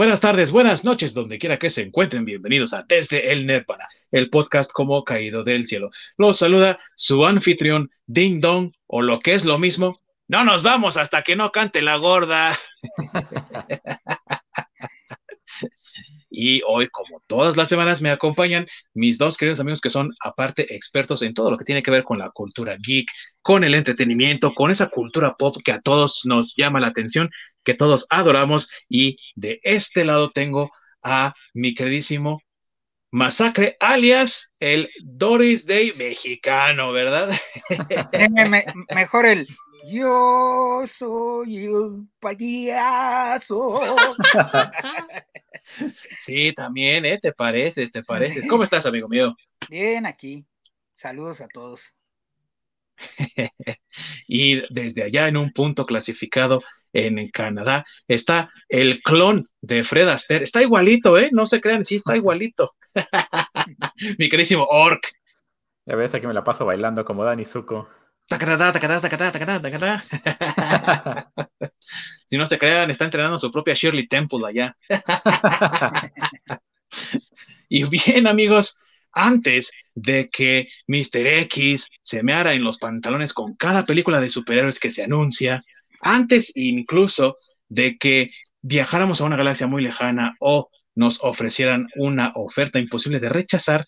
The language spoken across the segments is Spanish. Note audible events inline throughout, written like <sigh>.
buenas tardes, buenas noches, donde quiera que se encuentren. Bienvenidos a Desde el Nirvana, el podcast como caído del cielo. Los saluda su anfitrión Ding Dong, o lo que es lo mismo. No nos vamos hasta que no cante la gorda. <laughs> Y hoy, como todas las semanas, me acompañan mis dos queridos amigos que son, aparte, expertos en todo lo que tiene que ver con la cultura geek, con el entretenimiento, con esa cultura pop que a todos nos llama la atención, que todos adoramos. Y de este lado tengo a mi queridísimo Masacre, alias el Doris Day mexicano, ¿verdad? <laughs> mejor el Yo soy el payaso. <laughs> Sí, también, ¿eh? ¿Te pareces? ¿Te pareces? ¿Cómo <laughs> estás, amigo mío? Bien, aquí. Saludos a todos. <laughs> y desde allá en un punto clasificado en Canadá está el clon de Fred Astaire. Está igualito, ¿eh? No se crean, sí está igualito. <laughs> Mi querísimo Orc. Ya ves, aquí me la paso bailando como Dani Zuko. <laughs> si no se crean, está entrenando su propia Shirley Temple allá. <laughs> y bien, amigos, antes de que Mr. X se meara en los pantalones con cada película de superhéroes que se anuncia, antes incluso de que viajáramos a una galaxia muy lejana o nos ofrecieran una oferta imposible de rechazar,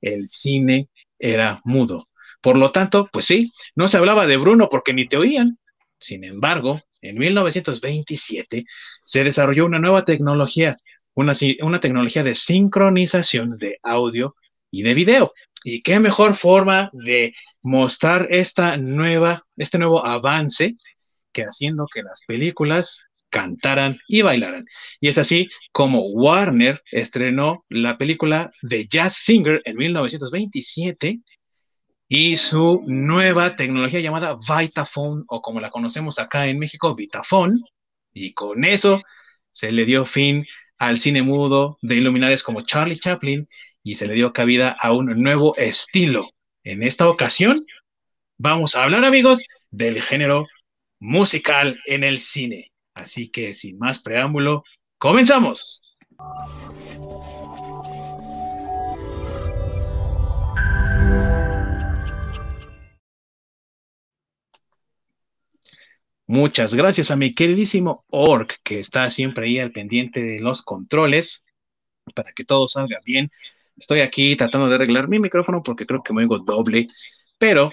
el cine era mudo. Por lo tanto, pues sí, no se hablaba de Bruno porque ni te oían. Sin embargo, en 1927 se desarrolló una nueva tecnología, una, tecnología de sincronización de audio y de video. Y qué mejor forma de mostrar esta nueva, este nuevo avance que haciendo que las películas cantaran y bailaran. Y es así como Warner estrenó la película de Jazz Singer en 1927 y su nueva tecnología llamada Vitaphone, o como la conocemos acá en México, Vitaphone, y con eso se le dio fin al cine mudo de iluminares como Charlie Chaplin y se le dio cabida a un nuevo estilo. En esta ocasión vamos a hablar, amigos, del género musical en el cine. Así que sin más preámbulo, comenzamos. Muchas gracias a mi queridísimo Orc, que está siempre ahí al pendiente de los controles para que todo salga bien. Estoy aquí tratando de arreglar mi micrófono porque creo que me oigo doble, pero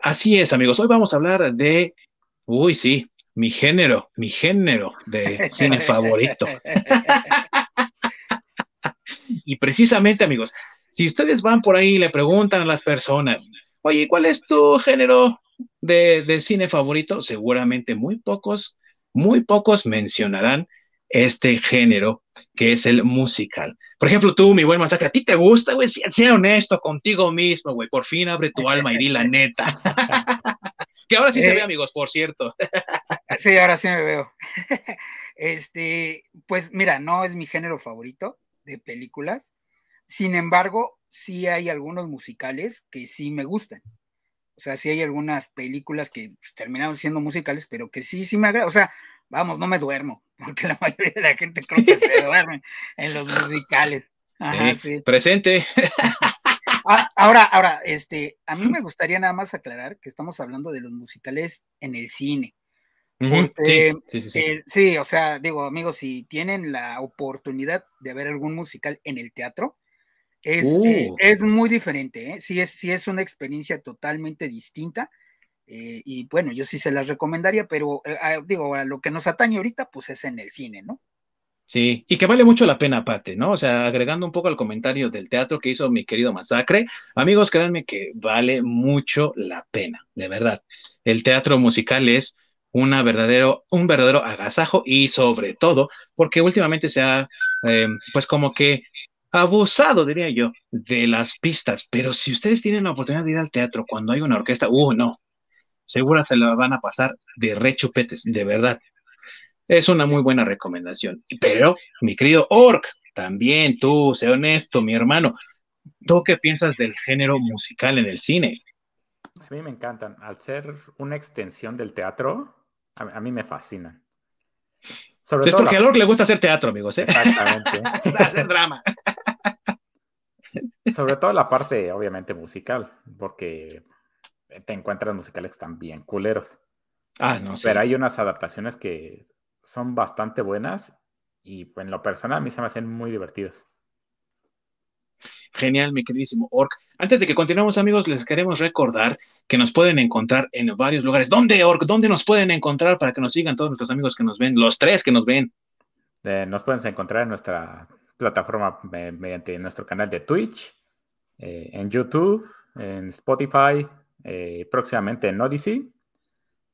así es, amigos. Hoy vamos a hablar de, uy, sí, mi género, mi género de cine favorito. <laughs> y precisamente, amigos, si ustedes van por ahí y le preguntan a las personas, oye, ¿cuál es tu género de, cine favorito, seguramente muy pocos, muy pocos mencionarán este género que es el musical. Por ejemplo, tú, mi buen masacre, ¿a ti te gusta, güey? Sea, honesto contigo mismo, güey. Por fin abre tu alma y di la neta. <laughs> que ahora sí se ve, eh, amigos, por cierto. sí, ahora sí me veo. <laughs> este, pues mira, no es mi género favorito de películas. Sin embargo, sí hay algunos musicales que sí me gustan. O sea, sí hay algunas películas que pues, terminaron siendo musicales, pero que sí, sí me agrada. O sea, vamos, no me duermo, <laughs> porque la mayoría de la gente creo que se duerme en los musicales. Ajá, sí. Presente. <laughs> Ah, ahora, ahora, este, a mí me gustaría nada más aclarar que estamos hablando de los musicales en el cine. sí, sí, sí, eh, sí, o sea, digo, amigos, si tienen la oportunidad de ver algún musical en el teatro, es, eh, uh. es muy diferente, ¿eh? sí, es, sí es una experiencia totalmente distinta. Eh, y bueno, yo sí se las recomendaría, pero digo, a lo que nos atañe ahorita, pues es en el cine, ¿no? Sí, y que vale mucho la pena, Pate, ¿no? O sea, agregando un poco al comentario del teatro que hizo mi querido Masacre, amigos, créanme que vale mucho la pena, de verdad. El teatro musical es una verdadero, un verdadero agasajo y sobre todo porque últimamente se ha, pues como que abusado, diría yo, de las pistas. Pero si ustedes tienen la oportunidad de ir al teatro cuando hay una orquesta, uh, no, segura se la van a pasar de rechupetes, de verdad. Es una muy buena recomendación. Pero, mi querido Orc, también tú, sé honesto, mi hermano, ¿tú qué piensas del género musical en el cine? A mí me encantan. Al ser una extensión del teatro, a, mí me fascinan. Sobre es porque a le gusta hacer teatro, amigos. ¿eh? Exactamente. <laughs> hacer drama. Sobre todo la parte, obviamente, musical, porque te encuentras musicales también culeros. Ah, no sé. Pero hay unas adaptaciones que son bastante buenas y en lo personal a mí se me hacen muy divertidos. Genial, mi queridísimo Orc. Antes de que continuemos, amigos, les queremos recordar que nos pueden encontrar en varios lugares. ¿Dónde, Orc? ¿Dónde nos pueden encontrar para que nos sigan todos nuestros amigos que nos ven? Los tres que nos ven. nos pueden encontrar en nuestra plataforma mediante nuestro canal de Twitch, eh, en YouTube, en Spotify, eh, próximamente en Odyssey.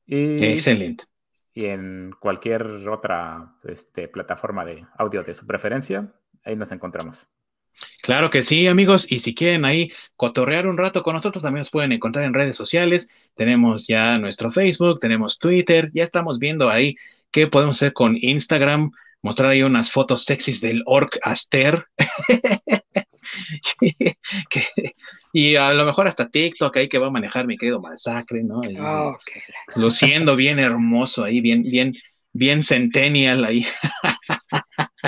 Y, Excelente. Y en cualquier otra este, plataforma de audio de su preferencia, ahí nos encontramos. Claro que sí, amigos. Y si quieren ahí cotorrear un rato con nosotros, también nos pueden encontrar en redes sociales. Tenemos ya nuestro Facebook, tenemos Twitter, ya estamos viendo ahí qué podemos hacer con Instagram, mostrar ahí unas fotos sexys del Orc Aster. <laughs> y a lo mejor hasta TikTok ahí que va a manejar mi querido Masacre, ¿no? Luciendo bien hermoso ahí, bien, bien, bien centennial ahí.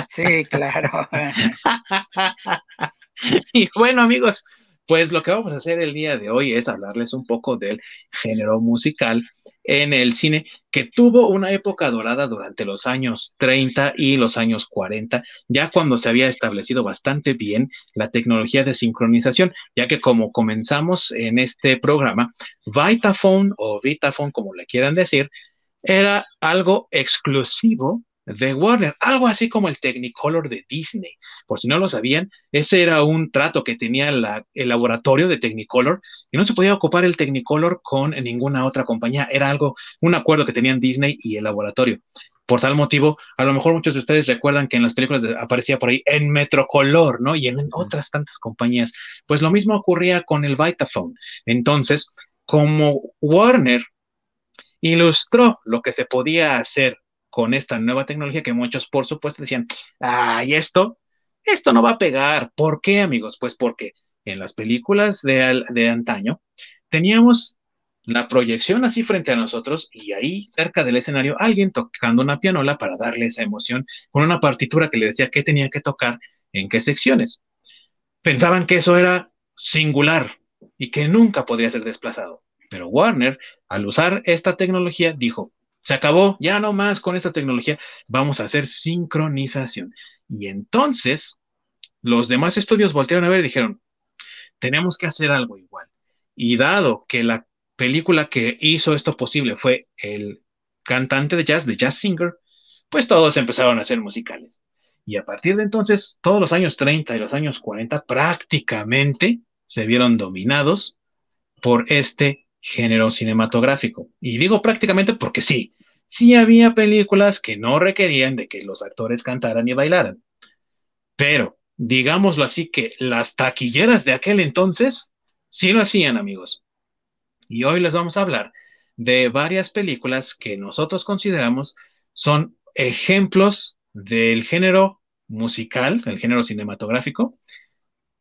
Sí, claro. <laughs> y bueno, amigos, pues lo que vamos a hacer el día de hoy es hablarles un poco del género musical en el cine que tuvo una época dorada durante los años 30 y los años 40, ya cuando se había establecido bastante bien la tecnología de sincronización, ya que como comenzamos en este programa, Vitaphone o Vitaphone, como le quieran decir, era algo exclusivo de Warner, algo así como el Technicolor de Disney. Por si no lo sabían, ese era un trato que tenía el laboratorio de Technicolor y no se podía ocupar el Technicolor con ninguna otra compañía. Era algo, un acuerdo que tenían Disney y el laboratorio. Por tal motivo, a lo mejor muchos de ustedes recuerdan que en las películas aparecía por ahí en Metrocolor, ¿no? Y en otras tantas compañías. Pues lo mismo ocurría con el Vitaphone. Entonces, como Warner ilustró lo que se podía hacer con esta nueva tecnología que muchos, por supuesto, decían, ay, esto, esto no va a pegar. ¿Por qué, amigos? Pues porque en las películas de, de antaño teníamos la proyección así frente a nosotros y ahí cerca del escenario alguien tocando una pianola para darle esa emoción con una partitura que le decía qué tenía que tocar en qué secciones. Pensaban que eso era singular y que nunca podría ser desplazado. Pero Warner, al usar esta tecnología, dijo, se acabó, ya no más con esta tecnología, vamos a hacer sincronización. Y entonces los demás estudios voltearon a ver y dijeron, tenemos que hacer algo igual. Y dado que la película que hizo esto posible fue el cantante de jazz, de jazz singer, pues todos empezaron a hacer musicales. Y a partir de entonces, todos los años 30 y los años 40 prácticamente se vieron dominados por este género cinematográfico. Y digo prácticamente porque sí, sí había películas que no requerían de que los actores cantaran y bailaran. Pero, digámoslo así, que las taquilleras de aquel entonces sí lo hacían, amigos. Y hoy les vamos a hablar de varias películas que nosotros consideramos son ejemplos del género musical, el género cinematográfico,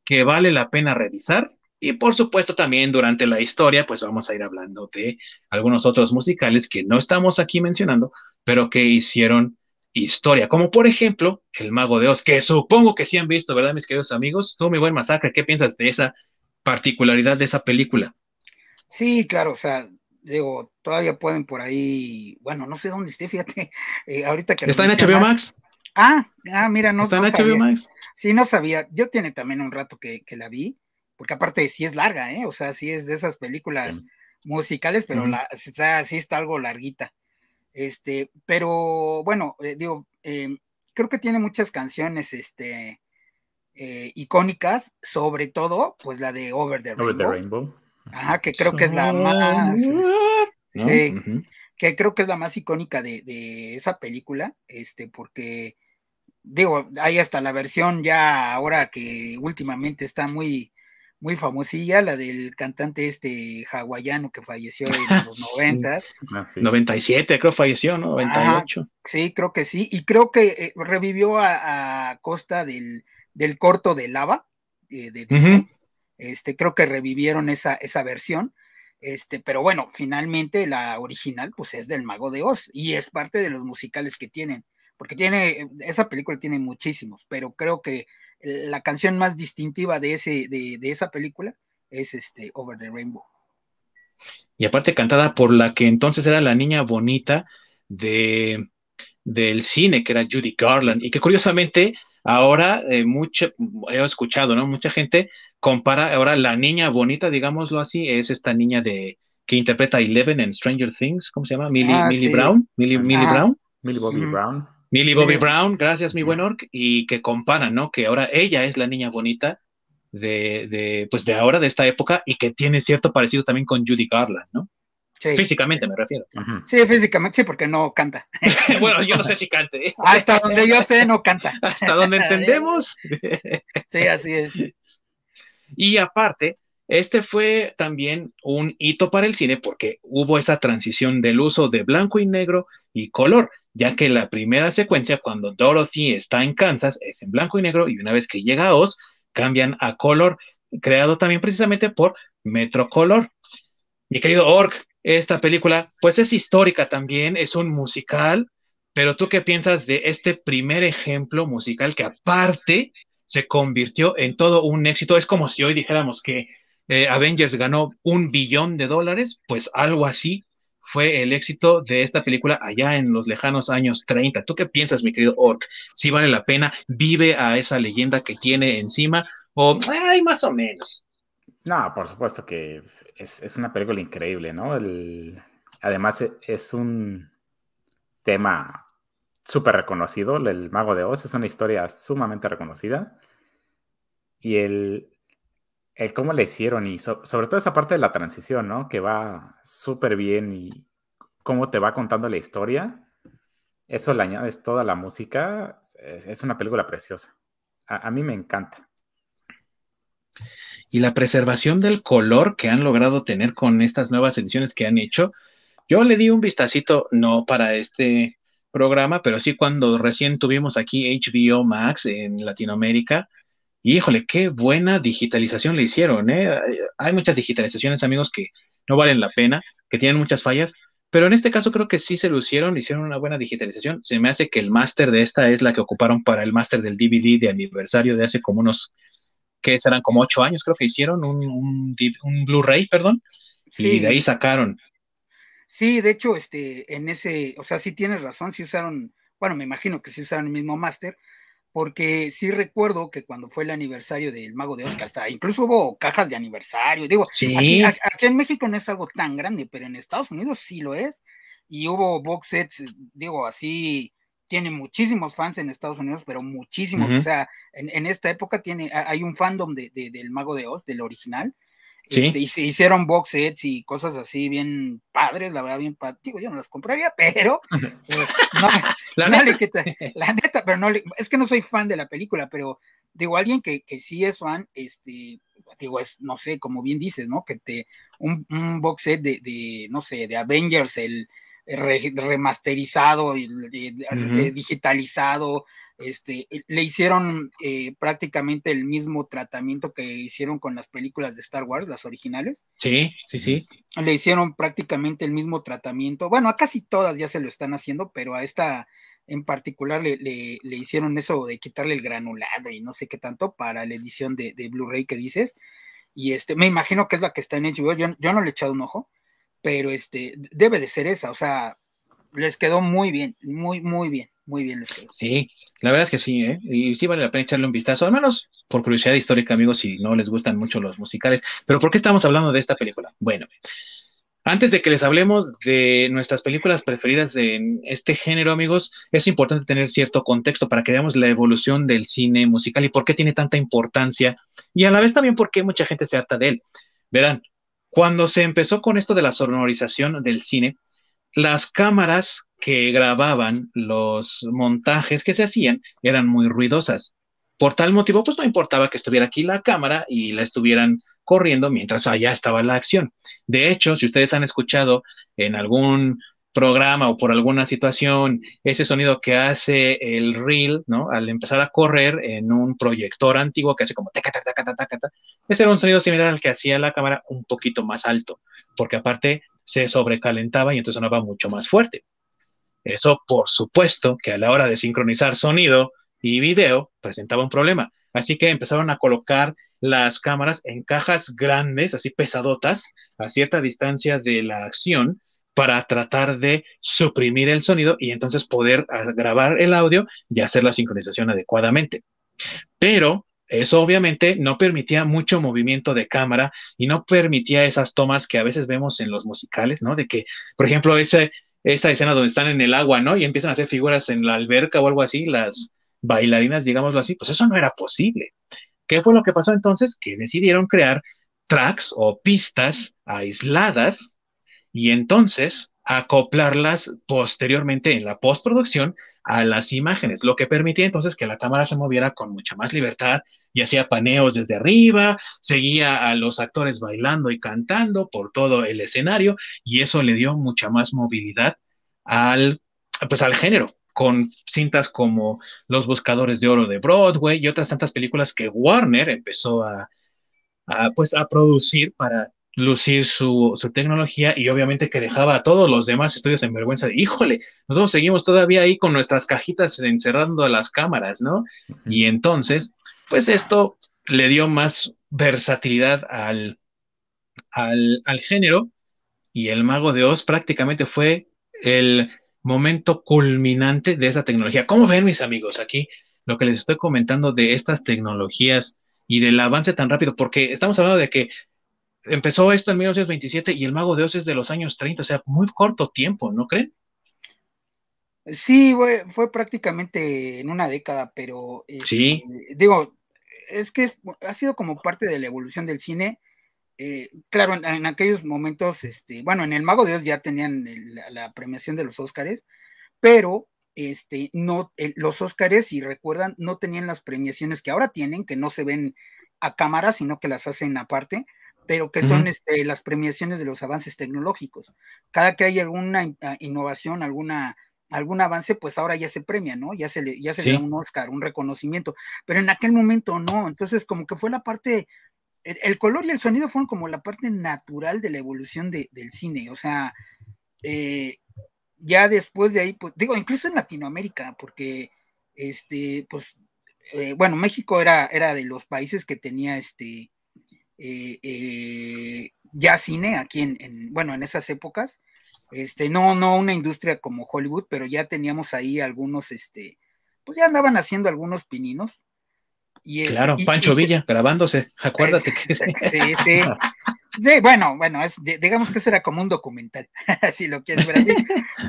que vale la pena revisar y por supuesto también durante la historia, pues vamos a ir hablando de algunos otros musicales que no estamos aquí mencionando, pero que hicieron historia, como por ejemplo El Mago de Oz, que supongo que sí han visto, ¿verdad, mis queridos amigos? Tú, mi buen masacre, ¿qué piensas de esa particularidad de esa película? Sí, claro, o sea, digo, todavía pueden por ahí, bueno, no sé dónde esté, <laughs> fíjate, eh, ahorita que... ¿Está en HBO Max? Ah, ah, mira, no. ¿Está en HBO Max? Sí, no sabía. Yo tiene también un rato que, que la vi porque aparte sí es larga, ¿eh? O sea, sí es de esas películas musicales, pero la, sí está algo larguita. Este, pero bueno, eh, digo, em, creo que tiene muchas canciones, este, eh, icónicas, sobre todo, pues la de Over the Rainbow. Over the Rainbow. Ajá, que creo que es la más. Sí, que creo que es la más icónica de, de, esa película, este, porque digo, hay hasta la versión ya ahora que últimamente está muy, muy famosilla, la del cantante este hawaiano que falleció en <laughs> los noventas. 97 ah, creo falleció, ¿no? 98. sí, creo que sí, y creo que eh, revivió a, costa del, del, corto de lava eh, de Este, creo que revivieron esa, esa versión. Este, pero bueno, finalmente la original, pues es del Mago de Oz y es parte de los musicales que tienen porque tiene, esa película tiene muchísimos, pero creo que la canción más distintiva de, ese, de, de esa película es este Over the Rainbow. Y aparte cantada por la que entonces era la niña bonita de, del cine, que era Judy Garland, y que curiosamente ahora eh, mucho, he escuchado, ¿no? Mucha gente compara ahora la niña bonita, digámoslo así, es esta niña de que interpreta a Eleven en Stranger Things, ¿cómo se llama? Millie, ah, Brown, Millie, Brown. Millie Bobby Brown. Millie Bobby Brown, gracias mi buen Orc, y que comparan, ¿no? Que ahora ella es la niña bonita de, de, pues de ahora, de esta época, y que tiene cierto parecido también con Judy Garland, ¿no? Físicamente me refiero. Sí, físicamente, sí, porque no canta. <laughs> bueno, yo no sé si cante. ¿eh? Hasta donde yo sé, no canta. Hasta donde entendemos. <laughs> sí, así es. Y aparte, este fue también un hito para el cine porque hubo esa transición del uso de blanco y negro y color, ya que la primera secuencia, cuando Dorothy está en Kansas, es en blanco y negro y una vez que llega a Oz, cambian a color, creado también precisamente por Metrocolor. Mi querido Orc, esta película, pues es histórica también, es un musical, pero tú qué piensas de este primer ejemplo musical que aparte se convirtió en todo un éxito? Es como si hoy dijéramos que eh, Avengers ganó un billón de dólares, pues algo así fue el éxito de esta película allá en los lejanos años 30. ¿Tú qué piensas, mi querido Orc? ¿Si vale la pena? ¿Vive a esa leyenda que tiene encima? ¿O, ay, más o menos? No, por supuesto que es, una película increíble, ¿no? Además e, es un tema súper reconocido, el Mago de Oz es una historia sumamente reconocida y el, el cómo le hicieron y sobre todo esa parte de la transición, ¿no? Que va súper bien y cómo te va contando la historia, eso le añades toda la música, es, una película preciosa. a mí me encanta y la preservación del color que han logrado tener con estas nuevas ediciones que han hecho. Yo le di un vistacito, no para este programa, pero sí cuando recién tuvimos aquí HBO Max en Latinoamérica. Y híjole, qué buena digitalización le hicieron. ¿eh? Hay muchas digitalizaciones, amigos, que no valen la pena, que tienen muchas fallas, pero en este caso creo que sí se lucieron, hicieron una buena digitalización. Se me hace que el máster de esta es la que ocuparon para el máster del DVD de aniversario de hace como unos que serán como ocho años, creo que hicieron un, un, Blu-ray, perdón, y de ahí sacaron. Sí, de hecho, este, en ese, o sea, sí tienes razón, sí usaron, bueno, me imagino que sí usaron el mismo máster, porque sí recuerdo que cuando fue el aniversario del Mago de Oscar, hasta incluso hubo cajas de aniversario, digo, aquí, aquí, en México no es algo tan grande, pero en Estados Unidos sí lo es, y hubo box sets, digo, así, tiene muchísimos fans en Estados Unidos, pero muchísimos. O sea, en, esta época tiene, hay un fandom de, del Mago de Oz, del original. Este, y se hicieron box sets y cosas así bien padres, la verdad, bien padres. Digo, yo no las compraría, <laughs> pero <laughs> eh, la, neta. la, neta. pero no es que no soy fan de la película, pero digo, alguien que, que sí es fan, este, digo, es, no sé, como bien dices, ¿no? Que te, un, un box set de, de, no sé, de Avengers, el, remasterizado, digitalizado, este, le hicieron eh, prácticamente el mismo tratamiento que hicieron con las películas de Star Wars, las originales. Sí, sí, sí. Le hicieron prácticamente el mismo tratamiento. Bueno, a casi todas ya se lo están haciendo, pero a esta en particular le, le, hicieron eso de quitarle el granulado y no sé qué tanto para la edición de, de Blu-ray que dices. Y este, me imagino que es la que está en HBO. Yo, yo no le he echado un ojo pero este, debe de ser esa, o sea, les quedó muy bien, muy, muy bien, muy bien les quedó. Sí, la verdad es que sí, ¿eh? y sí vale la pena echarle un vistazo, al menos por curiosidad histórica, amigos, si no les gustan mucho los musicales. Pero ¿por qué estamos hablando de esta película? Bueno, antes de que les hablemos de nuestras películas preferidas en este género, amigos, es importante tener cierto contexto para que veamos la evolución del cine musical y por qué tiene tanta importancia y a la vez también por qué mucha gente se harta de él. Verán, cuando se empezó con esto de la sonorización del cine, las cámaras que grababan los montajes que se hacían eran muy ruidosas. Por tal motivo, pues no importaba que estuviera aquí la cámara y la estuvieran corriendo mientras allá estaba la acción. De hecho, si ustedes han escuchado en algún programa o por alguna situación, ese sonido que hace el reel, ¿no? Al empezar a correr en un proyector antiguo que hace como taca, taca, taca, taca, taca, ese era un sonido similar al que hacía la cámara un poquito más alto, porque aparte se sobrecalentaba y entonces sonaba mucho más fuerte. Eso, por supuesto, que a la hora de sincronizar sonido y video presentaba un problema. Así que empezaron a colocar las cámaras en cajas grandes, así pesadotas, a cierta distancia de la acción, para tratar de suprimir el sonido y entonces poder grabar el audio y hacer la sincronización adecuadamente. Pero eso obviamente no permitía mucho movimiento de cámara y no permitía esas tomas que a veces vemos en los musicales, ¿no? De que, por ejemplo, esa escena donde están en el agua, ¿no? Y empiezan a hacer figuras en la alberca o algo así, las, bailarinas, digámoslo así, pues eso no era posible. ¿Qué fue lo que pasó entonces? Que decidieron crear tracks o pistas aisladas y entonces acoplarlas posteriormente en la postproducción a las imágenes, lo que permitía entonces que la cámara se moviera con mucha más libertad y hacía paneos desde arriba, seguía a los actores bailando y cantando por todo el escenario y eso le dio mucha más movilidad al pues al género con cintas como Los Buscadores de Oro de Broadway y otras tantas películas que Warner empezó a, pues, a producir para lucir su, tecnología y obviamente que dejaba a todos los demás estudios en vergüenza de, híjole, nosotros seguimos todavía ahí con nuestras cajitas encerrando las cámaras, ¿no? Y entonces, pues esto le dio más versatilidad al, al, al género y el mago de Oz prácticamente fue el momento culminante de esa tecnología. ¿Cómo ven mis amigos aquí lo que les estoy comentando de estas tecnologías y del avance tan rápido? Porque estamos hablando de que empezó esto en 1927 y el Mago de Oz es de los años 30, o sea, muy corto tiempo, ¿no creen? Sí, fue, prácticamente en una década, pero sí. Este, digo, es que ha sido como parte de la evolución del cine eh, claro, en, aquellos momentos, este, bueno, en el Mago de Dios ya tenían la, premiación de los Óscares, pero este, no, los Óscares, si recuerdan, no tenían las premiaciones que ahora tienen, que no se ven a cámara, sino que las hacen aparte, pero que son este, las premiaciones de los avances tecnológicos. Cada que hay alguna ah, innovación, alguna algún avance, pues ahora ya se premia, ¿no? Ya se le, ya se le da un Oscar, un reconocimiento, pero en aquel momento no, entonces como que fue la parte el, color y el sonido fueron como la parte natural de la evolución del cine, o sea, eh, ya después de ahí, pues, digo, incluso en Latinoamérica, porque, este, pues, eh, bueno, México era, era de los países que tenía, este, eh, ya cine aquí en, bueno, en esas épocas, este, no, no una industria como Hollywood, pero ya teníamos ahí algunos, este, pues ya andaban haciendo algunos pininos, este, claro, Pancho Villa grabándose, <laughs> acuérdate que sí. Sí, sí. bueno, bueno, es, digamos que eso era como un documental, <laughs> si lo quieres ver así.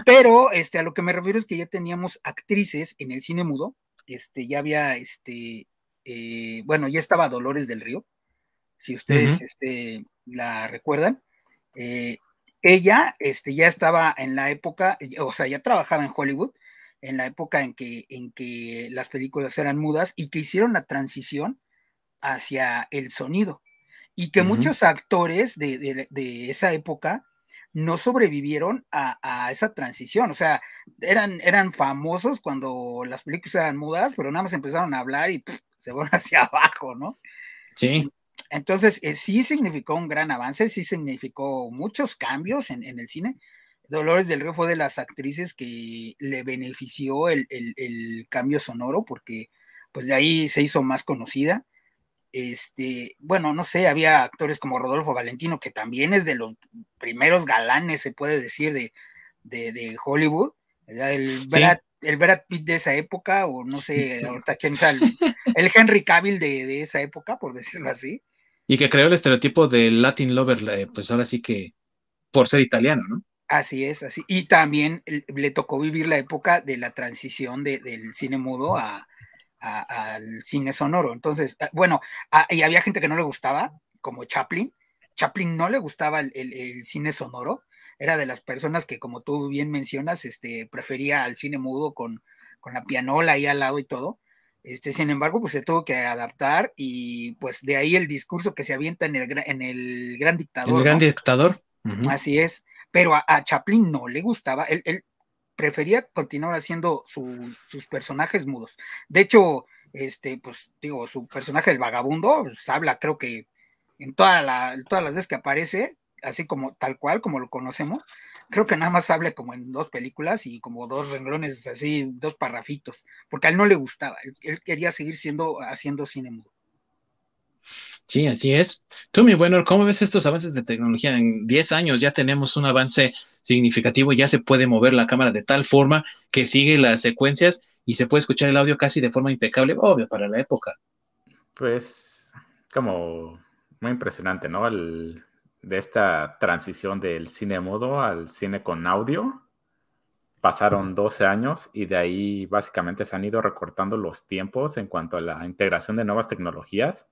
Pero este, a lo que me refiero es que ya teníamos actrices en el cine mudo. Este, ya había, este, eh, bueno, ya estaba Dolores del Río, si ustedes este, la recuerdan. Eh, ella este, ya estaba en la época, o sea, ya trabajaba en Hollywood, en la época en que, en que las películas eran mudas y que hicieron la transición hacia el sonido. Y que muchos actores de, esa época no sobrevivieron a, esa transición. O sea, eran, eran famosos cuando las películas eran mudas, pero nada más empezaron a hablar y se van <laughs> hacia abajo, ¿no? Sí. Entonces, eh, sí significó un gran avance, sí significó muchos cambios en, en el cine, Dolores del Río fue de las actrices que le benefició el, cambio sonoro porque pues de ahí se hizo más conocida. Este, bueno, no sé, había actores como Rodolfo Valentino, que también es de los primeros galanes, se puede decir, de, de, Hollywood. El Brad, el Brad Pitt de esa época, o no sé, ahorita quién sabe, el Henry Cavill de, de, esa época, por decirlo así. Y que creó el estereotipo del Latin Lover, eh, pues ahora sí que por ser italiano, ¿no? Así es, así. Y también le tocó vivir la época de la transición del cine mudo al cine sonoro. Entonces, ah, bueno, ah, y había gente que no le gustaba, como Chaplin. Chaplin no le gustaba el, cine sonoro. Era de las personas que, como tú bien mencionas, este, prefería al cine mudo con, con la pianola ahí al lado y todo. Este, sin embargo, pues se tuvo que adaptar y pues de ahí el discurso que se avienta en el, en el Gran Dictador. El Gran Dictador. Así es pero a, Chaplin no le gustaba, él, prefería continuar haciendo sus personajes mudos. De hecho, este, pues digo, su personaje el vagabundo pues, habla, creo que en, toda la, todas las veces que aparece, así como tal cual, como lo conocemos, creo que nada más habla como en dos películas y como dos renglones así, dos parrafitos, porque a él no le gustaba, él, quería seguir siendo, haciendo cine mudo. Sí, así es. Tú, mi bueno, ¿cómo ves estos avances de tecnología? En 10 años ya tenemos un avance significativo, ya se puede mover la cámara de tal forma que sigue las secuencias y se puede escuchar el audio casi de forma impecable, obvio, para la época. Pues como muy impresionante, ¿no? De esta transición del cine mudo al cine con audio. Pasaron 12 años y de ahí básicamente se han ido recortando los tiempos en cuanto a la integración de nuevas tecnologías.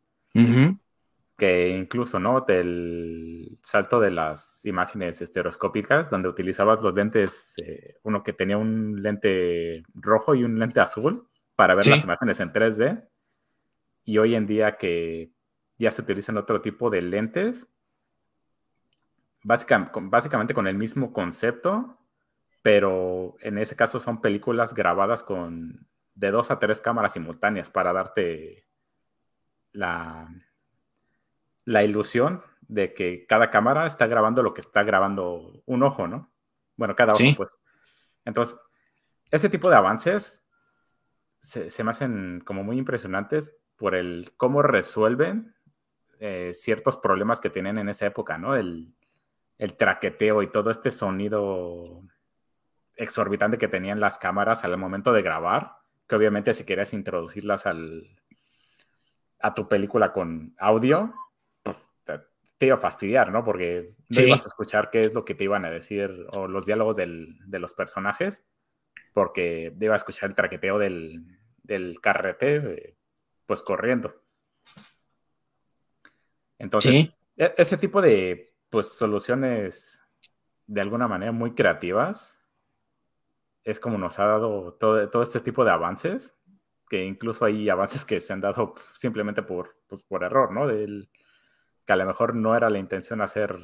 Que incluso, ¿no? Del salto de las imágenes estereoscópicas, donde utilizabas los lentes, eh, uno que tenía un lente rojo y un lente azul para ver las imágenes en 3D. Y hoy en día que ya se utilizan otro tipo de lentes, básicamente con el mismo concepto, pero en ese caso son películas grabadas con de dos a tres cámaras simultáneas para darte la, la ilusión de que cada cámara está grabando lo que está grabando un ojo, ¿no? Bueno, cada ojo, pues. Entonces, ese tipo de avances se, se, me hacen como muy impresionantes por el cómo resuelven eh, ciertos problemas que tienen en esa época, ¿no? El, el traqueteo y todo este sonido exorbitante que tenían las cámaras al momento de grabar, que obviamente si querías introducirlas al, a tu película con audio, pues te, iba a fastidiar, ¿no? Porque no ibas a escuchar qué es lo que te iban a decir o los diálogos de los personajes, porque te iba a escuchar el traqueteo del, del carrete, pues corriendo. Entonces, e, ese tipo de pues soluciones de alguna manera muy creativas. Es como nos ha dado todo, todo este tipo de avances, que incluso hay avances que se han dado simplemente por, pues, por error, ¿no? Del, que a lo mejor no era la intención hacer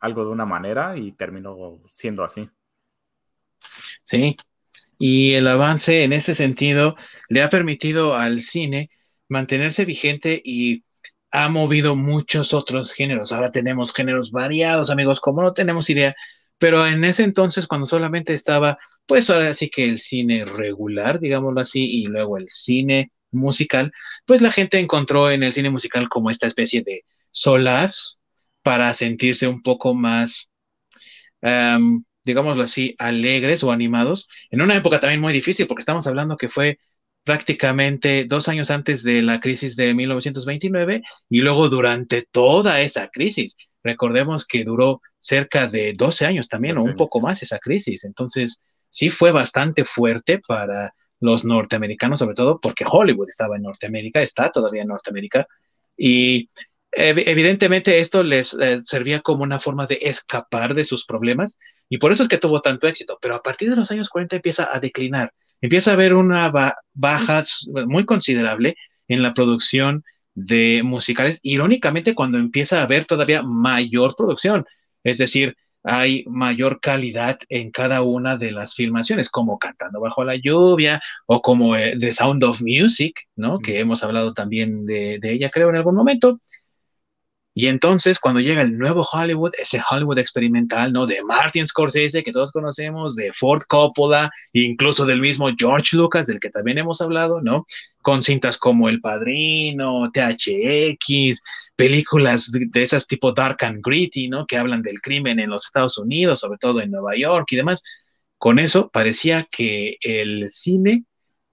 algo de una manera y terminó siendo así. Sí, y el avance en ese sentido le ha permitido al cine mantenerse vigente y ha movido muchos otros géneros. Ahora tenemos géneros variados, amigos, como no tenemos idea. Pero en ese entonces, cuando solamente estaba, pues ahora sí que el cine regular, digámoslo así, y luego el cine musical, pues la gente encontró en el cine musical como esta especie de solas para sentirse un poco más, digámoslo así, alegres o animados, en una época también muy difícil, porque estamos hablando que fue prácticamente dos años antes de la crisis de 1929 y luego durante toda esa crisis. Recordemos que duró cerca de 12 años también o un poco más esa crisis. Entonces, sí fue bastante fuerte para los norteamericanos, sobre todo porque Hollywood estaba en Norteamérica, está todavía en Norteamérica, y evidentemente esto les eh, servía como una forma de escapar de sus problemas, y por eso es que tuvo tanto éxito, pero a partir de los años 40 empieza a declinar empieza a haber una baja muy considerable en la producción de musicales, irónicamente cuando empieza a haber todavía mayor producción, es decir, hay mayor calidad en cada una de las filmaciones, como Cantando bajo la lluvia o como eh, The Sound of Music, ¿no? Que hemos hablado también de, de ella, creo, en algún momento. Y entonces, cuando llega el nuevo Hollywood, ese Hollywood experimental, ¿no? De Martin Scorsese, que todos conocemos, de Ford Coppola, incluso del mismo George Lucas, del que también hemos hablado, ¿no? Con cintas como El Padrino, THX, películas de esas tipo Dark and Gritty, ¿no? Que hablan del crimen en los Estados Unidos, sobre todo en Nueva York y demás. Con eso parecía que el cine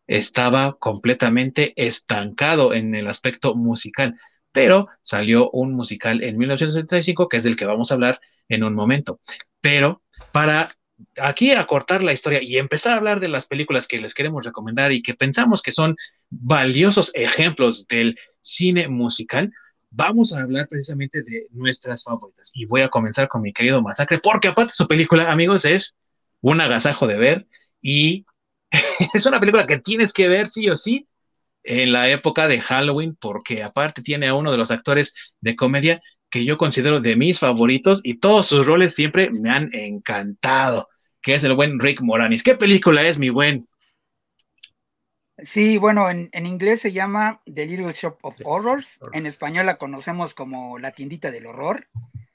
estaba completamente estancado en el aspecto musical pero salió un musical en 1975, que es del que vamos a hablar en un momento. Pero para aquí acortar la historia y empezar a hablar de las películas que les queremos recomendar y que pensamos que son valiosos ejemplos del cine musical, vamos a hablar precisamente de nuestras favoritas. Y voy a comenzar con mi querido Masacre, porque aparte su película, amigos, es un agasajo de ver y <laughs> es una película que tienes que ver sí o sí en la época de Halloween, porque aparte tiene a uno de los actores de comedia que yo considero de mis favoritos y todos sus roles siempre me han encantado, que es el buen Rick Moranis. ¿Qué película es, mi buen? Sí, bueno, en, inglés se llama The Little Shop of Horrors, en español la conocemos como La tiendita del horror.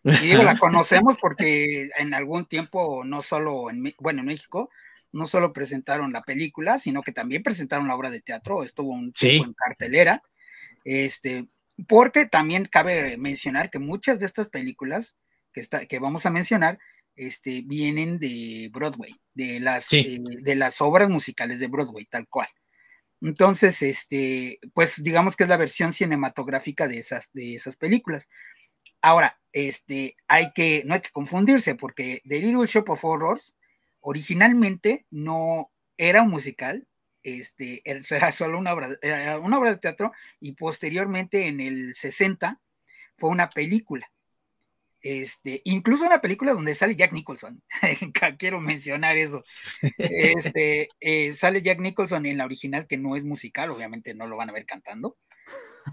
Y digo, <laughs> la conocemos porque en algún tiempo, no solo en, bueno, en México, no solo presentaron la película, sino que también presentaron la obra de teatro, estuvo un tiempo en cartelera, este, porque también cabe mencionar que muchas de estas películas que, está, que vamos a mencionar este, vienen de Broadway, de las, eh, de las obras musicales de Broadway, tal cual. Entonces, este, pues digamos que es la versión cinematográfica de esas, de esas películas. Ahora, este, hay que, no hay que confundirse, porque The Little Shop of Horrors originalmente no era un musical, este, <laughs> era solo una obra, una obra de teatro, y posteriormente en el 60 fue una película. Este, incluso una película donde sale Jack Nicholson. <laughs> Quiero mencionar eso. Este, eh, sale Jack Nicholson en la original, que no es musical, obviamente no lo van a ver cantando.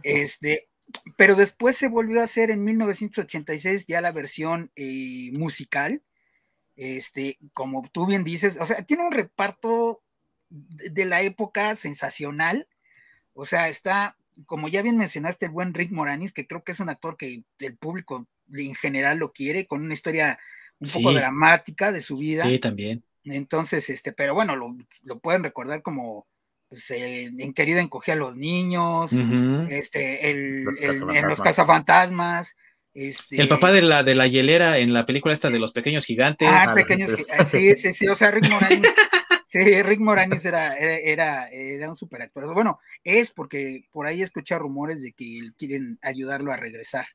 Este, pero después se volvió a hacer en 1986 ya la versión eh, musical. Este, como tú bien dices, o sea, tiene un reparto de la época sensacional. O sea, está, como ya bien mencionaste, el buen Rick Moranis, que creo que es un actor que el público en general lo quiere, con una historia un poco dramática de su vida. Sí, también. Entonces, este, pero bueno, lo, pueden recordar como pues, en Querida encogía a los niños, este, el, en los cazafantasmas. Este... El papá de la, de la hielera en la película esta de los pequeños gigantes. Ah, pequeños gigantes. Sí, sí, sí. O sea, Rick Moranis. <laughs> sí, Rick Moranis era, era, era, un super actor. Bueno, es porque por ahí escuché rumores de que quieren ayudarlo a regresar.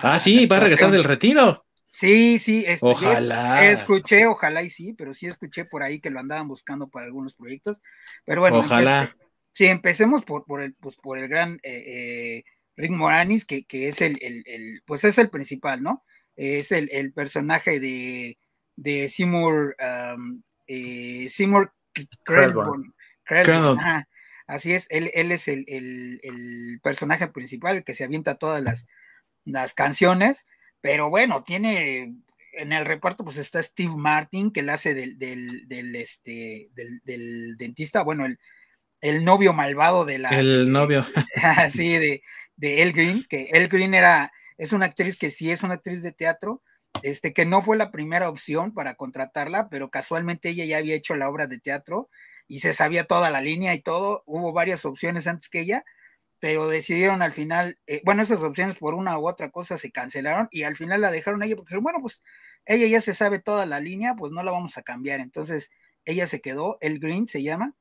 Ah, sí, va a regresar del retiro. Sí, sí, este, ojalá. Escuché, ojalá y sí, pero sí escuché por ahí que lo andaban buscando para algunos proyectos. Pero bueno, ojalá. sí, empecemos por, por el, pues por el gran eh, eh, Rick Moranis, que, que es el, el, pues es el principal, ¿no? Es el, personaje de, de Seymour, eh, Seymour Así es, él, él es el, el, personaje principal, que se avienta todas las, las canciones, pero bueno, tiene en el reparto pues está Steve Martin, que le hace del, del, este, del, dentista, bueno, el, el, novio malvado de la... El novio. <laughs> Así, de, de El Green, que El Green era, es una actriz que sí es una actriz de teatro, este, que no fue la primera opción para contratarla, pero casualmente ella ya había hecho la obra de teatro y se sabía toda la línea y todo, hubo varias opciones antes que ella, pero decidieron al final, eh, bueno, esas opciones por una u otra cosa se cancelaron y al final la dejaron a ella porque, bueno, pues ella ya se sabe toda la línea, pues no la vamos a cambiar. Entonces, ella se quedó, el Green se llama.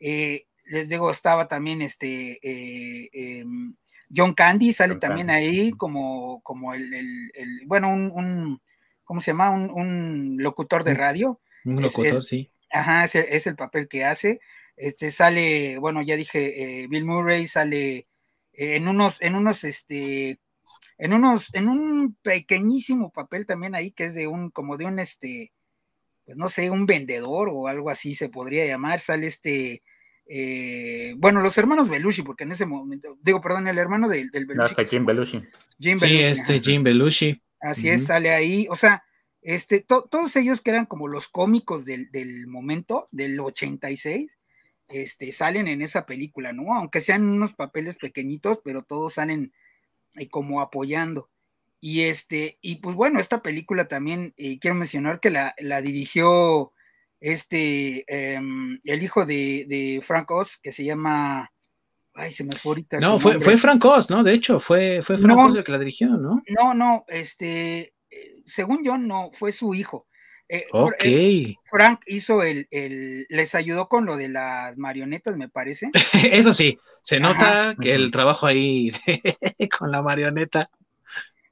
Eh, les digo, estaba también este eh, em, John Candy, sale también ahí como, como el, bueno, un, ¿cómo se llama? Un, locutor de radio. Un locutor, sí. Ajá, es el papel que hace. Este sale, bueno, ya dije, eh, Bill Murray sale eh, en unos, en unos, este, en unos, en un pequeñísimo papel también ahí, que es de un, como de un, este, pues no sé, un vendedor o algo así se podría llamar, sale este, eh, bueno, los hermanos Belushi, porque en ese momento, digo, perdón, el hermano del, del Belushi. No, Jim Belushi. Jim Belushi. Sí, este Jim Belushi. Así es, sale ahí, o sea, este, todos ellos que eran como los cómicos del, del momento, del 86, este, salen en esa película, ¿no? Aunque sean unos papeles pequeñitos, pero todos salen eh, como apoyando. Y este, y pues bueno, esta película también eh, quiero mencionar que la, dirigió este, em, el hijo de, Frank Oz, que se llama, ay, se me fue ahorita. No, fue, fue Frank Oz, ¿no? De hecho, fue, fue Frank Oz el que la dirigió, ¿no? No, no, este, eh, según yo, no, fue su hijo. Eh, ok. Frank hizo el, el, les ayudó con lo de las marionetas, me parece. <laughs> Eso sí, se nota que el trabajo ahí <laughs> con la marioneta.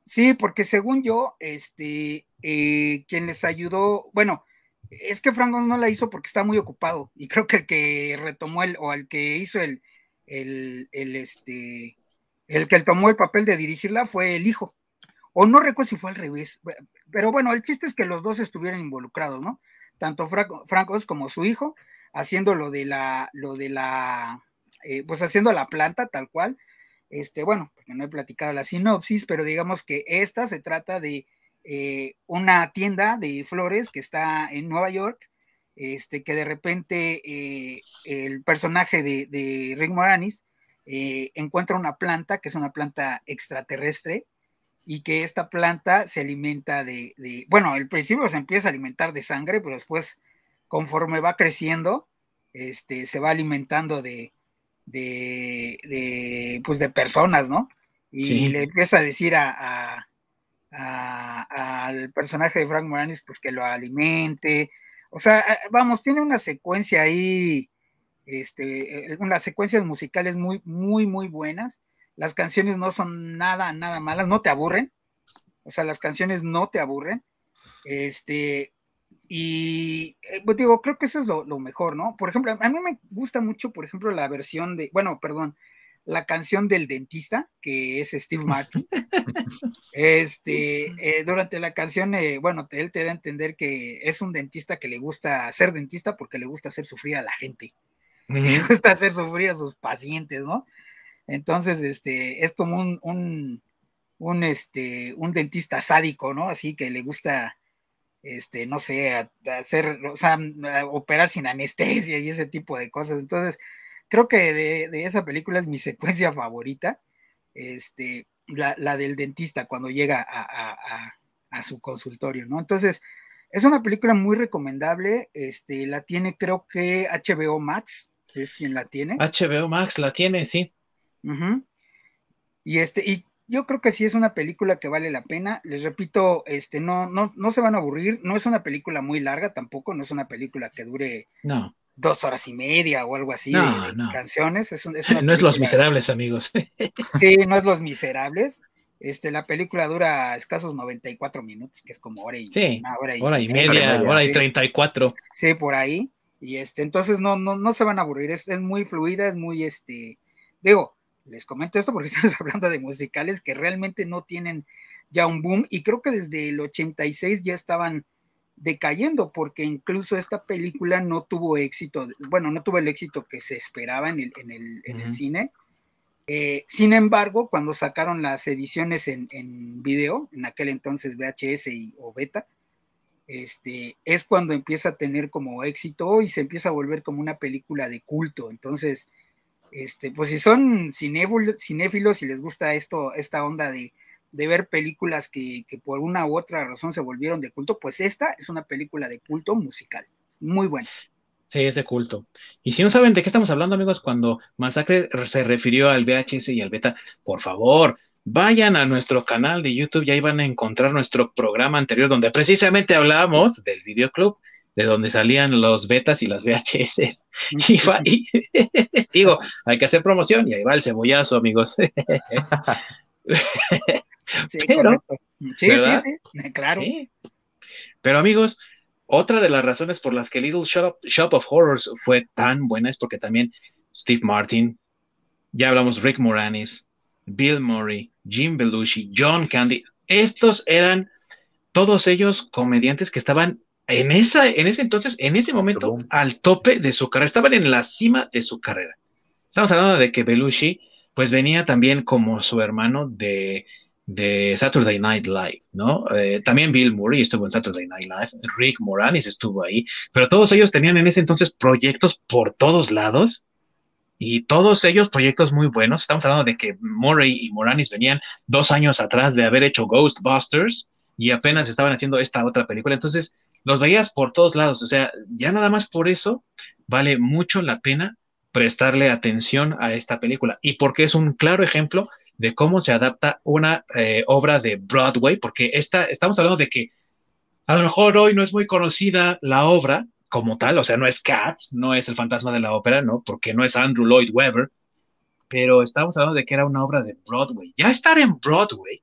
Sí, porque según yo, este, eh, quien les ayudó, bueno, es que Frank no la hizo porque está muy ocupado y creo que el que retomó el, o el que hizo el, el, el este, el que tomó el papel de dirigirla fue el hijo o no recuerdo si fue al revés, pero bueno, el chiste es que los dos estuvieron involucrados, ¿no? Tanto Francos como su hijo, haciendo lo de la, lo de la, eh, pues haciendo la planta tal cual, este, bueno, porque no he platicado la sinopsis, pero digamos que esta se trata de eh, una tienda de flores que está en Nueva York, este, que de repente eh, el personaje de, de Rick Moranis encuentra una planta, que es una planta extraterrestre, y que esta planta se alimenta de, bueno, al principio se empieza a alimentar de sangre, pero después, conforme va creciendo, este, se va alimentando de, de, pues de personas, ¿no? Y le empieza a decir a, al personaje de Frank Moranis, pues que lo alimente. O sea, vamos, tiene una secuencia ahí, este, unas secuencias musicales muy, muy, muy buenas las canciones no son nada, nada malas, no te aburren. O sea, las canciones no te aburren. Este, y eh, pues digo, creo que eso es lo, mejor, ¿no? Por ejemplo, a mí me gusta mucho, por ejemplo, la versión de, bueno, perdón, la canción del dentista, que es Steve <laughs> Martin. Este, eh, durante la canción, eh, bueno, él te da a entender que es un dentista que le gusta ser dentista porque le gusta hacer sufrir a la gente. Le gusta hacer sufrir a sus pacientes, ¿no? Entonces, este, es como un, un, este, un dentista sádico, ¿no? Así que le gusta, este, no sé, hacer, o sea, operar sin anestesia y ese tipo de cosas. Entonces, creo que de, esa película es mi <laughs> secuencia favorita, este, la, del dentista cuando llega a, a, su consultorio, ¿no? Entonces, es una película muy recomendable, este, la tiene creo que HBO Max, es quien la tiene. HBO Max la tiene, sí. Y este, y yo creo que sí es una película que vale la pena. Les repito, este, no, no, no se van a aburrir. No es una película muy larga tampoco, no es una película que dure no. Dos horas y media o algo así no, de, canciones. Es, <laughs> no es Los Miserables, amigos. <laughs> sí, no es Los Miserables. Este, la película dura escasos 94 minutos, que es como hora y, sí, hora y, hora y media, hora y 34. Sí, por ahí. Y este, entonces no, no, no se van a aburrir. Es, es muy fluida, es muy, este, digo, les comento esto porque <laughs> estamos hablando de musicales que realmente no tienen ya un boom y creo que desde el 86 ya estaban decayendo porque incluso esta película no tuvo éxito, bueno, no tuvo el éxito que se esperaba en el, en el, en el cine. Eh, sin embargo, cuando sacaron las ediciones en, en, video, en aquel entonces VHS y, o beta, este, es cuando empieza a tener como éxito y se empieza a volver como una película de culto. Entonces, este, pues si son cinéfilos y les gusta esto, esta onda de, ver películas que, por una u otra razón se volvieron de culto, pues esta es una película de culto musical. Muy buena. Sí, es de culto. Y si no saben de qué estamos hablando, amigos, cuando Masacre se refirió al VHS y al beta, por favor, vayan a nuestro canal de YouTube y ahí van a encontrar nuestro programa anterior donde precisamente hablamos del videoclub de donde salían los betas y las VHS. <laughs> Y, <laughs> digo, hay que hacer promoción y ahí va el cebollazo, amigos. <laughs> <laughs> sí, Pero, sí, sí, sí, claro. Pero amigos, otra de las razones por las que Little Shop, Shop of Horrors fue tan buena es porque también Steve Martin, ya hablamos Rick Moranis, Bill Murray, Jim Belushi, John Candy, estos eran todos ellos comediantes que estaban en, esa, en ese entonces, en ese momento, al tope de su carrera, estaban en la cima de su carrera. Estamos hablando de que Belushi, pues venía también como su hermano de, de Saturday Night Live, ¿no? Eh, también Bill Murray estuvo en Saturday Night Live, Rick Moranis estuvo ahí, pero todos ellos tenían en ese entonces proyectos por todos lados y todos ellos proyectos muy buenos. Estamos hablando de que Murray y Moranis venían dos años atrás de haber hecho Ghostbusters y apenas estaban haciendo esta otra película. Entonces, los veías por todos lados, o sea, ya nada más por eso vale mucho la pena prestarle atención a esta película y porque es un claro ejemplo de cómo se adapta una eh, obra de Broadway, porque esta, estamos hablando de que a lo mejor hoy no es muy conocida la obra como tal, o sea, no es Cats, no es el fantasma de la ópera, ¿no? Porque no es Andrew Lloyd Webber, pero estamos hablando de que era una obra de Broadway. Ya estar en Broadway,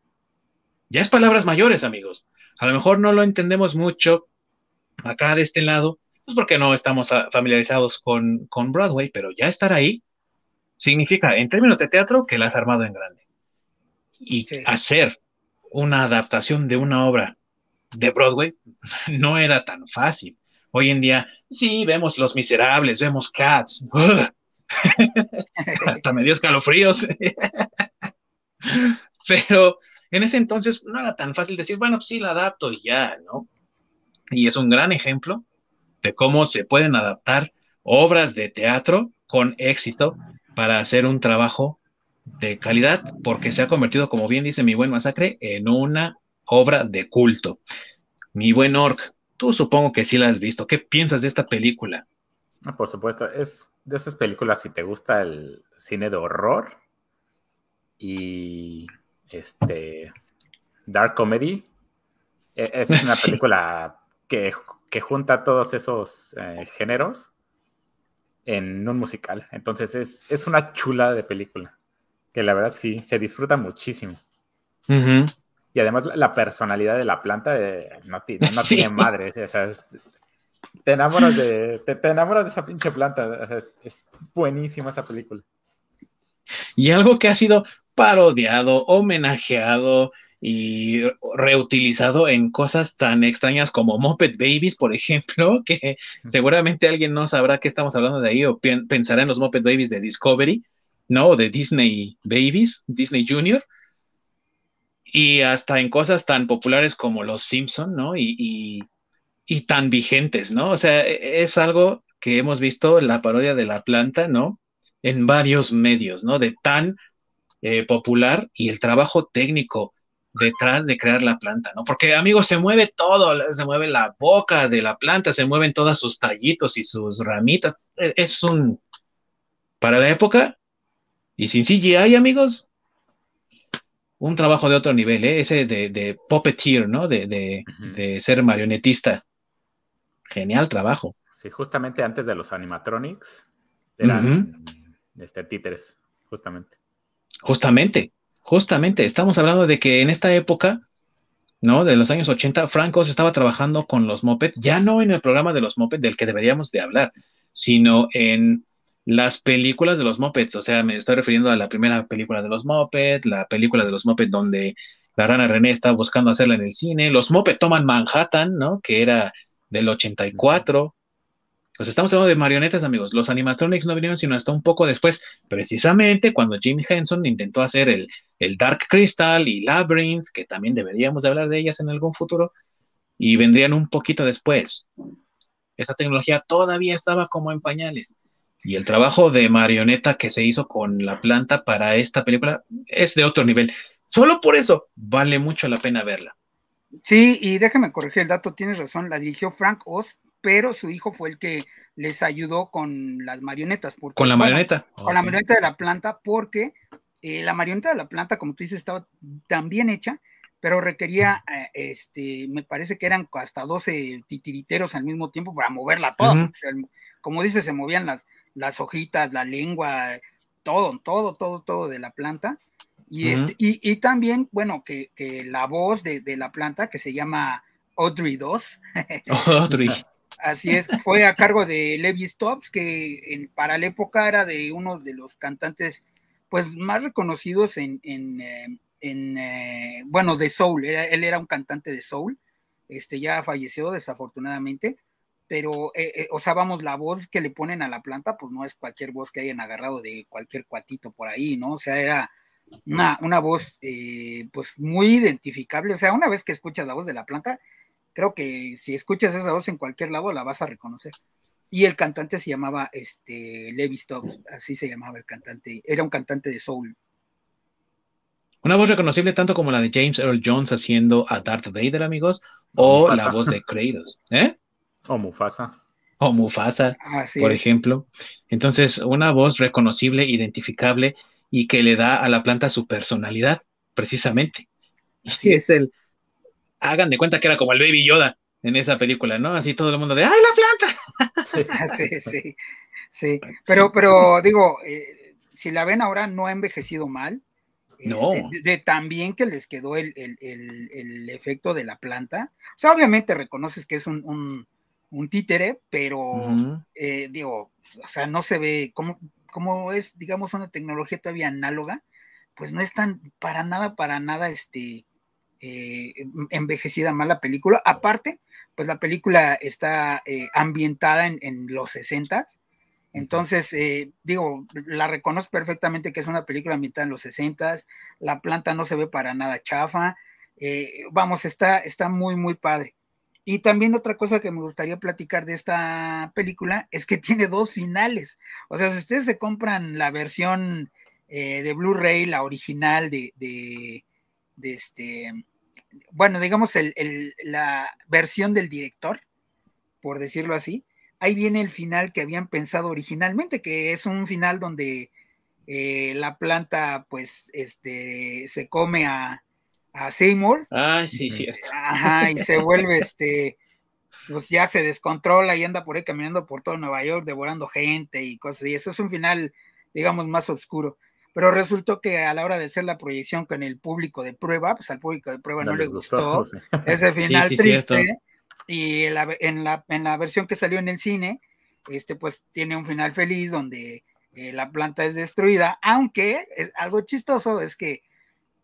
ya es palabras mayores, amigos. A lo mejor no lo entendemos mucho acá de este lado, pues porque no estamos ah, familiarizados con, con Broadway, pero ya estar ahí significa, en términos de teatro, que la has armado en grande. Y hacer una adaptación de una obra de Broadway no era tan fácil. Hoy en día, sí, vemos Los Miserables, vemos Cats. <laughs> Hasta me dio escalofríos. <laughs> Pero en ese entonces no era tan fácil decir, bueno, pues sí, la adapto y ya, ¿no? y es un gran ejemplo de cómo se pueden adaptar obras de teatro con éxito para hacer un trabajo de calidad porque se ha convertido, como bien dice mi buen masacre, en una obra de culto. Mi buen Orc, tú supongo que sí la has visto. ¿Qué piensas de esta película? Ah, por supuesto, es de esas películas si te gusta el cine de horror y este dark comedy. E, es <laughs> una película que, junta todos esos eh, géneros en un musical. Entonces es, es una chula de película que la verdad sí, se disfruta muchísimo. Y además la personalidad de la planta eh, no, <laughs> tiene madre. te enamoras de, te, enamoras de esa pinche planta. es, buenísima esa película. Y algo que ha sido parodiado, homenajeado y reutilizado en cosas tan extrañas como Muppet Babies, por ejemplo, <laughs> que seguramente alguien no sabrá que estamos hablando de ahí o pensará en los Muppet Babies de Discovery, ¿no? De Disney Babies, Disney Junior, y hasta en cosas tan populares como Los Simpson, ¿no? Y, y, tan vigentes, ¿no? O sea, e, es algo que hemos visto la parodia de la planta, ¿no? En varios medios, ¿no? De tan eh, popular y el trabajo técnico detrás de crear la planta, ¿no? Porque, amigos, se mueve todo, se mueve la boca de la planta, se mueven todos sus tallitos y sus ramitas. E, es un, para la época, y sin CGI, amigos, un trabajo de otro nivel, ¿eh? ese de, de puppeteer, ¿no? De, de, ser marionetista. Genial trabajo. Sí, justamente antes de los animatronics eran este, títeres, justamente. Justamente, justamente. Estamos hablando de que en esta época, ¿no? De los años 80, Franco se estaba trabajando con los Moped, ya no en el programa de los Moped del que deberíamos de hablar, sino en las películas de los Muppets, o sea, me estoy refiriendo a la primera película de los Muppets, la película de los Muppets donde la rana René está buscando hacerla en el cine, los Muppets toman Manhattan, ¿no? Que era del 84. Pues estamos hablando de marionetas, amigos. Los animatronics no vinieron sino hasta un poco después, precisamente cuando Jim Henson intentó hacer el, el Dark Crystal y Labyrinth, que también deberíamos de hablar de ellas en algún futuro, y vendrían un poquito después. Esta tecnología todavía estaba como en pañales. Y el trabajo de marioneta que se hizo con la planta para esta película es de otro nivel. Solo por eso vale mucho la pena verla. Sí, y déjame corregir el dato, tienes razón, la dirigió Frank Oz, pero su hijo fue el que les ayudó con las marionetas. con la marioneta. con la marioneta de la planta, porque eh, la marioneta de la planta, como tú dices, estaba tan bien hecha, pero requería, eh, este, me parece que eran hasta 12 titiriteros al mismo tiempo para moverla toda. como dices, se movían las, las hojitas, la lengua, todo, todo, todo, todo de la planta. Y, este, y, también, bueno, que, la voz de, la planta, que se llama Audrey 2. Audrey. <laughs> Así es, fue a cargo de Levi Stops, que para la época era de uno de los cantantes pues más reconocidos en, en, eh, eh, bueno, de soul, él era un cantante de soul, este ya falleció desafortunadamente, pero, eh, eh, o sea, vamos, la voz que le ponen a la planta, pues no es cualquier voz que hayan agarrado de cualquier cuatito por ahí, ¿no? O sea, era una, una voz, eh, pues muy identificable. O sea, una vez que escuchas la voz de la planta, creo que si escuchas esa voz en cualquier lado, la vas a reconocer. Y el cantante se llamaba este, Levi Stubbs, así se llamaba el cantante, era un cantante de soul. Una voz reconocible tanto como la de James Earl Jones haciendo a Darth Vader, amigos, o la voz de Kratos. ¿Eh? O Mufasa. O Mufasa, por ejemplo. Entonces, una voz reconocible, identificable y que le da a la planta su personalidad, precisamente. Así es el. Hagan de cuenta que era como el Baby Yoda en esa película, ¿no? Así todo el mundo de ¡ay, la planta! Sí, <laughs> <laughs> sí, sí. Pero, pero digo, eh, si la ven ahora, no ha envejecido mal. No. Este, de, también que les quedó el, efecto de la planta. O sea, obviamente reconoces que es un un títere, pero eh, digo, o sea, no se ve como, como es, digamos, una tecnología todavía análoga, pues no es tan para nada, para nada, este, eh, envejecida mal la película. Aparte, pues la película está eh, ambientada en, los 60 entonces, digo, la reconozco perfectamente que es una película ambientada en los 60 la planta no se ve para nada chafa, vamos, está, está muy, muy padre. Y también otra cosa que me gustaría platicar de esta película es que <laughs> tiene dos finales. O sea, si ustedes se compran la versión eh, de Blu-ray, la original de, de, este, bueno, digamos la versión del director, por decirlo así, ahí viene el final que habían pensado originalmente, que es un final donde eh, la planta pues este, se come a, a Seymour. Ah, sí, cierto. Ajá, y se vuelve <laughs> este, pues ya se descontrola y anda por ahí caminando por todo Nueva York, devorando gente y cosas. Y eso es un final, digamos, más oscuro. Pero resultó que a la hora de hacer la proyección con el público de prueba, pues al público de prueba no, le gustó, <laughs> ese final triste y en la, en la, en, la, versión que salió en el cine, este pues tiene un final feliz donde eh, la planta es destruida, aunque es algo chistoso es que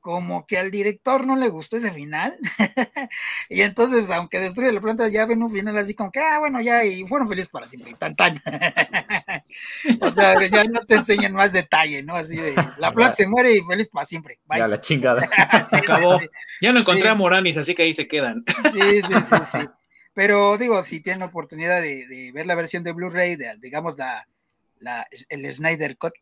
como que al director no le gustó ese final. <laughs> y entonces, aunque destruye la planta, ya ven un final así como que, ah, bueno, ya, y fueron felices para siempre, y tan, tan. <laughs> o sea, ya no te enseñan más detalle, ¿no? Así de, la planta se muere y feliz para siempre. Ya, la chingada. <laughs> se acabó. Ya no encontré a Moranis, así que ahí se quedan. sí, sí, sí, sí. Pero digo, si tienen oportunidad de, ver la versión de Blu-ray, de, digamos la, la, el Snyder Cut.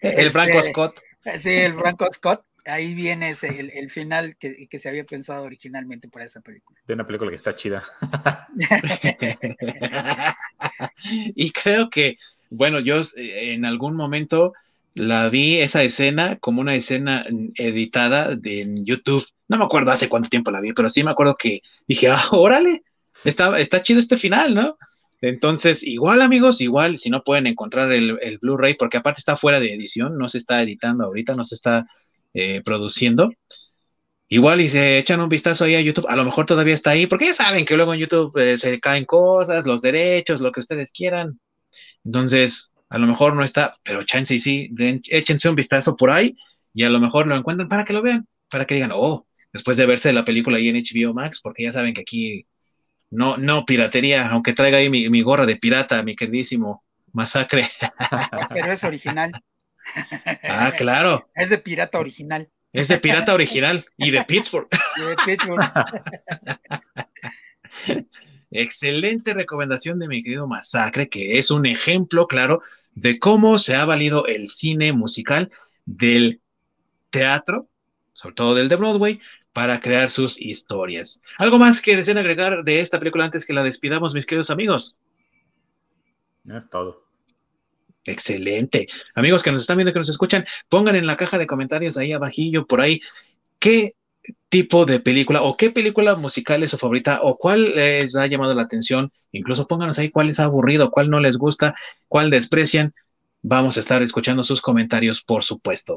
el Franco este, Scott. Sí, el Franco Scott. Ahí viene ese, el, final que, que, se había pensado originalmente para esa película. De una película que está chida. <laughs> y creo que, bueno, yo eh, en algún momento la vi esa escena como una escena editada de, en YouTube. No me acuerdo hace cuánto tiempo la vi, pero sí me acuerdo que dije, ah, órale, está, está chido este final, ¿no? Entonces, igual amigos, igual si no pueden encontrar el, Blu-ray, porque aparte está fuera de edición, no se está editando ahorita, no se está eh, produciendo. Igual y se echan un vistazo ahí a YouTube, a lo mejor todavía está ahí, porque ya saben que luego en YouTube eh, se caen cosas, los derechos, lo que ustedes quieran. Entonces, a lo mejor no está, pero chance y sí, échense un vistazo por ahí y a lo mejor lo encuentran para que lo vean, para que digan, oh, después de verse la película ahí en HBO Max, porque ya saben que aquí no, no piratería, aunque traiga ahí mi, mi gorra de pirata, mi queridísimo masacre. Pero es original. Ah, claro. Es de pirata original. Es de pirata original y de Pittsburgh. Y de Pittsburgh. Excelente recomendación de mi querido Masacre, que es un ejemplo claro de cómo se ha valido el cine musical del teatro, sobre todo del de Broadway, para crear sus historias. ¿Algo más que deseen agregar de esta película antes que la despidamos, mis queridos amigos? No es todo. Excelente. Amigos que nos están viendo, que nos escuchan, pongan en la caja de comentarios ahí abajillo, por ahí, qué tipo de película o qué película musical es su favorita o cuál les ha llamado la atención. Incluso pónganos ahí cuál les ha aburrido, cuál no les gusta, cuál desprecian. Vamos a estar escuchando sus comentarios, por supuesto.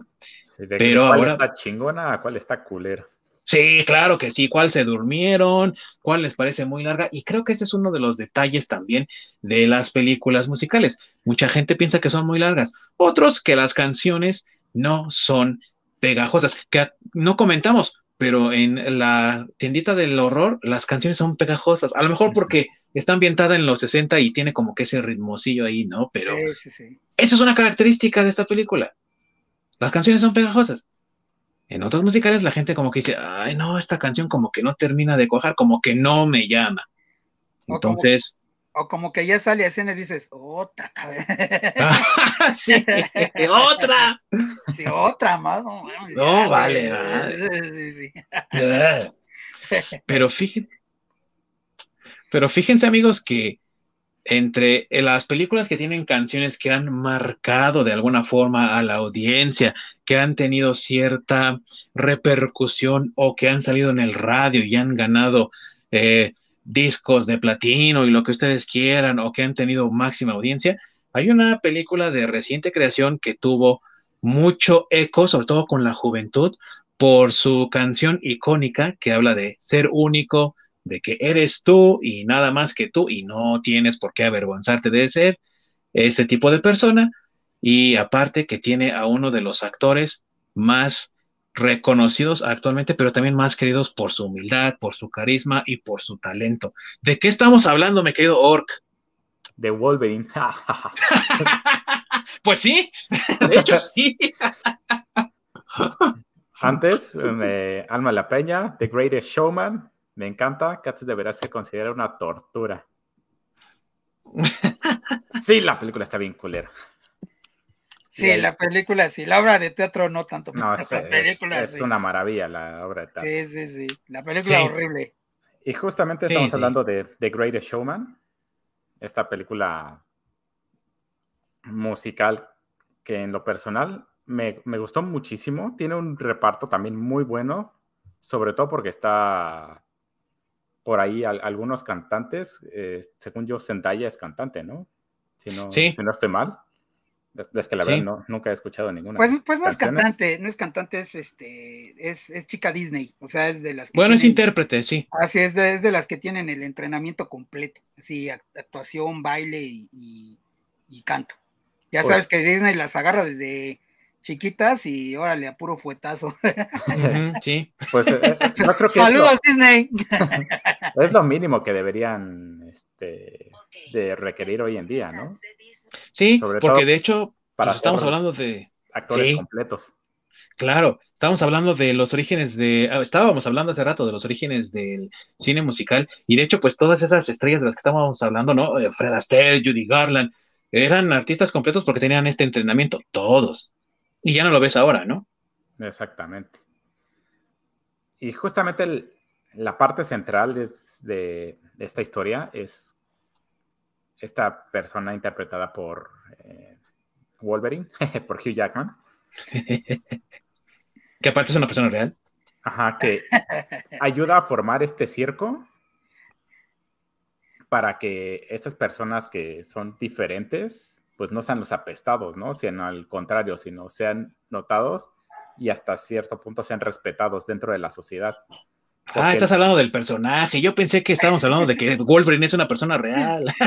Pero ¿cuál ahora. está chingona? ¿Cuál está culera? Sí, claro que sí. ¿Cuál se durmieron? ¿Cuál les parece muy larga? Y creo que ese es uno de los detalles también de las películas musicales. Mucha gente piensa que son muy largas. Otros que las canciones no son pegajosas. Que no comentamos pero en la tiendita del horror las canciones son pegajosas, a lo mejor porque está ambientada en los 60 y tiene como que ese ritmosillo ahí, ¿no? Pero sí, sí, eso es una característica de esta película. Las canciones son pegajosas. En otros musicales la gente como que dice, ay no, esta canción como que no termina de cojar, como que no me llama. Entonces, o como que ya sale a escena y dices, otra cabeza. <laughs> sí, otra. Sí, otra más. No, vale, vale. pero fíjense, pero fíjense amigos que entre las películas que tienen canciones que han marcado de alguna forma a la audiencia, que han tenido cierta repercusión o que han salido en el radio y han ganado eh, discos de platino y lo que ustedes quieran o que han tenido máxima audiencia, hay una película de reciente creación que tuvo mucho eco, sobre todo con la juventud, por su canción icónica que habla de ser único, de que eres tú y nada más que tú y no tienes por qué avergonzarte de ser ese tipo de persona. Y aparte que tiene a uno de los actores más reconocidos actualmente, pero también más queridos por su humildad, por su carisma y por su talento. ¿De qué estamos hablando, mi querido Orc? De Wolverine. <laughs> pues sí, de hecho sí. Antes, me Alma La Peña, The Greatest Showman, me encanta. Cats deberá ser considerada una tortura. <laughs> Sí, la película está bien culera. Sí, la película sí, la obra de teatro no tanto. No, es, es, una maravilla la obra de teatro. Sí, sí, sí, la película horrible. Y justamente estamos hablando de The Greatest Showman, esta película musical que en lo personal me, gustó muchísimo. Tiene un reparto también muy bueno, sobre todo porque está por ahí algunos cantantes. Eh, según yo, Zendaya es cantante, ¿no? Si no, si no estoy mal. Es que la verdad no, nunca he escuchado ninguna. Pues, pues no es cantante, no es cantante, es este, es, chica Disney, o sea, es de las que Bueno, es intérprete, sí. Así es, de, es de las que tienen el entrenamiento completo, así, actuación, baile y, canto. Ya pues sabes que Disney las agarra desde chiquitas y órale, a puro fuetazo. <laughs> sí. Pues eh, eh, creo que Saludos, Disney. <laughs> es lo mínimo que deberían este, de requerir hoy en día, ¿no? Sí, porque de hecho pues, estamos hablando de actores completos. Claro, estamos hablando de los orígenes de, ah, estábamos hablando hace rato de los orígenes del cine musical y de hecho pues todas esas estrellas de las que estábamos hablando, ¿no? Eh, Fred Astaire, Judy Garland, eran artistas completos porque tenían este entrenamiento, todos. Y ya no lo ves ahora, ¿no? Exactamente. Y justamente la parte central de, de, esta historia es esta persona interpretada por eh, Wolverine, <laughs> por Hugh Jackman. <laughs> que aparte es una persona real. Ajá, que ayuda a formar este circo para que estas personas que son diferentes, pues no sean los apestados, ¿no? Sino al contrario, sino sean notados y hasta cierto punto sean respetados dentro de la sociedad. Ah, estás hablando del personaje. Yo pensé que estábamos hablando de que <laughs> Wolverine es una persona real. <laughs>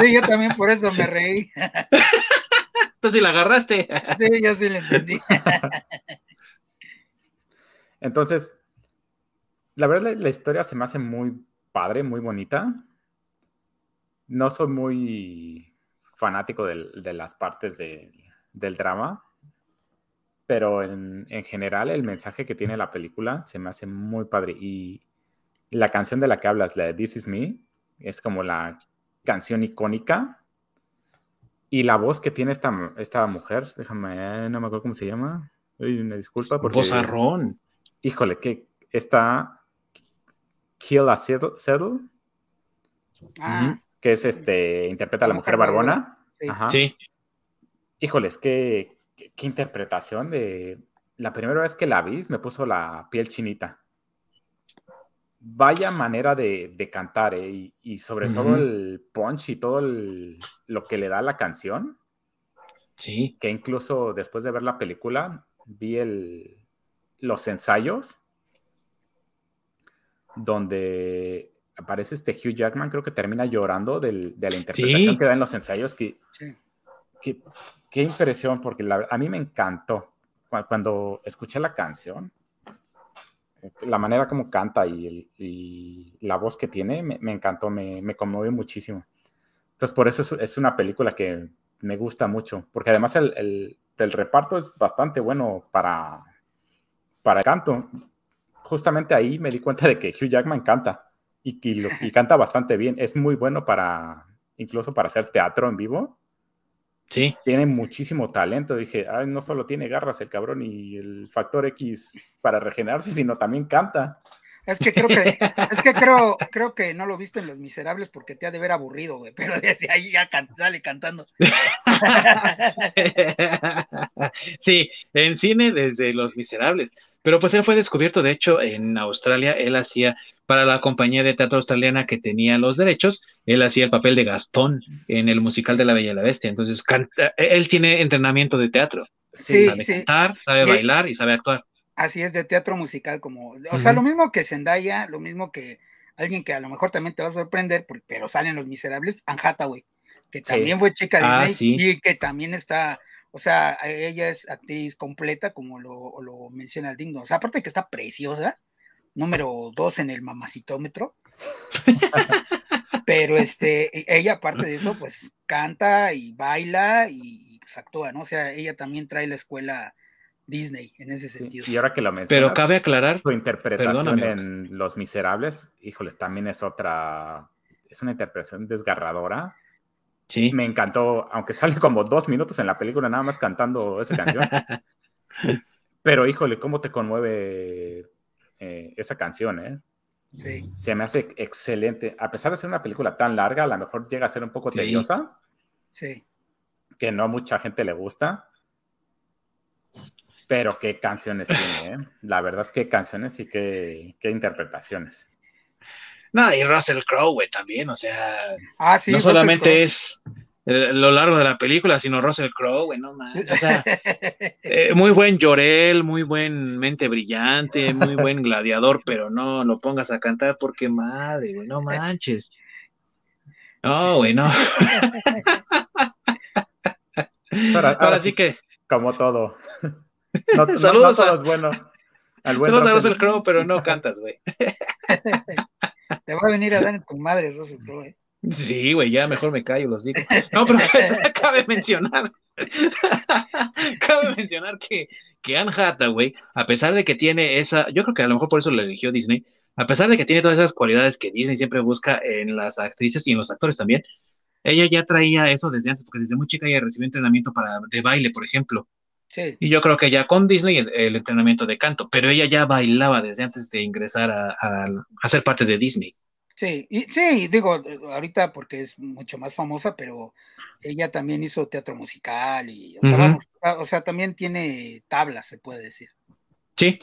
Sí, yo también por eso me reí. <laughs> Tú sí la agarraste. Sí, yo sí la entendí. Entonces, la verdad, la, historia se me hace muy padre, muy bonita. No soy muy fanático de, las partes del drama pero en, general el mensaje que tiene la película se me hace muy padre. Y la canción de la que hablas, la de This Is Me, es como la canción icónica. Y la voz que tiene esta, esta mujer, déjame, no me acuerdo cómo se llama. una disculpa. Porque, Vozarrón. Híjole, que está Kill a Settle. Ah. Que es este, interpreta a la mujer barbona. Sí. sí. Híjole, es que qué, interpretación de... La primera vez que la vi me puso la piel chinita. Vaya manera de, cantar, ¿eh? y, sobre todo el punch y todo lo que le da la canción. Sí. Que incluso después de ver la película, vi el, los ensayos donde aparece este Hugh Jackman, creo que termina llorando de la interpretación que da en los ensayos, que, que qué impresión, porque a mí me encantó cuando escuché la canción, la manera como canta y, la voz que tiene, me, encantó, me, me, conmovió muchísimo. Entonces, por eso es, una película que me gusta mucho, porque además el, reparto es bastante bueno para, para el canto. Justamente ahí me di cuenta de que Hugh Jackman canta y, y canta bastante bien. Es muy bueno para, incluso para hacer teatro en vivo Sí. Tiene muchísimo talento. Dije, no solo tiene garras el cabrón y el factor X para regenerarse, sino también canta. Es que creo que, es que creo, creo que no lo viste en Los Miserables porque te ha de ver aburrido, güey, pero desde ahí ya sale cantando. <laughs> Sí, en cine desde Los Miserables. Pero pues él fue descubierto, de hecho, en Australia, él hacía para la compañía de teatro australiana que tenía los derechos, él hacía el papel de Gastón en el musical de La Bella y la Bestia. Entonces, él tiene entrenamiento de teatro. Sí, sabe cantar, sabe bailar y sabe actuar. Así es, de teatro musical, como, o sea, lo mismo que Zendaya, lo mismo que alguien que a lo mejor también te va a sorprender, pero salen los miserables, Anjata, güey, que también fue chica de ah, y que también está, o sea, ella es actriz completa, como lo, lo menciona el digno. O sea, aparte de que está preciosa, número dos en el mamacitómetro. Pero este, e, ella aparte de eso, pues canta y baila y, pues actúa, ¿no? O sea, ella también trae la escuela Disney en ese sentido. y ahora que lo mencionas, pero cabe aclarar su interpretación en Los Miserables, híjoles, también es otra, es una interpretación desgarradora. Sí. Me encantó, aunque sale como dos minutos en la película nada más cantando esa canción. <laughs> Pero híjole, cómo te conmueve eh, esa canción, ¿eh? Sí. Se me hace excelente. A pesar de ser una película tan larga, a lo mejor llega a ser un poco tediosa. Sí. Que no mucha gente le gusta. Pero qué canciones tiene, ¿eh? La verdad, qué canciones y qué, qué interpretaciones. No, y Russell Crowe, güey, también, o sea, ah, no solamente es lo largo de la película, sino Russell Crowe, güey, no más. O sea, <laughs> eh, muy buen Llorel, muy buen mente brillante, muy buen gladiador, pero no lo pongas a cantar porque madre, güey, no manches. No, güey, no. Ahora, sí que. Como todo. <laughs> Saludos a, bueno. Al buen Saludos a Russell Crowe, pero no cantas, güey. Te va a venir a dar en tu madre, Russell Crowe. ¿eh? Sí, güey, ya mejor me callo, los digo. No, pero <laughs> cabe mencionar, <laughs> cabe mencionar que, que Anne Hathaway, a pesar de que tiene esa, yo creo que a lo mejor por eso la eligió Disney, a pesar de que tiene todas esas cualidades que Disney siempre busca en las actrices y en los actores también, ella ya traía eso desde antes, porque desde muy chica ella recibió entrenamiento para, de baile, por ejemplo. Sí. Y yo creo que ya con Disney el, entrenamiento de canto, pero ella ya bailaba desde antes de ingresar a, a ser parte de Disney. Sí, y, sí, digo, ahorita porque es mucho más famosa, pero ella también hizo teatro musical y, o, sea, también tiene tablas, se puede decir. Sí,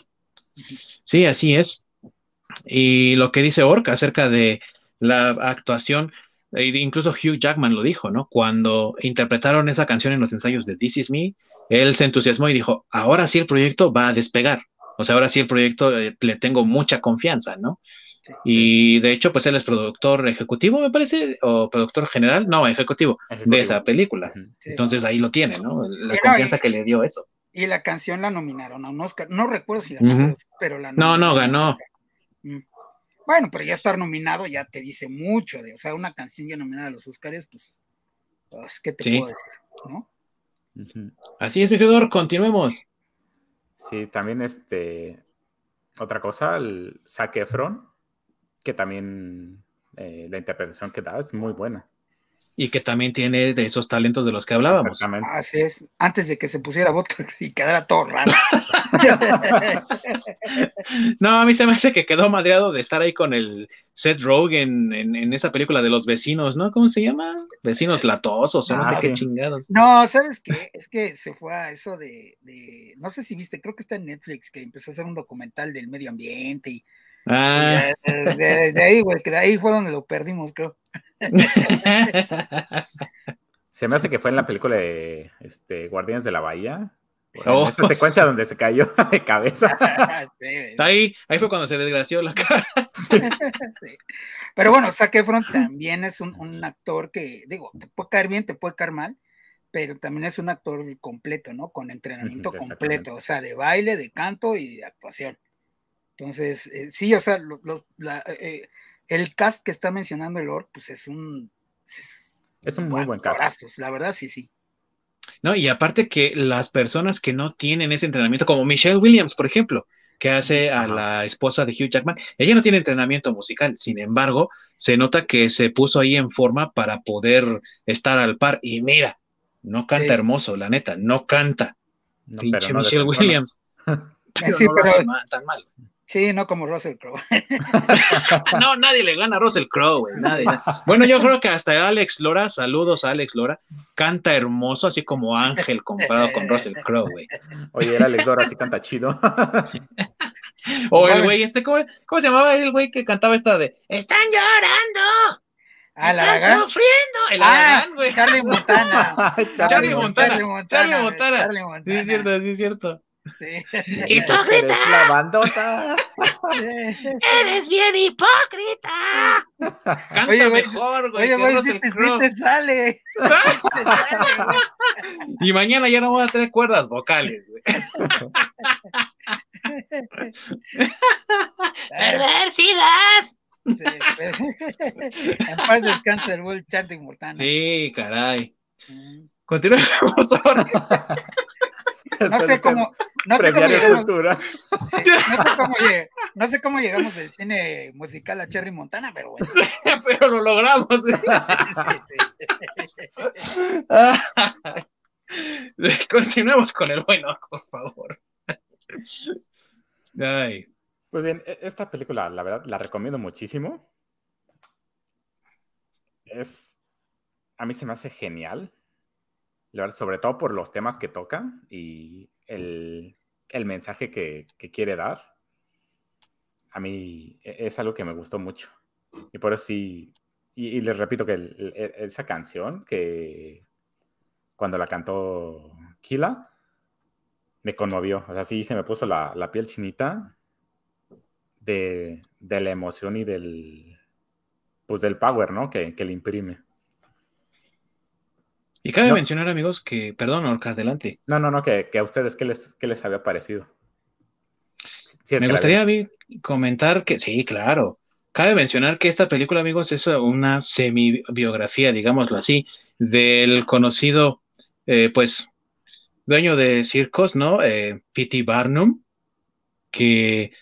sí, así es. Y lo que dice Orca acerca de la actuación, e incluso Hugh Jackman lo dijo, ¿no? Cuando interpretaron esa canción en los ensayos de This Is Me, él se entusiasmó y dijo, ahora sí el proyecto va a despegar. O sea, ahora sí el proyecto eh, le tengo mucha confianza, ¿no? Y de hecho, pues él es productor ejecutivo, me parece, o productor general, no, ejecutivo, de esa película. Entonces ahí lo tiene, ¿no? La confianza que le dio eso. Y la canción la nominaron a un Oscar, no recuerdo si ganó, pero la No, no, ganó. Mm. Bueno, pero ya estar nominado ya te dice mucho, de, o sea, una canción ya nominada a los Oscars, pues, pues ¿qué te puedo decir? ¿no? Así es, mi querido, continuemos. Sí, también este, otra cosa, el Zac Efron, que también eh, la interpretación que da es muy buena. Y que también tiene de esos talentos de los que hablábamos. Así es, antes de que se pusiera Botox y quedara todo raro. <laughs> no, a mí se me hace que quedó madreado de estar ahí con el Seth Rogen en, esa película de los vecinos, ¿no? ¿Cómo se llama? Vecinos latosos, o no sé ah, qué chingados. No, ¿sabes qué? Es que se fue a eso de, de, no sé si viste, creo que está en Netflix, que empezó a hacer un documental del medio ambiente y Ah. De, ahí, güey, que de ahí fue donde lo perdimos, creo. <laughs> Se me hace que fue en la película de este, Guardianes de la Bahía. Oh, esa secuencia donde se cayó <laughs> de cabeza. <laughs> ahí, ahí fue cuando se desgració la cara. Pero bueno, Zac Efron también es un, un, actor que, digo, te puede caer bien, te puede caer mal, pero también es un actor completo, ¿no? Con entrenamiento completo, o sea, de baile, de canto y de actuación. Entonces, eh, sí, o sea, eh, el cast que está mencionando el Orc, pues es un... Es, un muy buen cast. La verdad, sí, sí. No, y aparte que las personas que no tienen ese entrenamiento, como Michelle Williams, por ejemplo, que hace a la esposa de Hugh Jackman, ella no tiene entrenamiento musical, sin embargo, se nota que se puso ahí en forma para poder estar al par. Y mira, no canta hermoso, la neta, no canta. Pinche Michelle Williams. <laughs> <laughs> sí, pero, tan mal. Sí, no como Russell Crowe. <laughs> no, nadie le gana a Russell Crowe, güey. Bueno, yo creo que hasta Alex Lora, saludos a Alex Lora, canta hermoso, así como Ángel comparado con Russell Crowe, güey. Oye, era Alex Lora sí canta chido. <laughs> o el güey, este, ¿cómo, se llamaba el güey que cantaba esta de Están llorando? Ah, Están sufriendo. El ah, güey. Charlie Montana. <laughs> Charlie, Montana. Charlie Montana. Charlie Montana. Charlie Montana. Sí, es cierto, sí, es cierto. Sí. ¡Hipócrita! la bandota. <laughs> ¡Eres bien hipócrita! Canta oye, mejor, güey. Oye, güey, si te, te sale. <laughs> y mañana ya no voy a tener cuerdas vocales, güey. <laughs> ¡Perversidad! Sí, en paz descansa el buen Charlie Mortana. Sí, caray. Mm. Continuemos ahora. No sé cómo, no sé cómo, llegaron, no, sé cómo no sé cómo llegamos del cine musical a Cherry Montana, pero bueno. <laughs> pero lo logramos. <laughs> Continuemos con el bueno, por favor. Pues bien, e-, esta película, la verdad, la recomiendo muchísimo. Es. A mí se me hace genial. Sobre todo por los temas que toca y el, mensaje que, quiere dar. A mí e-, es algo que me gustó mucho. Y por eso sí. Y, les repito que esa canción que cuando la cantó Kila, me conmovió. O sea, sí se me puso la, piel chinita de, la emoción y del, pues del power, ¿no? Que, le imprime. Y cabe mencionar, amigos, que, perdón, Orca, adelante. No, no, no, que, a ustedes, ¿qué les, les había parecido? me gustaría comentar que, sí, claro. Cabe mencionar que esta película, amigos, es una semi-biografía, digámoslo así, del conocido, eh, pues, dueño de circos, ¿no? Eh, P.T. Barnum, que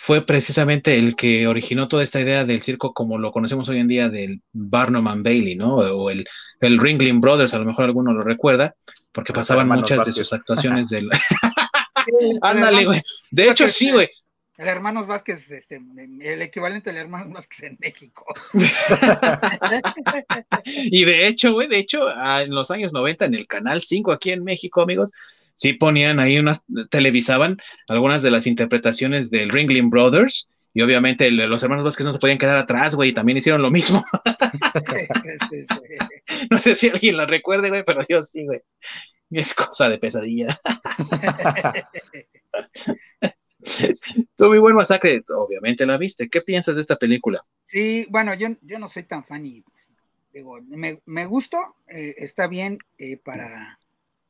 fue precisamente el que originó toda esta idea del circo como lo conocemos hoy en día del Barnum and Bailey, ¿no? O el, el Ringling Brothers, a lo mejor alguno lo recuerda, porque pasaban muchas de sus actuaciones del... <laughs> <laughs> Ándale, güey. De hecho, sí, güey. El Hermanos Vázquez, este, el equivalente del Hermanos Vázquez en México. <laughs> y de hecho, güey, de hecho, en los años 90 en el Canal 5 aquí en México, amigos, sí ponían ahí unas, televisaban algunas de las interpretaciones del Ringling Brothers. Y obviamente los hermanos Vázquez no se podían quedar atrás, güey, y también hicieron lo mismo. <laughs> No sé si alguien la recuerde, güey, pero yo sí, güey. Es cosa de pesadilla. <laughs> Tú muy buen masacre, obviamente la viste. ¿Qué piensas de esta película? Sí, bueno, yo, yo no soy tan fan y pues, digo, me, me gustó, eh, está bien eh, para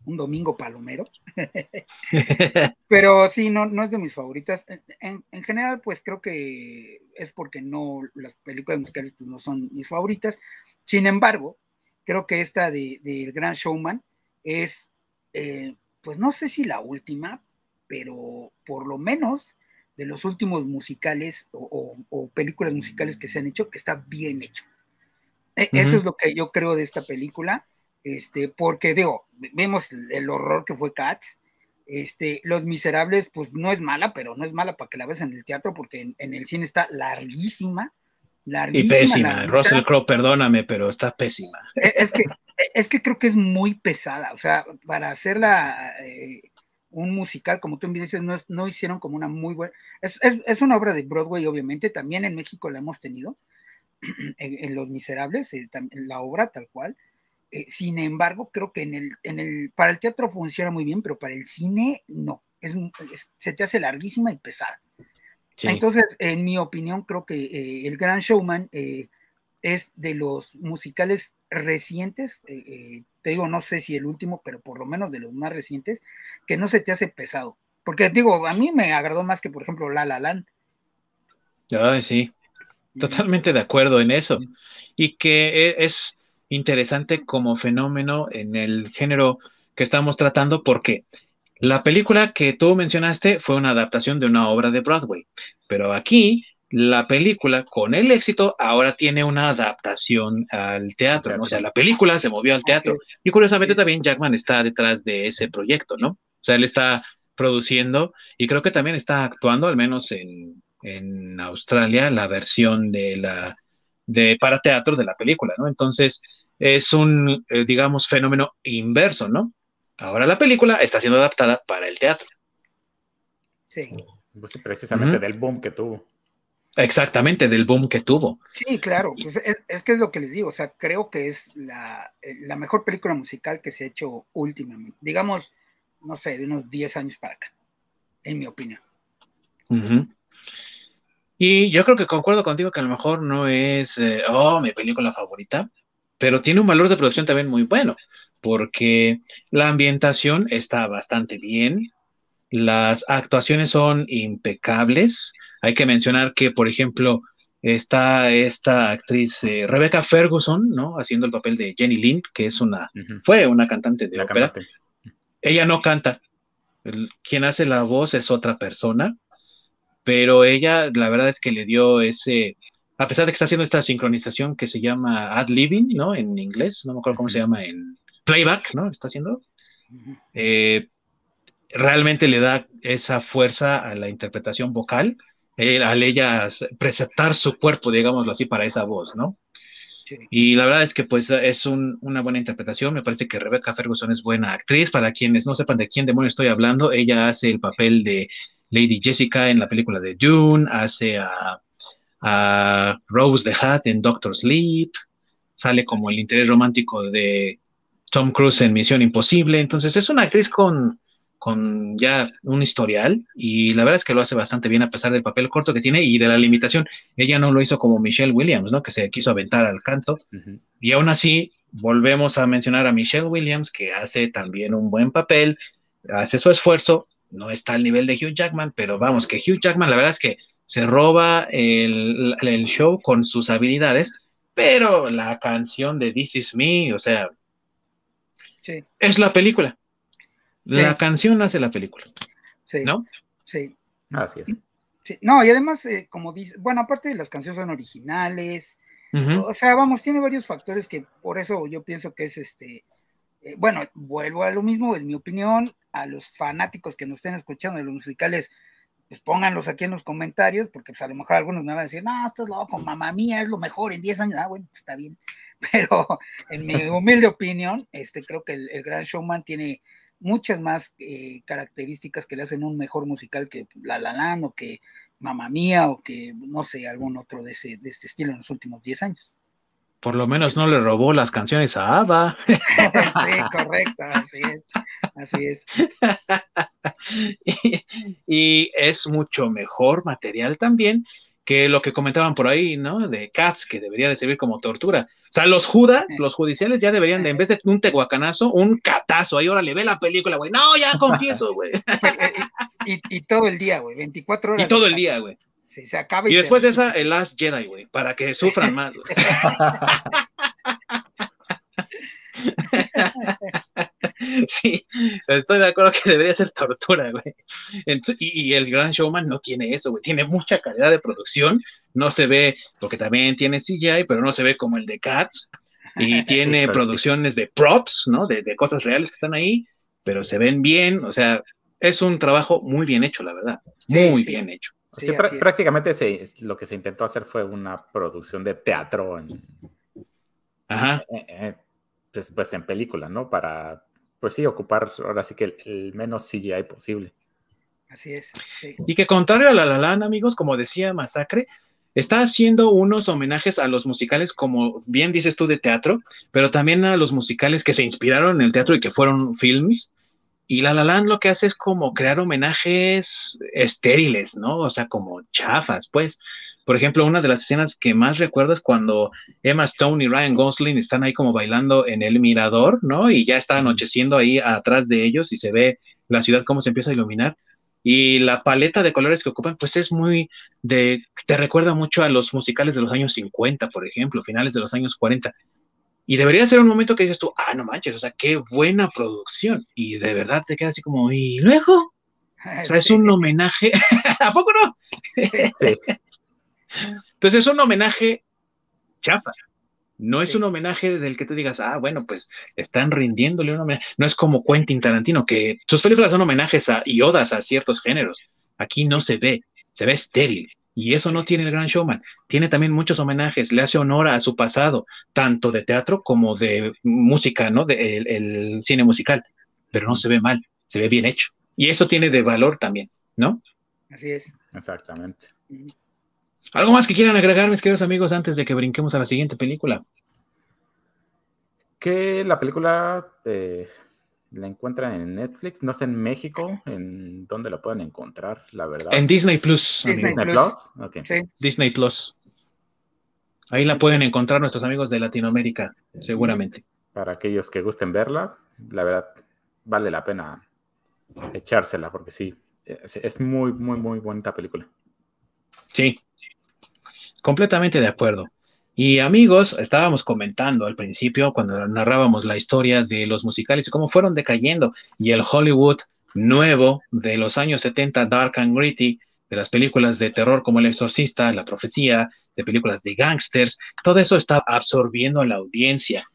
un domingo palomero, <laughs> pero sí, no, no es de mis favoritas. En, general, pues creo que es porque no, las películas musicales pues, no son mis favoritas. Sin embargo, creo que esta de, de Gran Showman es, eh, pues no sé si la última, pero por lo menos de los últimos musicales o, películas musicales que se han hecho, que está bien hecho. E, eso es lo que yo creo de esta película, este, porque digo, vemos el horror que fue Cats, este, Los Miserables, pues no es mala, pero no es mala para que la veas en el teatro, porque en, el cine está larguísima, larguísima. Y pésima, Russell Crowe, perdóname, pero está pésima. E, es que, es que creo que es muy pesada, o sea, para hacerla... Eh, un musical, como tú me dices, no, no hicieron como una muy buena. Es, una obra de Broadway, obviamente, también en México la hemos tenido, <clears throat> en, Los Miserables, eh, la obra tal cual. Eh, sin embargo, creo que en el, en el, para el teatro funciona muy bien, pero para el cine no. Es, se te hace larguísima y pesada. Entonces, en mi opinión, creo que eh, El Gran Showman es de los musicales recientes, te digo, no sé si el último, pero por lo menos de los más recientes, que no se te hace pesado. Porque digo, a mí me agradó más que, por ejemplo, La La Land. Ay, sí, totalmente de acuerdo en eso. Y que es interesante como fenómeno en el género que estamos tratando, porque la película que tú mencionaste fue una adaptación de una obra de Broadway, pero aquí la película, con el éxito, ahora tiene una adaptación al teatro, ¿no? O sea, la película se movió al teatro. Y curiosamente también Jackman está detrás de ese proyecto, ¿no? O sea, él está produciendo y creo que también está actuando, al menos en, Australia, la versión de la de para teatro de la película, ¿no? Entonces, es un, eh, digamos, fenómeno inverso, ¿no? Ahora la película está siendo adaptada para el teatro. Sí. Pues precisamente del boom que tuvo. Exactamente, del boom que tuvo. Sí, claro, pues es, que es lo que les digo, o sea, creo que es la, mejor película musical que se ha hecho últimamente, digamos, no sé, de unos 10 años para acá, en mi opinión. Y yo creo que concuerdo contigo que a lo mejor no es, eh, oh, mi película favorita, pero tiene un valor de producción también muy bueno, porque la ambientación está bastante bien, las actuaciones son impecables, hay que mencionar que, por ejemplo, está esta actriz eh, Rebecca Ferguson, ¿no? Haciendo el papel de Jenny Lind, que es una, fue una cantante de ópera. Ella no canta. quien hace la voz es otra persona, pero ella, la verdad es que le dio ese, a pesar de que está haciendo esta sincronización que se llama ad living, ¿no? En inglés, no me acuerdo cómo se llama en playback, ¿no? Está haciendo. Eh, realmente le da esa fuerza a la interpretación vocal, eh, al ella presentar su cuerpo, digámoslo así, para esa voz, ¿no? Y la verdad es que pues es una buena interpretación. Me parece que Rebecca Ferguson es buena actriz. Para quienes no sepan de quién demonios estoy hablando, ella hace el papel de Lady Jessica en la película de Dune, hace a, Rose the Hat en Doctor Sleep, sale como el interés romántico de Tom Cruise en Misión Imposible. Entonces es una actriz con, con ya un historial y la verdad es que lo hace bastante bien a pesar del papel corto que tiene y de la limitación. Ella no lo hizo como Michelle Williams, ¿no? Que se quiso aventar al canto. Y aún así, volvemos a mencionar a Michelle Williams, que hace también un buen papel, hace su esfuerzo, no está al nivel de Hugh Jackman, pero vamos, que Hugh Jackman la verdad es que se roba el, show con sus habilidades, pero la canción de This Is Me, o sea, es la película. La canción hace la película. Sí. ¿No? Sí. Así es. No, y además, eh, como dice, bueno, aparte de las canciones son originales, o sea, vamos, tiene varios factores que por eso yo pienso que es este, eh, bueno, vuelvo a lo mismo, es mi opinión, a los fanáticos que nos estén escuchando de los musicales, pues pónganlos aquí en los comentarios, porque pues a lo mejor algunos me van a decir, no, esto es loco, mamá mía, es lo mejor en 10 años, ah, bueno, está bien, <laughs> pero en mi humilde opinión, este, creo que el, Gran Showman tiene muchas más eh, características que le hacen un mejor musical que La La Land o que Mamma Mía o que, no sé, algún otro de, ese, de este estilo en los últimos 10 años. Por lo menos no le robó las canciones a Ava. sí, correcto, así es. Así es. <laughs> y, es mucho mejor material también que lo que comentaban por ahí, ¿no? De Cats, que debería de servir como tortura. O sea, los judas, los judiciales ya deberían de, en vez de un tehuacanazo, un catazo. Ahí ahora le ve la película, güey. No, ya confieso, güey. <laughs> y, todo el día, güey. 24 horas. Y todo el día, güey. Sí, se acaba y, y después de esa, el Last Jedi, güey, para que sufran más. <laughs> sí, estoy de acuerdo que debería ser tortura, güey. y, el Gran Showman no tiene eso, güey. Tiene mucha calidad de producción. No se ve, porque también tiene CGI, pero no se ve como el de Cats. Y <laughs> tiene producciones de props, ¿no? De, cosas reales que están ahí, pero se ven bien. O sea, es un trabajo muy bien hecho, la verdad. Muy bien hecho. Prácticamente lo que se intentó hacer fue una producción de teatro en, Ajá. Eh, eh, pues, pues, en película, ¿no? Para pues sí, ocupar ahora sí que el, menos CGI posible. Así es. Y que contrario a La La Land, amigos, como decía Masacre, está haciendo unos homenajes a los musicales, como bien dices tú, de teatro, pero también a los musicales que se inspiraron en el teatro y que fueron films. Y La La Land lo que hace es como crear homenajes estériles, ¿no? O sea, como chafas, pues. Por ejemplo, una de las escenas que más recuerdo es cuando Emma Stone y Ryan Gosling están ahí como bailando en el mirador, ¿no? Y ya está anocheciendo ahí atrás de ellos y se ve la ciudad cómo se empieza a iluminar. Y la paleta de colores que ocupan, pues es muy de, te recuerda mucho a los musicales de los años 50, por ejemplo, finales de los años 40. Y debería ser un momento que dices tú, ah, no manches, o sea, qué buena producción. Y de verdad te queda así como, ¿y luego? O sea, es un homenaje. <laughs> ¿A poco no? Entonces es un homenaje chapa. No es un homenaje del que tú digas, ah, bueno, pues están rindiéndole un homenaje. No es como Quentin Tarantino, que sus películas son homenajes a, y odas a ciertos géneros. Aquí no se ve, se ve estéril. Y eso no tiene el Gran Showman. Tiene también muchos homenajes, le hace honor a su pasado, tanto de teatro como de música, ¿no? De el cine musical. Pero no se ve mal, se ve bien hecho. Y eso tiene de valor también, ¿no? Así es. Exactamente. ¿Algo más que quieran agregar, mis queridos amigos, antes de que brinquemos a la siguiente película? Que la película eh, la encuentran en Netflix, no sé en México, en dónde la pueden encontrar, la verdad. En Disney Plus. Disney, Plus. Disney Plus. Ahí la pueden encontrar nuestros amigos de Latinoamérica, seguramente. Para aquellos que gusten verla, la verdad vale la pena echársela, porque sí, es, es muy, muy, muy bonita película. Sí, Completamente de acuerdo. Y amigos, estábamos comentando al principio cuando narrábamos la historia de los musicales y cómo fueron decayendo y el Hollywood nuevo de los años 70, Dark and Gritty, de las películas de terror como El Exorcista, La Profecía, de películas de gangsters, todo eso está absorbiendo a la audiencia.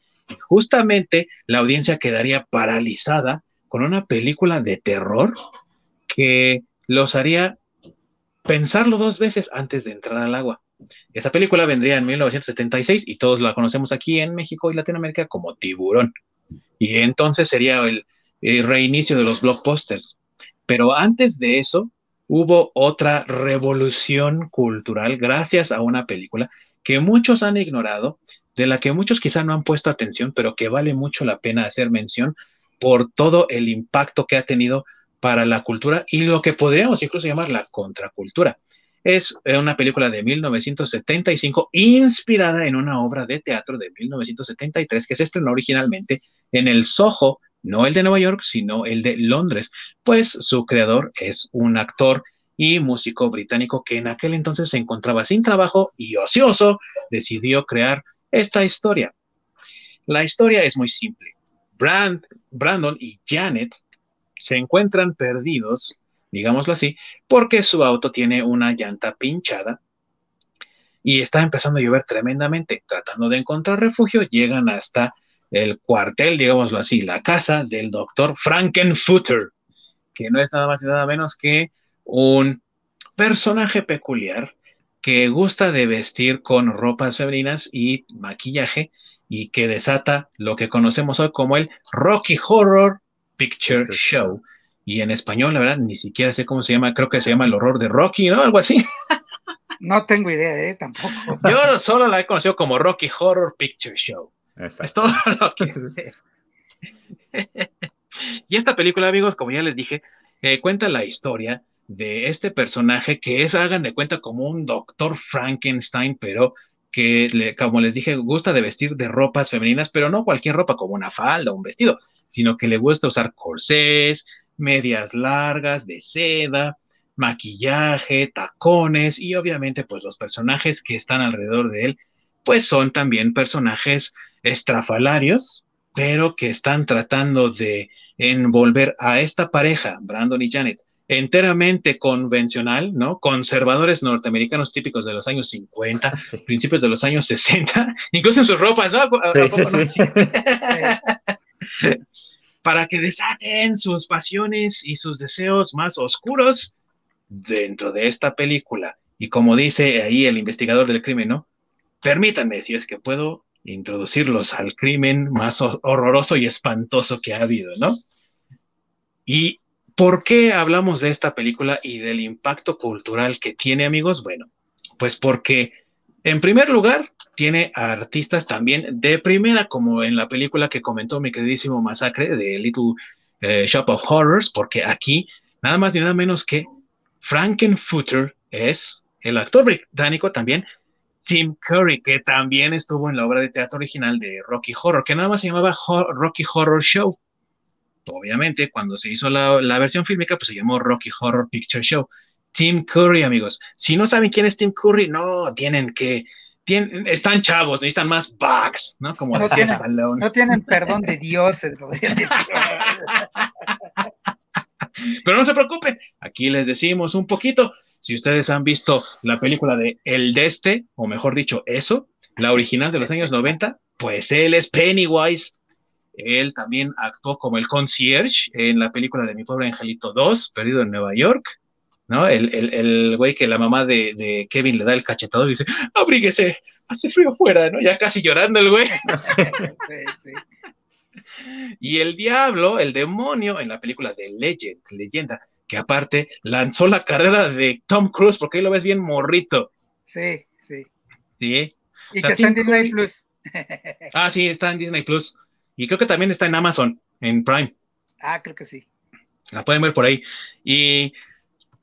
Justamente la audiencia quedaría paralizada con una película de terror que los haría pensarlo dos veces antes de entrar al agua. Esa película vendría en 1976 y todos la conocemos aquí en México y Latinoamérica como Tiburón. Y entonces sería el, reinicio de los blockbusters. Pero antes de eso, hubo otra revolución cultural gracias a una película que muchos han ignorado, de la que muchos quizá no han puesto atención, pero que vale mucho la pena hacer mención por todo el impacto que ha tenido para la cultura y lo que podríamos incluso llamar la contracultura. Es eh, una película de 1975 inspirada en una obra de teatro de 1973 que se estrenó originalmente en el Soho, no el de Nueva York, sino el de Londres, pues su creador es un actor y músico británico que en aquel entonces se encontraba sin trabajo y ocioso, decidió crear esta historia. La historia es muy simple. Brandon y Janet se encuentran perdidos digámoslo así, porque su auto tiene una llanta pinchada y está empezando a llover tremendamente. Tratando de encontrar refugio, llegan hasta el cuartel, digámoslo así, la casa del doctor Frankenfutter, que no es nada más y nada menos que un personaje peculiar que gusta de vestir con ropas femeninas y maquillaje y que desata lo que conocemos hoy como el Rocky Horror Picture Show, y en español, la verdad, ni siquiera sé cómo se llama, creo que se llama El horror de Rocky, ¿no? Algo así. <laughs> No tengo idea, ¿eh? Tampoco. <laughs> Yo solo la he conocido como Rocky Horror Picture Show. Es todo <laughs> lo que sé. y esta película, amigos, como ya les dije, eh, cuenta la historia de este personaje que es, hagan de cuenta, como un doctor Frankenstein, pero que, como les dije, gusta de vestir de ropas femeninas, pero no cualquier ropa como una falda o un vestido, sino que le gusta usar corsés, medias largas de seda, maquillaje, tacones y obviamente pues los personajes que están alrededor de él pues son también personajes estrafalarios, pero que están tratando de envolver a esta pareja, Brandon y Janet, enteramente convencional, ¿no? Conservadores norteamericanos típicos de los años 50, principios de los años 60, <laughs> incluso en sus ropas, ¿no? <laughs> para que desaten sus pasiones y sus deseos más oscuros dentro de esta película. Y como dice ahí el investigador del crimen, ¿no? Permítanme, si es que puedo, introducirlos al crimen más horroroso y espantoso que ha habido, ¿no? ¿Y por qué hablamos de esta película y del impacto cultural que tiene, amigos? Bueno, pues porque, en primer lugar, tiene artistas también de primera, como en la película que comentó mi queridísimo Masacre de Little eh, Shop of Horrors, porque aquí nada más ni nada menos que Frankenfutter es el actor británico también, Tim Curry, que también estuvo en la obra de teatro original de Rocky Horror, que nada más se llamaba Rocky Horror Show. Obviamente, cuando se hizo la, la versión fílmica, pues se llamó Rocky Horror Picture Show. Tim Curry, amigos. Si no saben quién es Tim Curry, no, tienen que están chavos, necesitan más bugs, ¿no? Como no tienen, no tienen perdón de Dios, <laughs> Pero no se preocupen, aquí les decimos un poquito. Si ustedes han visto la película de El Deste, o mejor dicho, eso, la original de los años 90, pues él es Pennywise. Él también actuó como el concierge en la película de Mi Pobre Angelito 2, Perdido en Nueva York. ¿No? El, el, el güey que la mamá de, Kevin le da el cachetado y dice, abríguese, hace frío afuera, ¿no? Ya casi llorando el güey. <laughs> Y el diablo, el demonio, en la película de Legend, leyenda, que aparte lanzó la carrera de Tom Cruise, porque ahí lo ves bien morrito. Sí, sí. Sí. Y que está en Disney Plus. ah, sí, está en Disney Plus. Y creo que también está en Amazon, en Prime. Ah, creo que sí. La pueden ver por ahí. Y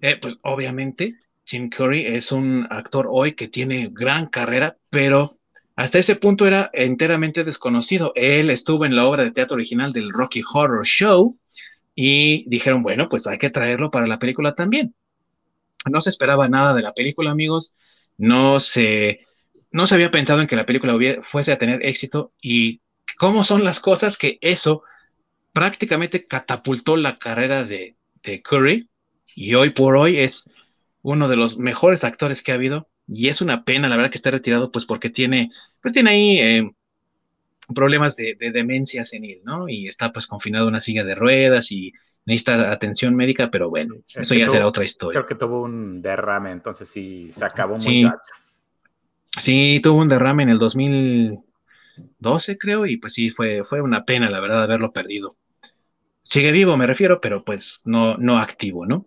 eh, pues obviamente Tim Curry es un actor hoy que tiene gran carrera, pero hasta ese punto era enteramente desconocido. Él estuvo en la obra de teatro original del Rocky Horror Show y dijeron, bueno, pues hay que traerlo para la película también. No se esperaba nada de la película, amigos. No se, no se había pensado en que la película fuese a tener éxito y cómo son las cosas que eso prácticamente catapultó la carrera de, de Curry y hoy por hoy es uno de los mejores actores que ha habido, y es una pena, la verdad, que esté retirado, pues porque tiene, pues tiene ahí eh, problemas de, demencia senil, ¿no? Y está pues confinado en una silla de ruedas y necesita atención médica, pero bueno, eso ya será otra historia. Creo que tuvo un derrame, entonces sí, se acabó muy sí. Sí, tuvo un derrame en el 2012, creo, y pues sí, fue, fue una pena, la verdad, haberlo perdido. Sigue vivo, me refiero, pero pues no, no activo, ¿no?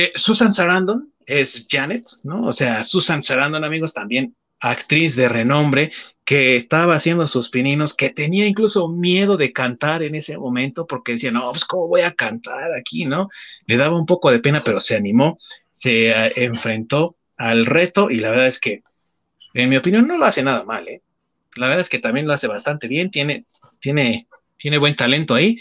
Eh, Susan Sarandon es Janet, ¿no? O sea, Susan Sarandon, amigos, también actriz de renombre que estaba haciendo sus pininos, que tenía incluso miedo de cantar en ese momento porque decía, no, pues cómo voy a cantar aquí, ¿no? Le daba un poco de pena, pero se animó, se eh, enfrentó al reto y la verdad es que, en mi opinión, no lo hace nada mal, ¿eh? La verdad es que también lo hace bastante bien, tiene, tiene, tiene buen talento ahí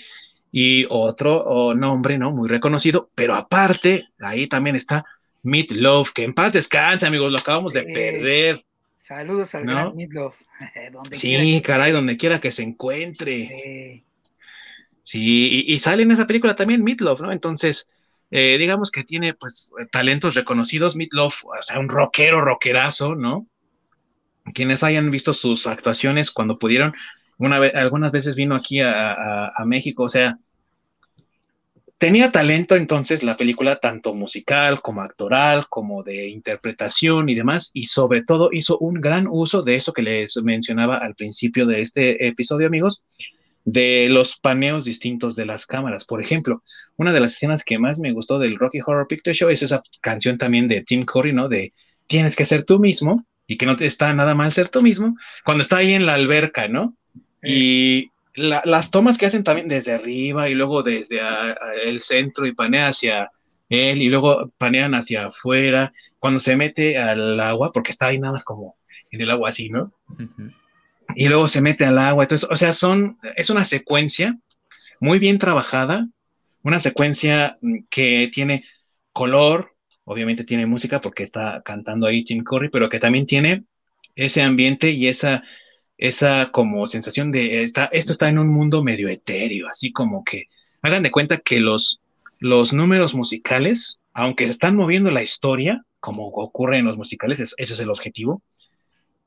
y otro nombre, ¿no? Muy reconocido, pero aparte, ahí también está Meat Love, que en paz descanse, amigos, lo acabamos de perder. Saludos al gran Meatloaf. <laughs> sí, caray, donde quiera que se encuentre. Sí. Sí, y, sale en esa película también Meatloaf, ¿no? Entonces, eh, digamos que tiene, pues, talentos reconocidos, Meatloaf, o sea, un rockero, rockerazo, ¿no? Quienes hayan visto sus actuaciones cuando pudieron, una vez, algunas veces vino aquí a México, o sea, Tenía talento entonces la película tanto musical como actoral, como de interpretación y demás, y sobre todo hizo un gran uso de eso que les mencionaba al principio de este episodio, amigos, de los paneos distintos de las cámaras. Por ejemplo, una de las escenas que más me gustó del Rocky Horror Picture Show es esa canción también de Tim Curry, ¿no? De tienes que ser tú mismo y que no te está nada mal ser tú mismo, cuando está ahí en la alberca, ¿no? Y las tomas que hacen también desde arriba y luego desde el centro y panea hacia él y luego panean hacia afuera, cuando se mete al agua, porque está ahí nada más como en el agua así, ¿no? Y luego se mete al agua, entonces, o sea, son, es una secuencia muy bien trabajada, una secuencia mm, que tiene color, obviamente tiene música porque está cantando ahí Tim Curry, pero que también tiene ese ambiente y esa esa como sensación de esto está en un mundo medio etéreo, así como que hagan de cuenta que los, los números musicales, aunque se están moviendo la historia, como ocurre en los musicales, ese es el objetivo,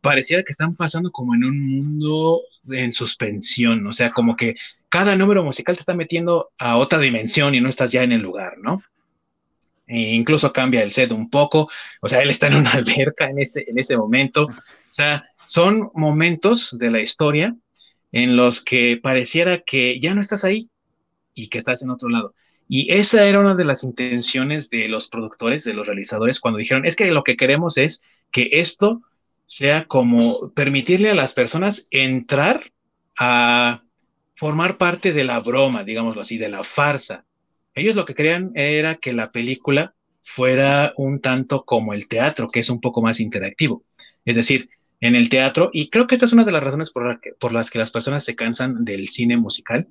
pareciera que están pasando como en un mundo en suspensión, o sea, como que cada número musical te está metiendo a otra dimensión y no estás ya en el lugar, ¿no? E incluso cambia el set un poco, o sea, él está en una <laughs> alberca en ese, en ese momento, o sea, son momentos de la historia en los que pareciera que ya no estás ahí y que estás en otro lado. Y esa era una de las intenciones de los productores, de los realizadores, cuando dijeron, es que lo que queremos es que esto sea como permitirle a las personas entrar a formar parte de la broma, digámoslo así, de la farsa. Ellos lo que querían era que la película fuera un tanto como el teatro, que es un poco más interactivo. Es decir, en el teatro, y creo que esta es una de las razones por, por, las que las personas se cansan del cine musical.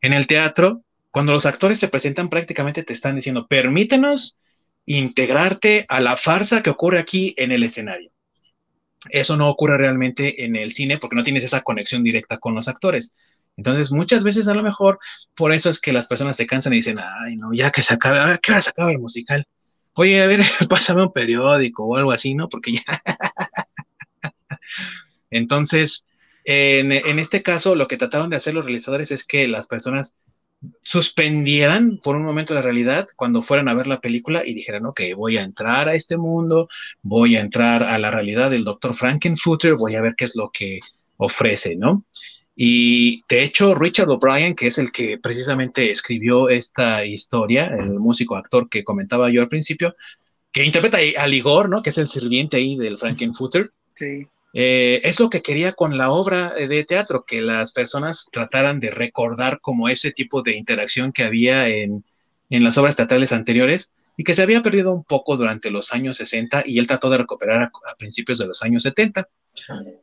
En el teatro, cuando los actores se presentan, prácticamente te están diciendo, permítenos integrarte a la farsa que ocurre aquí en el escenario. Eso no ocurre realmente en el cine porque no tienes esa conexión directa con los actores. Entonces, muchas veces a lo mejor por eso es que las personas se cansan y dicen, ay, no, ya que se acabe, ¿qué hora se acaba el musical? Oye, a ver, <laughs> pásame un periódico o algo así, ¿no? Porque ya <laughs> Entonces, en, este caso, lo que trataron de hacer los realizadores es que las personas suspendieran por un momento la realidad cuando fueran a ver la película y dijeran, ok, voy a entrar a este mundo, voy a entrar a la realidad del doctor Frankenfurter, voy a ver qué es lo que ofrece, ¿no? Y de hecho, Richard O'Brien, que es el que precisamente escribió esta historia, el músico actor que comentaba yo al principio, que interpreta a Igor, ¿no? Que es el sirviente ahí del Frankenfurter. Sí. Eh, es lo que quería con la obra de teatro, que las personas trataran de recordar como ese tipo de interacción que había en, las obras teatrales anteriores y que se había perdido un poco durante los años 60 y él trató de recuperar a, principios de los años 70.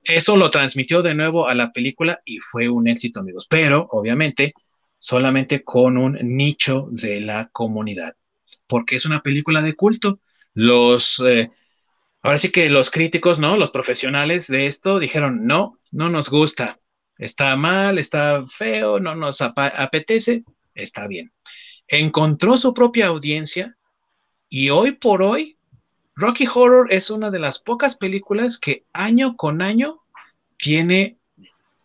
Eso lo transmitió de nuevo a la película y fue un éxito, amigos, pero obviamente solamente con un nicho de la comunidad, porque es una película de culto. Los, eh, Ahora sí que los críticos, ¿no? Los profesionales de esto dijeron, no, no nos gusta, está mal, está feo, no nos apetece, está bien. Encontró su propia audiencia Y hoy por hoy, Rocky Horror es una de las pocas películas que año con año tiene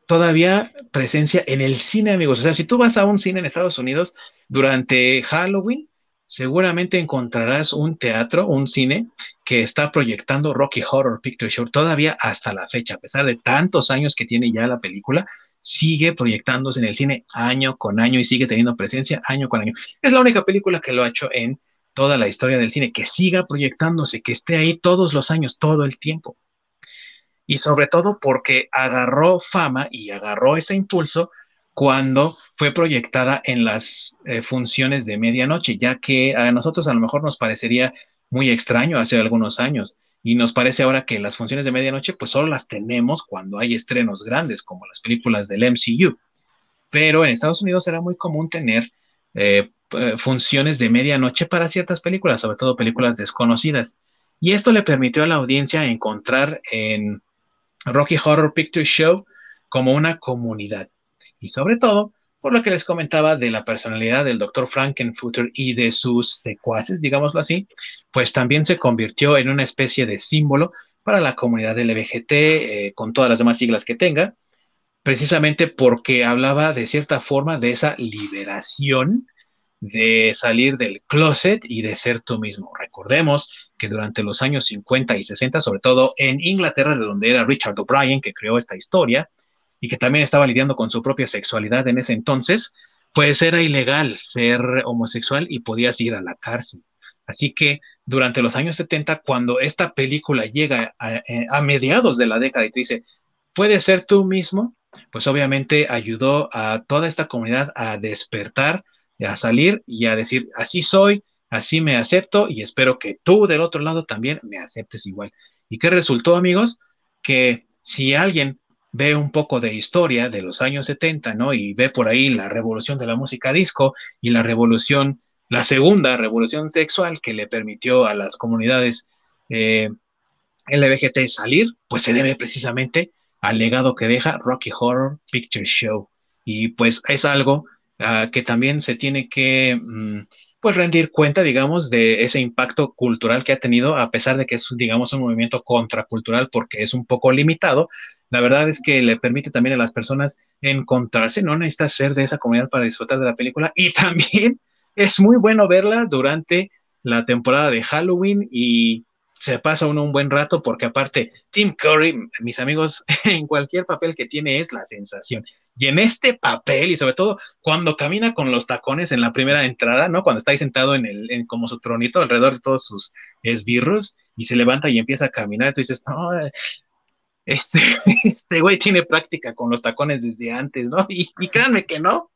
todavía presencia en el cine, amigos. O sea, si tú vas a un cine en Estados Unidos durante Halloween, seguramente encontrarás un teatro, un cine que está proyectando Rocky Horror Picture Show todavía hasta la fecha, a pesar de tantos años que tiene ya la película, sigue proyectándose en el cine año con año y sigue teniendo presencia año con año. Es la única película que lo ha hecho en toda la historia del cine, que siga proyectándose, que esté ahí todos los años, todo el tiempo. Y sobre todo porque agarró fama y agarró ese impulso cuando fue proyectada en las eh, funciones de medianoche, ya que a nosotros a lo mejor nos parecería muy extraño hace algunos años y nos parece ahora que las funciones de medianoche pues solo las tenemos cuando hay estrenos grandes como las películas del MCU. Pero en Estados Unidos era muy común tener eh, eh, funciones de medianoche para ciertas películas, sobre todo películas desconocidas. Y esto le permitió a la audiencia encontrar en Rocky Horror Picture Show como una comunidad y sobre todo por lo que les comentaba de la personalidad del doctor Frankenfutter y de sus secuaces, digámoslo así, pues también se convirtió en una especie de símbolo para la comunidad LBGT eh, con todas las demás siglas que tenga, precisamente porque hablaba de cierta forma de esa liberación de salir del closet y de ser tú mismo. Recordemos que durante los años 50 y 60, sobre todo en Inglaterra, de donde era Richard O'Brien, que creó esta historia, y que también estaba lidiando con su propia sexualidad en ese entonces, pues era ilegal ser homosexual y podías ir a la cárcel. Así que durante los años 70, cuando esta película llega a, eh, mediados de la década y te dice, puedes ser tú mismo, pues obviamente ayudó a toda esta comunidad a despertar, a salir y a decir, así soy, así me acepto y espero que tú del otro lado también me aceptes igual. ¿Y qué resultó, amigos? Que si alguien ve un poco de historia de los años 70, ¿no? Y ve por ahí la revolución de la música disco y la revolución, la segunda revolución sexual que le permitió a las comunidades eh, LBGT salir, pues se debe precisamente al legado que deja Rocky Horror Picture Show. Y pues es algo ah, que también se tiene que mm, pues rendir cuenta, digamos, de ese impacto cultural que ha tenido, a pesar de que es, digamos, un movimiento contracultural porque es un poco limitado. La verdad es que le permite también a las personas encontrarse, no necesita ser de esa comunidad para disfrutar de la película y también <laughs> es muy bueno verla durante la temporada de Halloween y se pasa uno un buen rato porque aparte Tim Curry, mis amigos, <laughs> en cualquier papel que tiene es la sensación. Y en este papel, y sobre todo cuando camina con los tacones en la primera entrada, ¿no? Cuando está ahí sentado en el, en como su tronito alrededor de todos sus esbirros y se levanta y empieza a caminar, tú dices, no, este, <laughs> este güey tiene práctica con los tacones desde antes, ¿no? Y, créanme que no.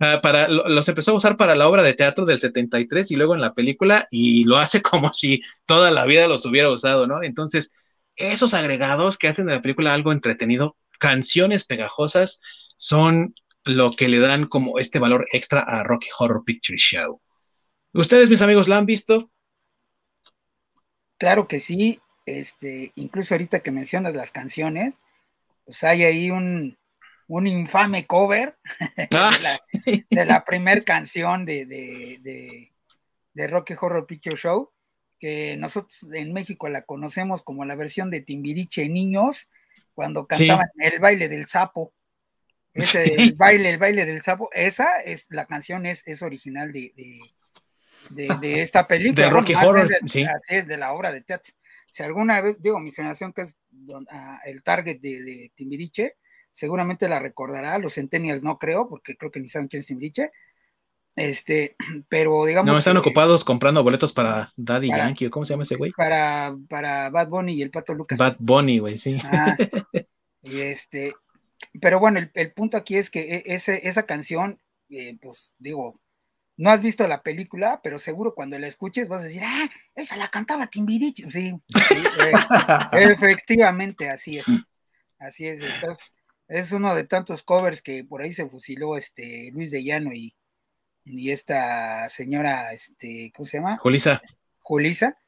Ah, para, los empezó a usar para la obra de teatro del 73 y luego en la película y lo hace <laughs> como si toda la vida los hubiera usado, ¿no? Entonces, esos agregados que hacen de la película algo entretenido, canciones pegajosas, son lo que le dan como este valor extra a Rocky Horror Picture Show. ¿Ustedes, mis amigos, la han visto? Claro que sí. Este, incluso ahorita que mencionas las canciones, pues hay ahí un, infame cover <laughs> ah, de la, primera canción de, de, Rocky Horror Picture Show, que nosotros en México la conocemos como la versión de Timbiriche Niños, cuando cantaban el baile del sapo. Ese, el baile, el baile del sapo, esa es, la canción es, es original de, de, <laughs> esta película. De Rocky Horror, sí. Así es, de la obra de teatro. Si alguna vez, digo, mi generación que es ah, el target de, Timbiriche, seguramente la recordará, los centennials no creo, porque creo que ni saben quién es Timbiriche, este, <clears throat> pero digamos. No, están ocupados comprando boletos para Daddy Yankee, ¿cómo se llama ese güey? Para, para Bad Bunny y el Pato Lucas. Bad Bunny, güey, sí. Ah, <laughs> y este, pero bueno, el, punto aquí es que e, ese, esa canción, eh, pues digo, no has visto la película, pero seguro cuando la escuches vas a decir, ah, esa la cantaba Timbiriche. Sí, eh, <laughs> efectivamente, así es. Así es. Entonces, es uno de tantos covers que por ahí se fusiló este Luis de Llano y, y esta señora, este, ¿cómo se llama? Julisa. Julisa,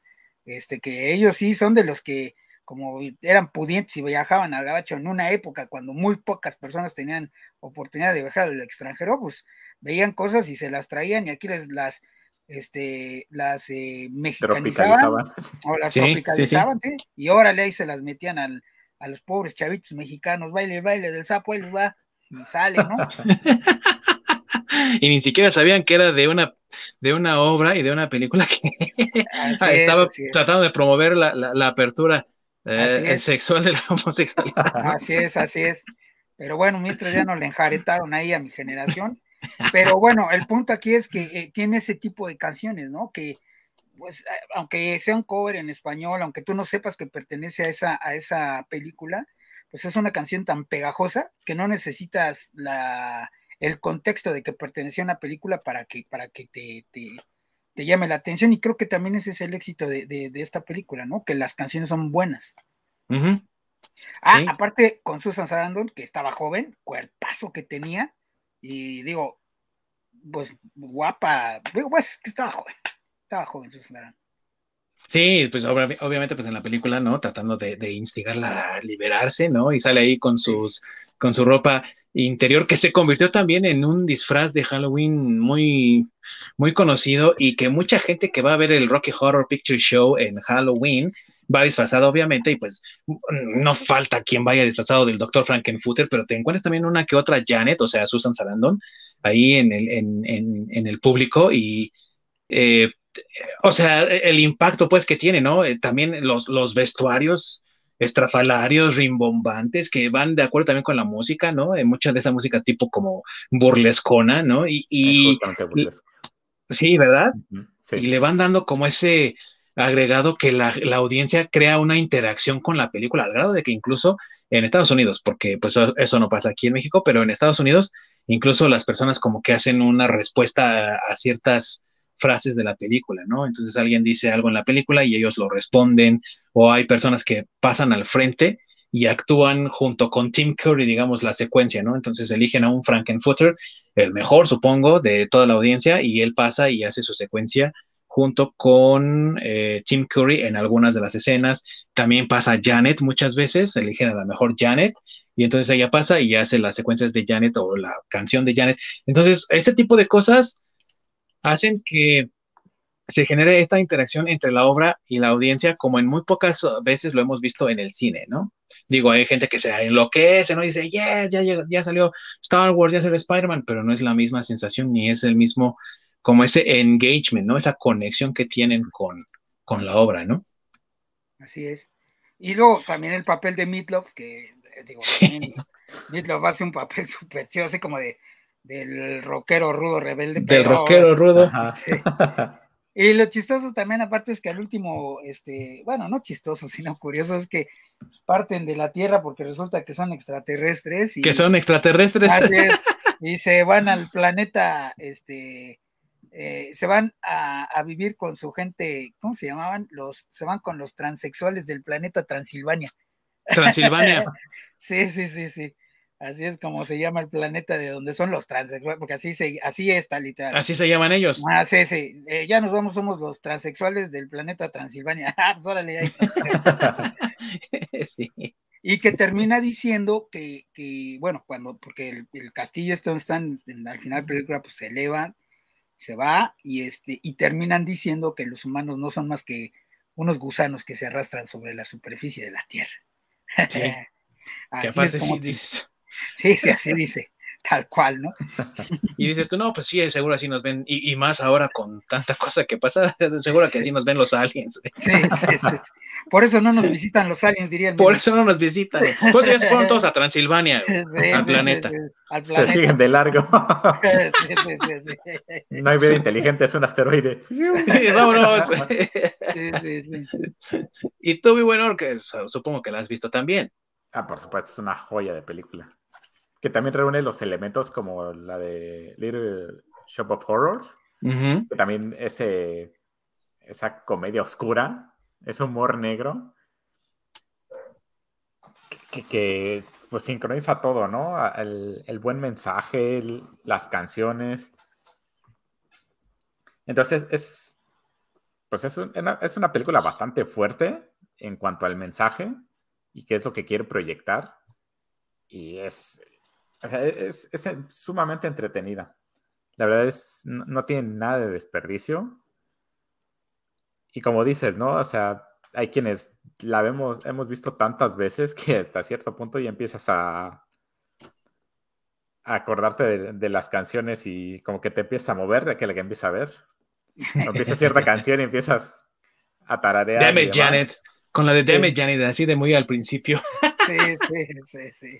este, que ellos sí son de los que como eran pudientes y viajaban al gabacho en una época cuando muy pocas personas tenían oportunidad de viajar al extranjero, pues veían cosas y se las traían y aquí les las este, las eh, mexicanizaban o las tropicalizaban, sí, y órale ahí se las metían al, a los pobres chavitos mexicanos, baile, baile del sapo, ahí les va, y sale, ¿no? <laughs> y ni siquiera sabían que era de una, de una obra y de una película que <laughs> estaba tratando de promover la, la, apertura eh, sexual de la <laughs> homosexualidad. Así es, así es. Pero bueno, mientras ya no le enjaretaron ahí a mi generación. Pero bueno, el punto aquí es que eh, tiene ese tipo de canciones, ¿no? Que, pues, eh, aunque sea un cover en español, aunque tú no sepas que pertenece a esa, a esa película, pues es una canción tan pegajosa que no necesitas la, el contexto de que pertenecía a una película para que, para que te, te, llame la atención. Y creo que también ese es el éxito de, esta película, ¿no? Que las canciones son buenas. Ah, aparte con Susan Sarandon, que estaba joven, cuerpazo que tenía, y digo, pues guapa, digo, pues que estaba joven, estaba joven Susan Sarandon. Sí, pues obviamente pues en la película, ¿no? Tratando de, de, instigarla a liberarse, ¿no? Y sale ahí con sus, con su ropa interior que se convirtió también en un disfraz de Halloween muy, muy conocido y que mucha gente que va a ver el Rocky Horror Picture Show en Halloween va disfrazado obviamente y pues no falta quien vaya disfrazado del Dr. Frankenfutter, pero te encuentras también una que otra Janet, o sea, Susan Sarandon, ahí en el, en, el público y... Eh, o sea, el impacto pues que tiene, ¿no? Eh, también los, los vestuarios estrafalarios, rimbombantes, que van de acuerdo también con la música, ¿no? Eh, mucha de esa música tipo como burlescona, ¿no? Y, y sí, ¿verdad? Y le van dando como ese agregado que la, audiencia crea una interacción con la película, al grado de que incluso en Estados Unidos, porque pues eso no pasa aquí en México, pero en Estados Unidos, incluso las personas como que hacen una respuesta a ciertas frases de la película, ¿no? Entonces alguien dice algo en la película y ellos lo responden, o hay personas que pasan al frente y actúan junto con Tim Curry, digamos, la secuencia, ¿no? Entonces eligen a un Frankenfooter, el mejor, supongo, de toda la audiencia, y él pasa y hace su secuencia junto con eh, Tim Curry en algunas de las escenas. También pasa Janet muchas veces, eligen a la mejor Janet, y entonces ella pasa y hace las secuencias de Janet o la canción de Janet. Entonces, este tipo de cosas hacen que se genere esta interacción entre la obra y la audiencia, como en muy pocas veces lo hemos visto en el cine, ¿no? Digo, hay gente que se enloquece, ¿no? Y dice, yeah, ya, ya salió Star Wars, ya salió Spider-Man, pero no es la misma sensación ni es el mismo, como ese engagement, ¿no? Esa conexión que tienen con, con la obra, ¿no? Así es. Y luego también el papel de Meatloaf, que digo, Meatloaf hace un papel <laughs> súper chido, así como de del rockero rudo rebelde. Del rockero rudo. <laughs> <laughs> Y lo chistoso también, aparte, es que al último, este, bueno, no chistoso, sino curioso, es que parten de la Tierra porque resulta que son extraterrestres. Y, que son extraterrestres. <laughs> y se van al planeta, este, eh, se van a, a, vivir con su gente, ¿cómo se llamaban? Los, se van con los transexuales del planeta Transilvania. Transilvania. sí, sí, sí, sí. Así es como se llama el planeta de donde son los transexuales, porque así se, así está literal. Así se llaman ellos. Ah, sí, sí. Eh, ya nos vamos, somos los transexuales del planeta Transilvania. <laughs> Ah, pues órale ahí. <laughs> sí. Y que termina diciendo que, que bueno, cuando, porque el, castillo está, están, al final de la película, pues se eleva, se va, y este, y terminan diciendo que los humanos no son más que unos gusanos que se arrastran sobre la superficie de la Tierra. Sí. <laughs> así es como, Sí, sí, así dice, tal cual, ¿no? <laughs> Y dices tú, no, pues sí, seguro así nos ven, y, más ahora con tanta cosa que pasa, seguro que así nos ven los aliens. Sí, sí, sí, Por eso no nos visitan los aliens, diría el Por eso no nos visitan. Pues ya se fueron todos a Transilvania, al, planeta. Se siguen de largo. <laughs> No hay vida inteligente, es un asteroide. Vámonos. Y tú, muy bueno, que supongo que la has visto también. Ah, por supuesto, es una joya de película que también reúne los elementos como la de Little Shop of Horrors, que también ese, esa comedia oscura, ese humor negro, que, pues sincroniza todo, ¿no? El, buen mensaje, las canciones. Entonces es, pues es, es una película bastante fuerte en cuanto al mensaje y qué es lo que quiere proyectar. Y es, es, sumamente entretenida. La verdad es, no, tiene nada de desperdicio. Y como dices, ¿no? O sea, hay quienes la vemos, hemos visto tantas veces que hasta cierto punto ya empiezas a, acordarte de, las canciones y como que te empiezas a mover de que la que empieza a ver. <laughs> empieza cierta canción y empiezas a tararear. Dame Janet, con la de Dame Janet, así de muy al principio. Sí, sí, sí, sí.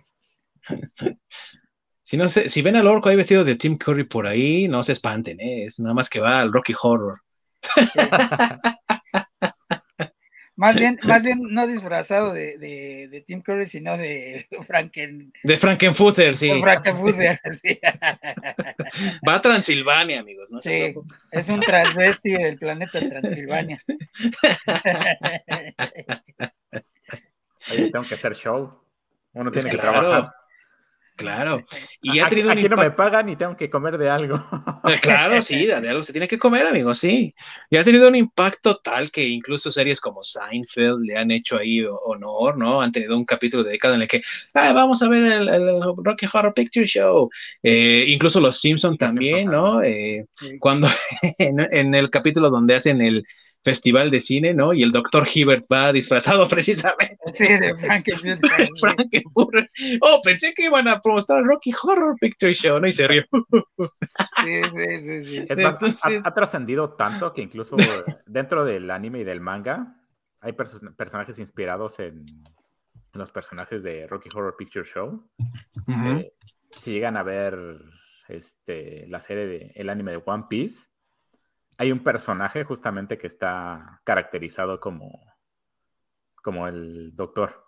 Si, no sé, si ven al orco ahí vestido de Tim Curry por ahí, no se espanten, ¿eh? es nada más que va al Rocky Horror. <laughs> Más bien, más bien no disfrazado de, de, Tim Curry, sino de Franken. De Frankenfutter, <laughs> sí. Va a Transilvania, amigos. ¿no? Sí, es un transvesti del planeta Transilvania. Oye, tengo que hacer show. Uno tiene que trabajar. Claro. Y ha tenido aquí no me pagan y tengo que comer de algo. Eh, claro, sí, de algo se tiene que comer, amigo, sí. Y ha tenido un impacto tal que incluso series como Seinfeld le han hecho ahí honor, ¿no? Han tenido un capítulo dedicado en el que, ah, vamos a ver el, Rocky Horror Picture Show. Eh, incluso los Simpsons también, ¿no? Eh, cuando <laughs> en el capítulo donde hacen el, festival de cine, ¿no? Y el doctor Hibbert va disfrazado <laughs> precisamente. Sí, de Frankenfurter. <laughs> Oh, pensé que iban a promocionar Rocky Horror Picture Show, ¿no? Y se rió. Sí, sí, sí, sí. ha, trascendido tanto que incluso dentro del anime y del manga hay personajes inspirados en, los personajes de Rocky Horror Picture Show. Eh, si llegan a ver este, la serie de el anime de One Piece, hay un personaje justamente que está caracterizado como, como el doctor.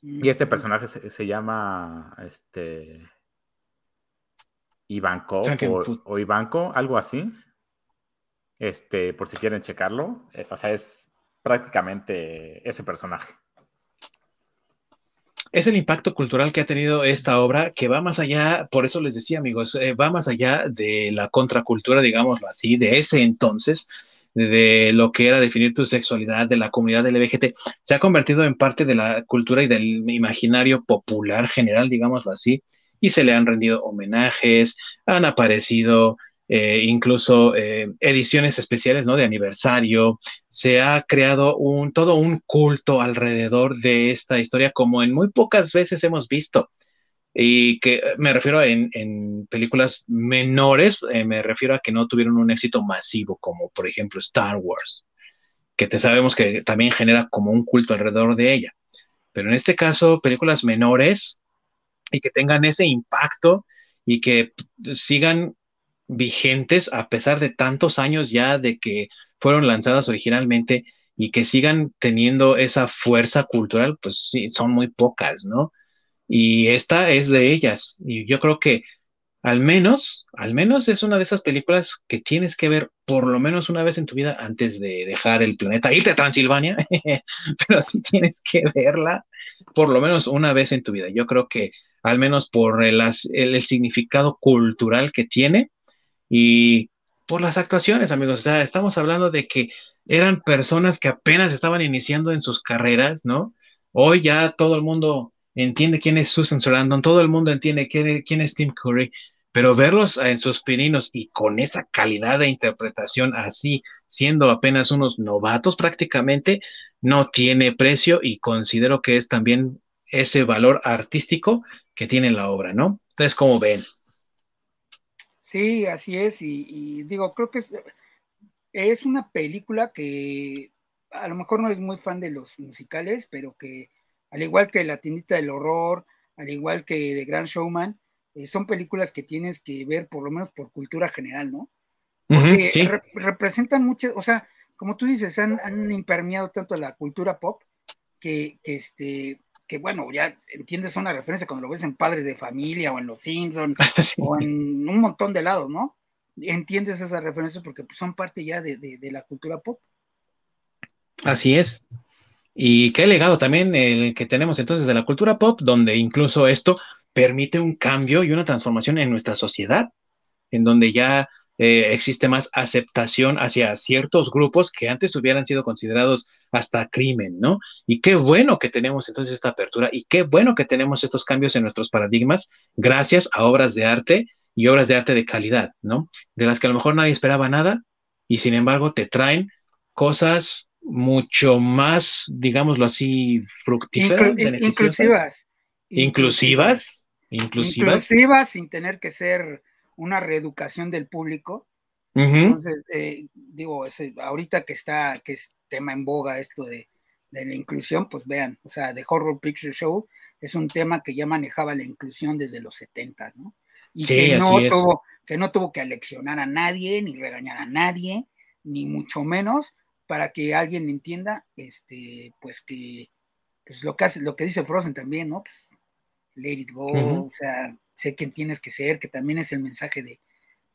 Y este personaje se, llama este Ivankov o, Ivanko, algo así. Este, por si quieren checarlo. Eh, o sea, es prácticamente ese personaje es el impacto cultural que ha tenido esta obra que va más allá, por eso les decía amigos, eh, va más allá de la contracultura, digámoslo así, de ese entonces, de lo que era definir tu sexualidad, de la comunidad LGBT, se ha convertido en parte de la cultura y del imaginario popular general, digámoslo así, y se le han rendido homenajes, han aparecido eh, incluso eh, ediciones especiales ¿no? de aniversario. Se ha creado un, todo un culto alrededor de esta historia como en muy pocas veces hemos visto. Y que me refiero en, en películas menores, eh, me refiero a que no tuvieron un éxito masivo como por ejemplo Star Wars, que te sabemos que también genera como un culto alrededor de ella. Pero en este caso, películas menores y que tengan ese impacto y que sigan vigentes a pesar de tantos años ya de que fueron lanzadas originalmente y que sigan teniendo esa fuerza cultural, pues sí, son muy pocas, ¿no? Y esta es de ellas. Y yo creo que al menos, al menos es una de esas películas que tienes que ver por lo menos una vez en tu vida antes de dejar el planeta, irte a Transilvania, <laughs> pero sí tienes que verla por lo menos una vez en tu vida. Yo creo que al menos por el, el significado cultural que tiene, y por las actuaciones, amigos. O sea, estamos hablando de que eran personas que apenas estaban iniciando en sus carreras, ¿no? Hoy ya todo el mundo entiende quién es Susan Sarandon, todo el mundo entiende quién, es Tim Curry, pero verlos en sus pininos y con esa calidad de interpretación así, siendo apenas unos novatos prácticamente, no tiene precio y considero que es también ese valor artístico que tiene la obra, ¿no? Entonces, ¿cómo ven? Sí, así es, y, digo, creo que es, es, una película que a lo mejor no es muy fan de los musicales, pero que al igual que La tiendita del horror, al igual que The Grand Showman, eh, son películas que tienes que ver por lo menos por cultura general, ¿no? Porque representan mucho, o sea, como tú dices, han, han impermeado tanto la cultura pop que, que este, que bueno, ya entiendes una referencia cuando lo ves en Padres de Familia o en Los Simpsons <laughs> o en un montón de lados, ¿no? Entiendes esas referencias porque pues, son parte ya de, la cultura pop. Así es. Y qué legado también el que tenemos entonces de la cultura pop, donde incluso esto permite un cambio y una transformación en nuestra sociedad, en donde ya eh, existe más aceptación hacia ciertos grupos que antes hubieran sido considerados hasta crimen, ¿no? Y qué bueno que tenemos entonces esta apertura y qué bueno que tenemos estos cambios en nuestros paradigmas gracias a obras de arte y obras de arte de calidad, ¿no? De las que a lo mejor nadie esperaba nada y sin embargo te traen cosas mucho más, digámoslo así, fructíferas, inclusivas. Inclusivas. Inclusivas. Inclusivas sin tener que ser una reeducación del público. Entonces, eh, digo, ahorita que está, que es tema en boga esto de, de la inclusión, pues vean, o sea, The Horror Picture Show es un tema que ya manejaba la inclusión desde los 70, ¿no? Y que, no tuvo, que no tuvo que aleccionar a nadie, ni regañar a nadie, ni mucho menos para que alguien entienda, este, pues que, pues lo que hace, lo que dice Frozen también, ¿no? Pues, let it go, o sea, sé quién tienes que ser, que también es el mensaje de,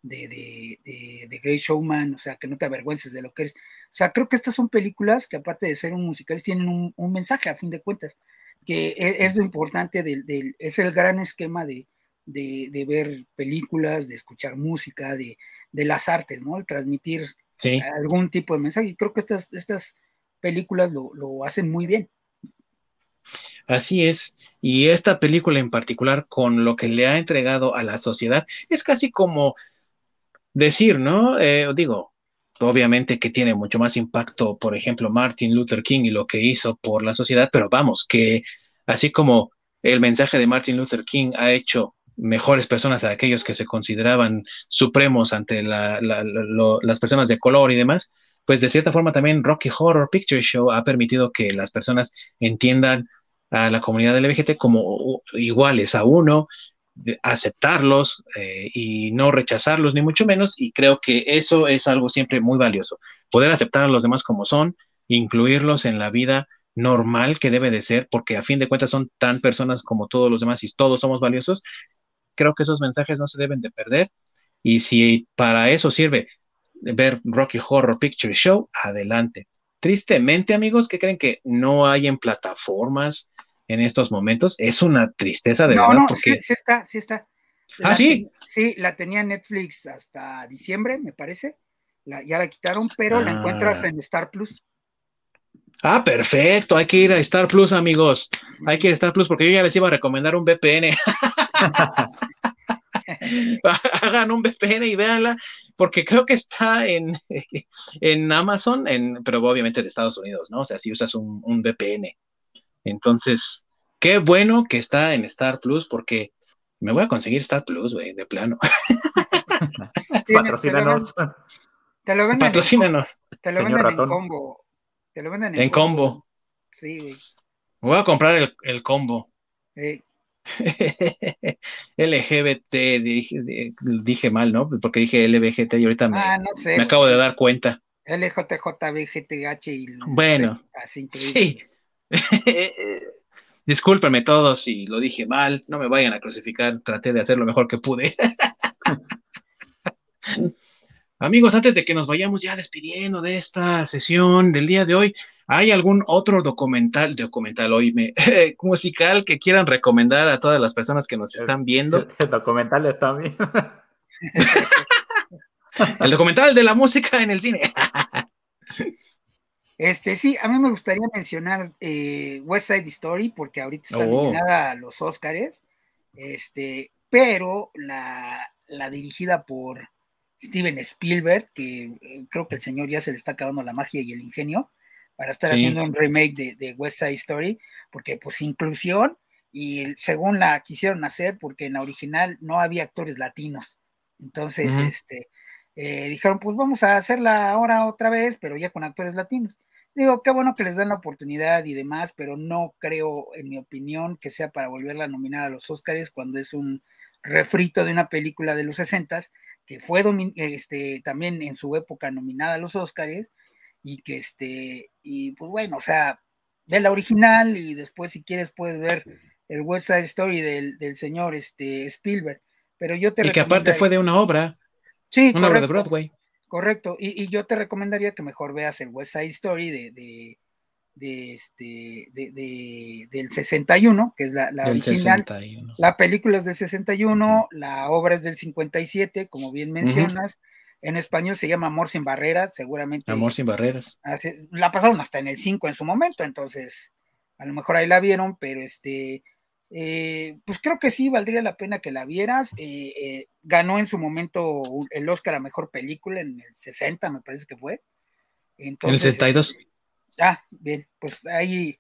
de, de, de, Grey Showman, o sea, que no te avergüences de lo que eres. O sea, creo que estas son películas que aparte de ser un musical, tienen un, mensaje a fin de cuentas, que e, es, lo importante del, es el gran esquema de, ver películas, de escuchar música, de, las artes, ¿no? El transmitir algún tipo de mensaje. Y creo que estas, estas películas lo, lo hacen muy bien. Así es. Y esta película en particular, con lo que le ha entregado a la sociedad, es casi como decir, ¿no? Eh, digo, obviamente que tiene mucho más impacto, por ejemplo, Martin Luther King y lo que hizo por la sociedad, pero vamos, que así como el mensaje de Martin Luther King ha hecho mejores personas a aquellos que se consideraban supremos ante las personas de color y demás, pues de cierta forma también Rocky Horror Picture Show ha permitido que las personas entiendan a la comunidad LGBT como iguales a uno, aceptarlos eh, y no rechazarlos, ni mucho menos, y creo que eso es algo siempre muy valioso, poder aceptar a los demás como son, incluirlos en la vida normal que debe de ser, porque a fin de cuentas son tan personas como todos los demás y todos somos valiosos, creo que esos mensajes no se deben de perder, y si para eso sirve ver Rocky Horror Picture Show, adelante. Tristemente, amigos, que creen que no hay en plataformas, en estos momentos. Es una tristeza de verdad. No, porque... sí, está, sí está. ah, sí. sí, la tenía Netflix hasta diciembre, me parece. ya la quitaron, pero la encuentras ah. en Star Plus. Ah, perfecto. Hay que ir a Star Plus, amigos. Hay que ir a Star Plus porque yo ya les iba a recomendar un VPN. <laughs> <laughs> Hagan un VPN y véanla, porque creo que está en, <laughs> en Amazon, en, pero obviamente de Estados Unidos, ¿no? O sea, si usas un, un VPN. Entonces, qué bueno que está en Star Plus porque me voy a conseguir Star Plus, güey, de plano. <laughs> Patrocínanos. Te lo venden, Patrocínanos. Te lo venden en combo. Te lo venden en, combo. Sí, güey. Voy a comprar el, el combo. <laughs> LGBT, dije, dije, mal, ¿no? Porque dije LBGT y ahorita me, ah, me acabo de dar cuenta. LJJBGTH y... Bueno, sí. <laughs> Discúlpenme todos si lo dije mal, no me vayan a crucificar, traté de hacer lo mejor que pude. <laughs> Amigos, antes de que nos vayamos ya despidiendo de esta sesión del día de hoy, ¿hay algún otro documental, documental hoy, <laughs> musical que quieran recomendar a todas las personas que nos están viendo? <laughs> El, documental está bien. <laughs> el documental de la música en el cine. Este, sí, a mí me gustaría mencionar eh, West Side Story, porque ahorita está oh. nominada a los Oscars, este, pero la, dirigida por Steven Spielberg, que eh, creo que el señor ya se le está acabando la magia y el ingenio para estar haciendo un remake de, West Side Story, porque pues inclusión, y según la quisieron hacer, porque en la original no había actores latinos. Entonces, este, eh, dijeron, pues vamos a hacerla ahora otra vez, pero ya con actores latinos. Digo, qué bueno que les dan la oportunidad y demás, pero no creo, en mi opinión, que sea para volverla a nominar a los Oscars cuando es un refrito de una película de los 60 que fue este, también en su época nominada a los Oscars y que este, y pues bueno, o sea, ve la original y después si quieres puedes ver el West Side Story del, del señor este, Spielberg. Pero yo te y que aparte fue de una obra. Sí, una obra de Broadway. Correcto. Y, yo te recomendaría que mejor veas el West Side Story de, de, este, de, del 61, que es la, original. La película es del 61, la obra es del 57, como bien mencionas. En español se llama Amor sin barreras, seguramente. Amor sin barreras. la pasaron hasta en el 5 en su momento, entonces a lo mejor ahí la vieron, pero este eh, pues creo que sí, valdría la pena que la vieras. Eh, eh, ganó en su momento el Oscar a Mejor Película en el 60, me parece que fue. Entonces, en el 62. Este, ah, bien, pues ahí,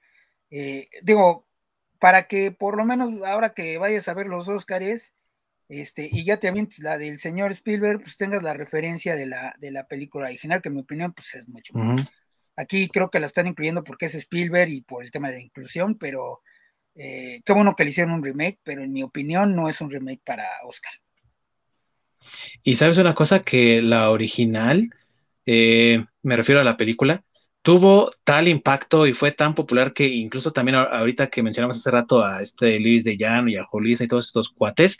digo, para que por lo menos ahora que vayas a ver los Oscars, este, y ya te avientes la del señor Spielberg, pues tengas la referencia de la, de la película original, que en mi opinión, pues es mucho Aquí creo que la están incluyendo porque es Spielberg y por el tema de inclusión, pero eh, qué bueno que le hicieron un remake, pero en mi opinión no es un remake para Oscar. Y sabes una cosa que la original, eh, me refiero a la película, tuvo tal impacto y fue tan popular que incluso también ahorita que mencionamos hace rato a este Luis de Llano y a Jolisa y todos estos cuates,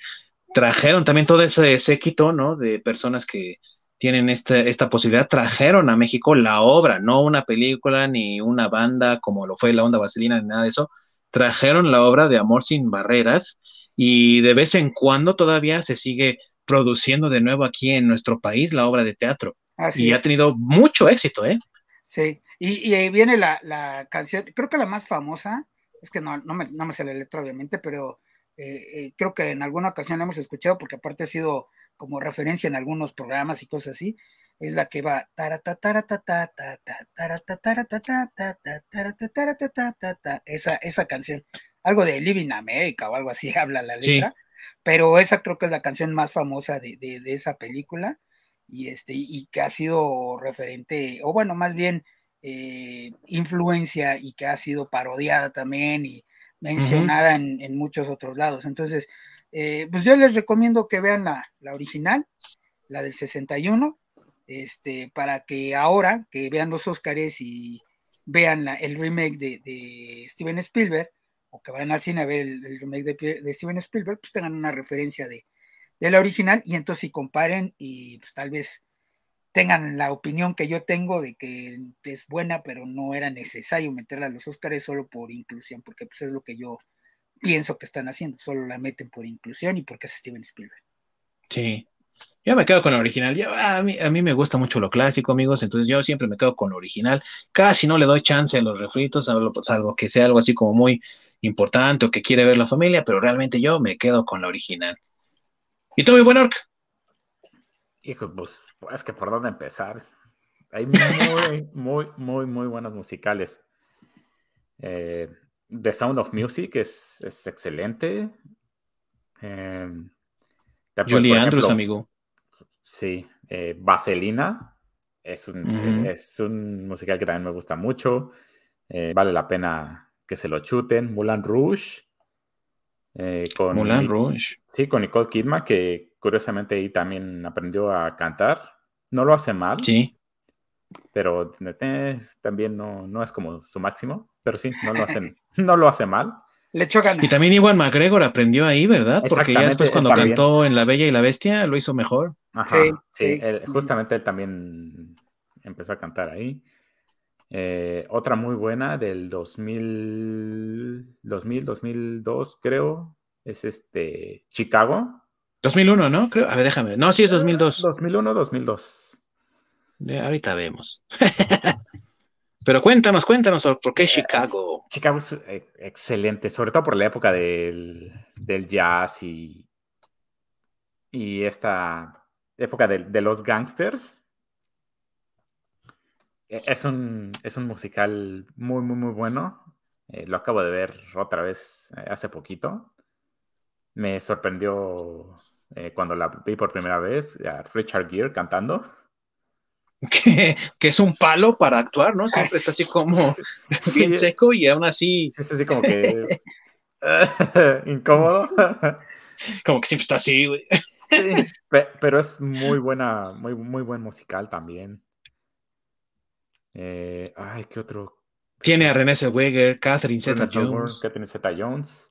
trajeron también todo ese séquito, ¿no? De personas que tienen este, esta posibilidad, trajeron a México la obra, no una película ni una banda como lo fue la Onda Vaselina ni nada de eso, trajeron la obra de Amor sin Barreras y de vez en cuando todavía se sigue produciendo de nuevo aquí en nuestro país la obra de teatro. y ha tenido mucho éxito, ¿eh? Sí, y, ahí viene la, canción, creo que la más famosa, es que no, no, me, no me sé la letra obviamente, pero eh, eh, creo que en alguna ocasión la hemos escuchado porque aparte ha sido como referencia en algunos programas y cosas así, es la que va esa, esa canción, algo de Living America o algo así habla la letra, pero esa creo que es la canción más famosa de, de, esa película y este y que ha sido referente o bueno más bien eh, influencia y que ha sido parodiada también y mencionada en, en, muchos otros lados. Entonces eh, pues yo les recomiendo que vean la, la original la del 61 este, para que ahora que vean los Óscares y vean el remake de, Steven Spielberg, o que vayan al cine a ver el, remake de, Steven Spielberg, pues tengan una referencia de, la original y entonces si comparen y pues tal vez tengan la opinión que yo tengo de que es buena, pero no era necesario meterla a los Óscares solo por inclusión, porque pues es lo que yo pienso que están haciendo, solo la meten por inclusión y porque es Steven Spielberg. Sí, yo me quedo con la original. a, mí, a mí me gusta mucho lo clásico, amigos, entonces yo siempre me quedo con lo original. Casi no le doy chance a los refritos, salvo que sea algo así como muy importante o que quiere ver la familia, pero realmente yo me quedo con la original. ¿Y tú, mi buen Orc? Hijo, pues es que por dónde empezar. Hay muy, <laughs> muy, muy, muy buenos musicales. Eh, The Sound of Music es, es excelente. Eh, Julie Andrews, amigo. Sí, eh, Vaselina es un, es un musical que también me gusta mucho. Eh, vale la pena que se lo chuten. Mulan Rouge. Eh, con Mulan Rouge. Sí, con Nicole Kidman, que curiosamente ahí también aprendió a cantar. No lo hace mal. Sí. Pero también no, no, es como su máximo. Pero sí, no lo, hacen, <laughs> no lo hace mal. Le echó Y también Iwan McGregor aprendió ahí, ¿verdad? Porque ya después cuando cantó en La Bella y la Bestia lo hizo mejor. sí, sí. justamente él también empezó a cantar ahí. Eh, otra muy buena del 2000, 2000, 2002, creo, es este Chicago. 2001, ¿no? Creo. A ver, déjame. No, sí es 2002. 2001, 2002. ahorita vemos. <laughs> Pero cuéntanos, cuéntanos, ¿por qué Chicago? Chicago es excelente, sobre todo por la época del, jazz y, y esta época de, los gangsters. E, es un, es un musical muy, muy, muy bueno. Eh, lo acabo de ver otra vez eh, hace poquito. Me sorprendió eh, cuando la vi por primera vez a Richard Gere cantando <laughs> que, es un palo para actuar, ¿no? Siempre está así como <laughs> bien seco y aún así. Sí, sí, sí, como que. <laughs> incómodo. como que siempre está así, güey. pero es muy buena, muy, muy buen musical también. Eh, ay, ¿qué otro? Tiene a René Zellweger, Catherine Zeta-Jones. Catherine Zeta-Jones.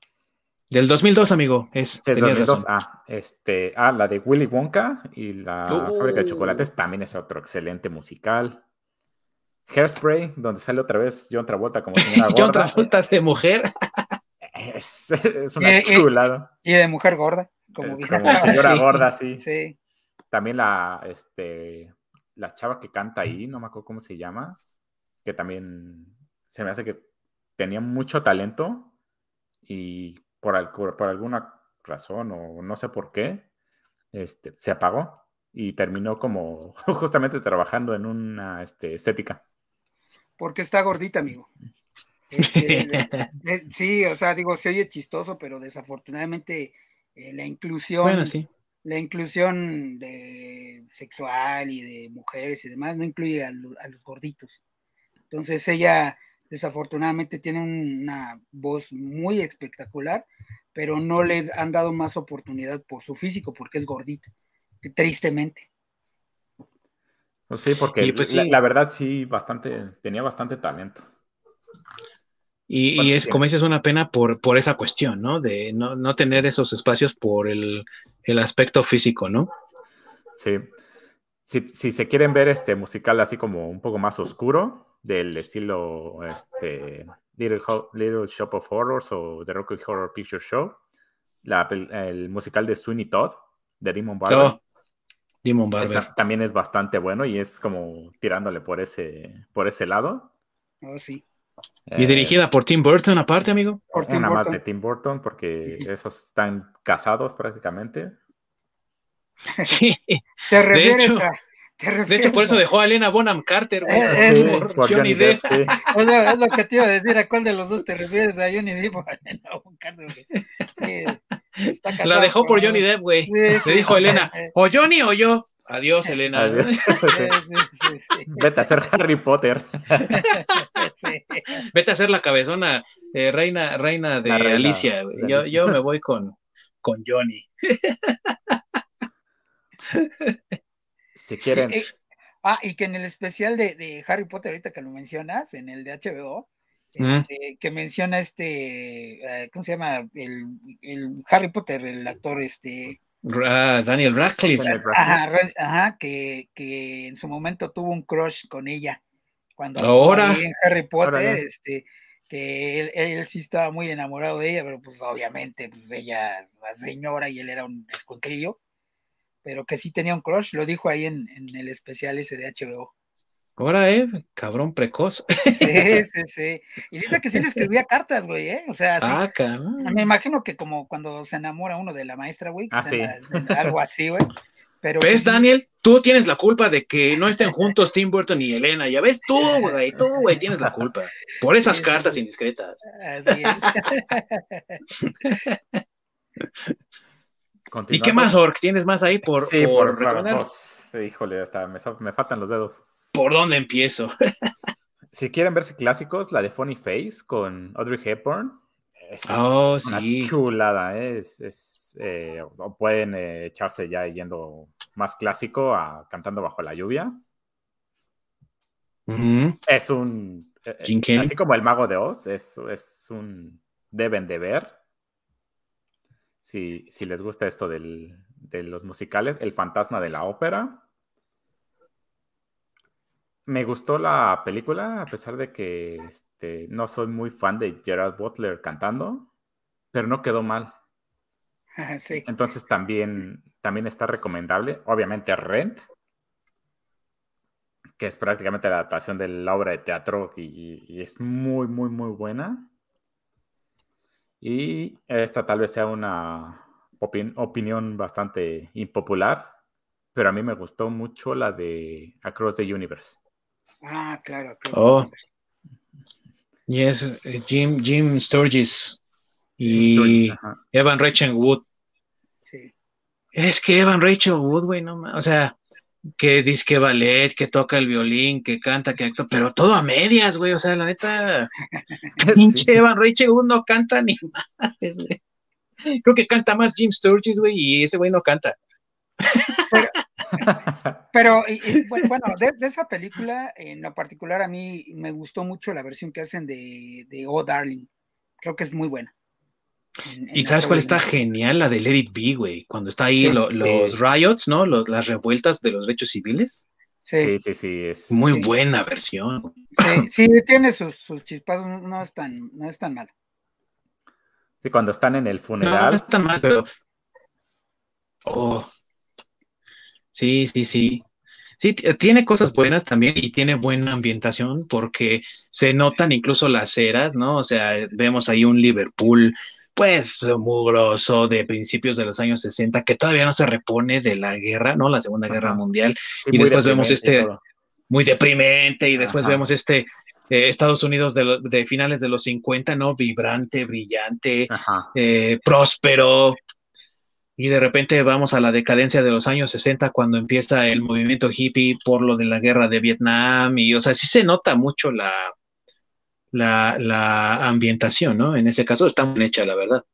Del 2002, amigo. Es, sí, 2002. Ah, este, ah, la de Willy Wonka y la fábrica de chocolates también es otro excelente musical. Hairspray, donde sale otra vez John Travolta como <laughs> señora gorda. John Travolta de mujer. <laughs> Es, una chulada. Y, de mujer gorda. Como, señora <laughs> gorda, sí. sí. También la, este, la chava que canta ahí, no me acuerdo cómo se llama, que también se me hace que tenía mucho talento y por, por alguna razón o no sé por qué, este, se apagó y terminó como <laughs> justamente trabajando en una este, estética. Porque está gordita, amigo. <laughs> Este, sí, o sea, digo, se oye chistoso, pero desafortunadamente eh, la inclusión, la inclusión de sexual y de mujeres y demás no incluye a, los gorditos. Entonces ella desafortunadamente tiene una voz muy espectacular, pero no les han dado más oportunidad por su físico, porque es gordita, tristemente. Pues sí, porque pues la, verdad sí, bastante, tenía bastante talento. Y, es, como dices, una pena por, por esa cuestión, ¿no? De no, tener esos espacios por el, aspecto físico, ¿no? Sí. Si, se quieren ver este musical así como un poco más oscuro, del estilo este, Little, Little Shop of Horrors o The Rocky Horror Picture Show, el musical de Sweeney Todd, de Demon Barber. Oh, Demon Barber. también es bastante bueno y es como tirándole por ese, por ese lado. Oh, sí. ¿Y dirigida por Tim Burton aparte, amigo? Por Una más de Tim Burton, porque esos están casados prácticamente. <laughs> Sí. Te refieres de hecho, por eso dejó a Elena Bonham Carter, eh, por, Johnny, Depp. <laughs> es lo que te iba a decir, ¿a cuál de los dos te refieres? ¿A Johnny Depp o a Elena Bonham Carter? Sí, <laughs> La dejó por Johnny Depp, güey. Le dijo Elena, o Johnny o yo. Adiós, Elena. Vete a ser Harry Potter. <laughs> Vete a ser la cabezona, eh, reina, reina de Alicia. Yo, yo me voy con, con Johnny. <laughs> si quieren. ah, y que en el especial de, Harry Potter, ahorita que lo mencionas, en el de HBO, este, que menciona este, eh, ¿cómo se llama? El, el Harry Potter, el actor este Daniel Radcliffe. Ajá, que, en su momento tuvo un crush con ella. Cuando ahora en Harry Potter, este, que él, sí estaba muy enamorado de ella, pero pues obviamente, pues ella, la señora, y él era un escuncrillo, pero que sí tenía un crush, lo dijo ahí en, en el especial ese de HBO. Ahora, eh, cabrón precoz. Sí, <laughs> sí, sí. Y dice que sí le escribía cartas, güey, ¿eh? O sea, sí. Ah, Me imagino que como cuando se enamora uno de la maestra, güey. Ah, sí. algo así, güey. Pero ¿Ves, Daniel? Tú tienes la culpa de que no estén juntos Tim Burton y Elena. Ya ves, tú, güey, tú, güey, tienes la culpa. Por esas cartas indiscretas. Así es. <laughs> ¿Y qué más, Ork? ¿Tienes más ahí por, sí, por, por sí, híjole, hasta me, me faltan los dedos. ¿Por dónde empiezo? <laughs> si quieren verse clásicos, la de Funny Face con Audrey Hepburn. Es, oh, una chulada, ¿eh? es, eh, o pueden eh, echarse ya yendo más clásico a Cantando Bajo la Lluvia. Es un. así como el Mago de Oz, es, es un. Deben de ver. Si, si les gusta esto del, de los musicales, El Fantasma de la Ópera. Me gustó la película, a pesar de que este, no soy muy fan de Gerard Butler cantando, pero no quedó mal. Sí. Entonces también, también está recomendable. Obviamente Rent, que es prácticamente la adaptación de la obra de teatro y, es muy, muy, muy buena. Y esta tal vez sea una opinión bastante impopular, pero a mí me gustó mucho la de Across the Universe. Ah, claro. Oh. Yes, eh, Jim, Jim Sturgis y Evan Rachel Wood. Sí. Es que Evan Rachel Wood, güey, no o sea, que disque ballet, que toca el violín, que canta, que actúa, pero todo a medias, güey, o sea, la neta, <laughs> pinche Evan Rachel Wood no canta ni <laughs> más, güey. Creo que canta más Jim Sturgis, güey, y ese güey no canta. Pero, <laughs> bueno, de, esa película, en lo particular, a mí me gustó mucho la versión que hacen de, de Oh Darling. Creo que es muy buena. ¿Y sabes cuál está genial? La de Let It Be, güey. Cuando está ahí los riots, ¿no? las revueltas de los derechos civiles. Sí, sí, sí. es... Muy buena versión. Sí, sí, tiene sus, sus chispazos, no es tan, no es tan mal. Sí, cuando están en el funeral. No, es tan mal, pero. Oh, Sí, sí, sí. Sí, tiene cosas buenas también y tiene buena ambientación porque se notan incluso las eras, ¿no? O sea, vemos ahí un Liverpool pues, mugroso de principios de los años 60, que todavía no se repone de la guerra, ¿no? La Segunda Guerra Mundial. y después vemos este, muy deprimente, y después vemos este eh, Estados Unidos de, finales de los 50, ¿no? Vibrante, brillante, eh, próspero. Y de repente vamos a la decadencia de los años 60 cuando empieza el movimiento hippie por lo de la guerra de Vietnam. Y, o sea, sí se nota mucho la, la, ambientación, ¿no? En ese caso está muy hecha, la verdad.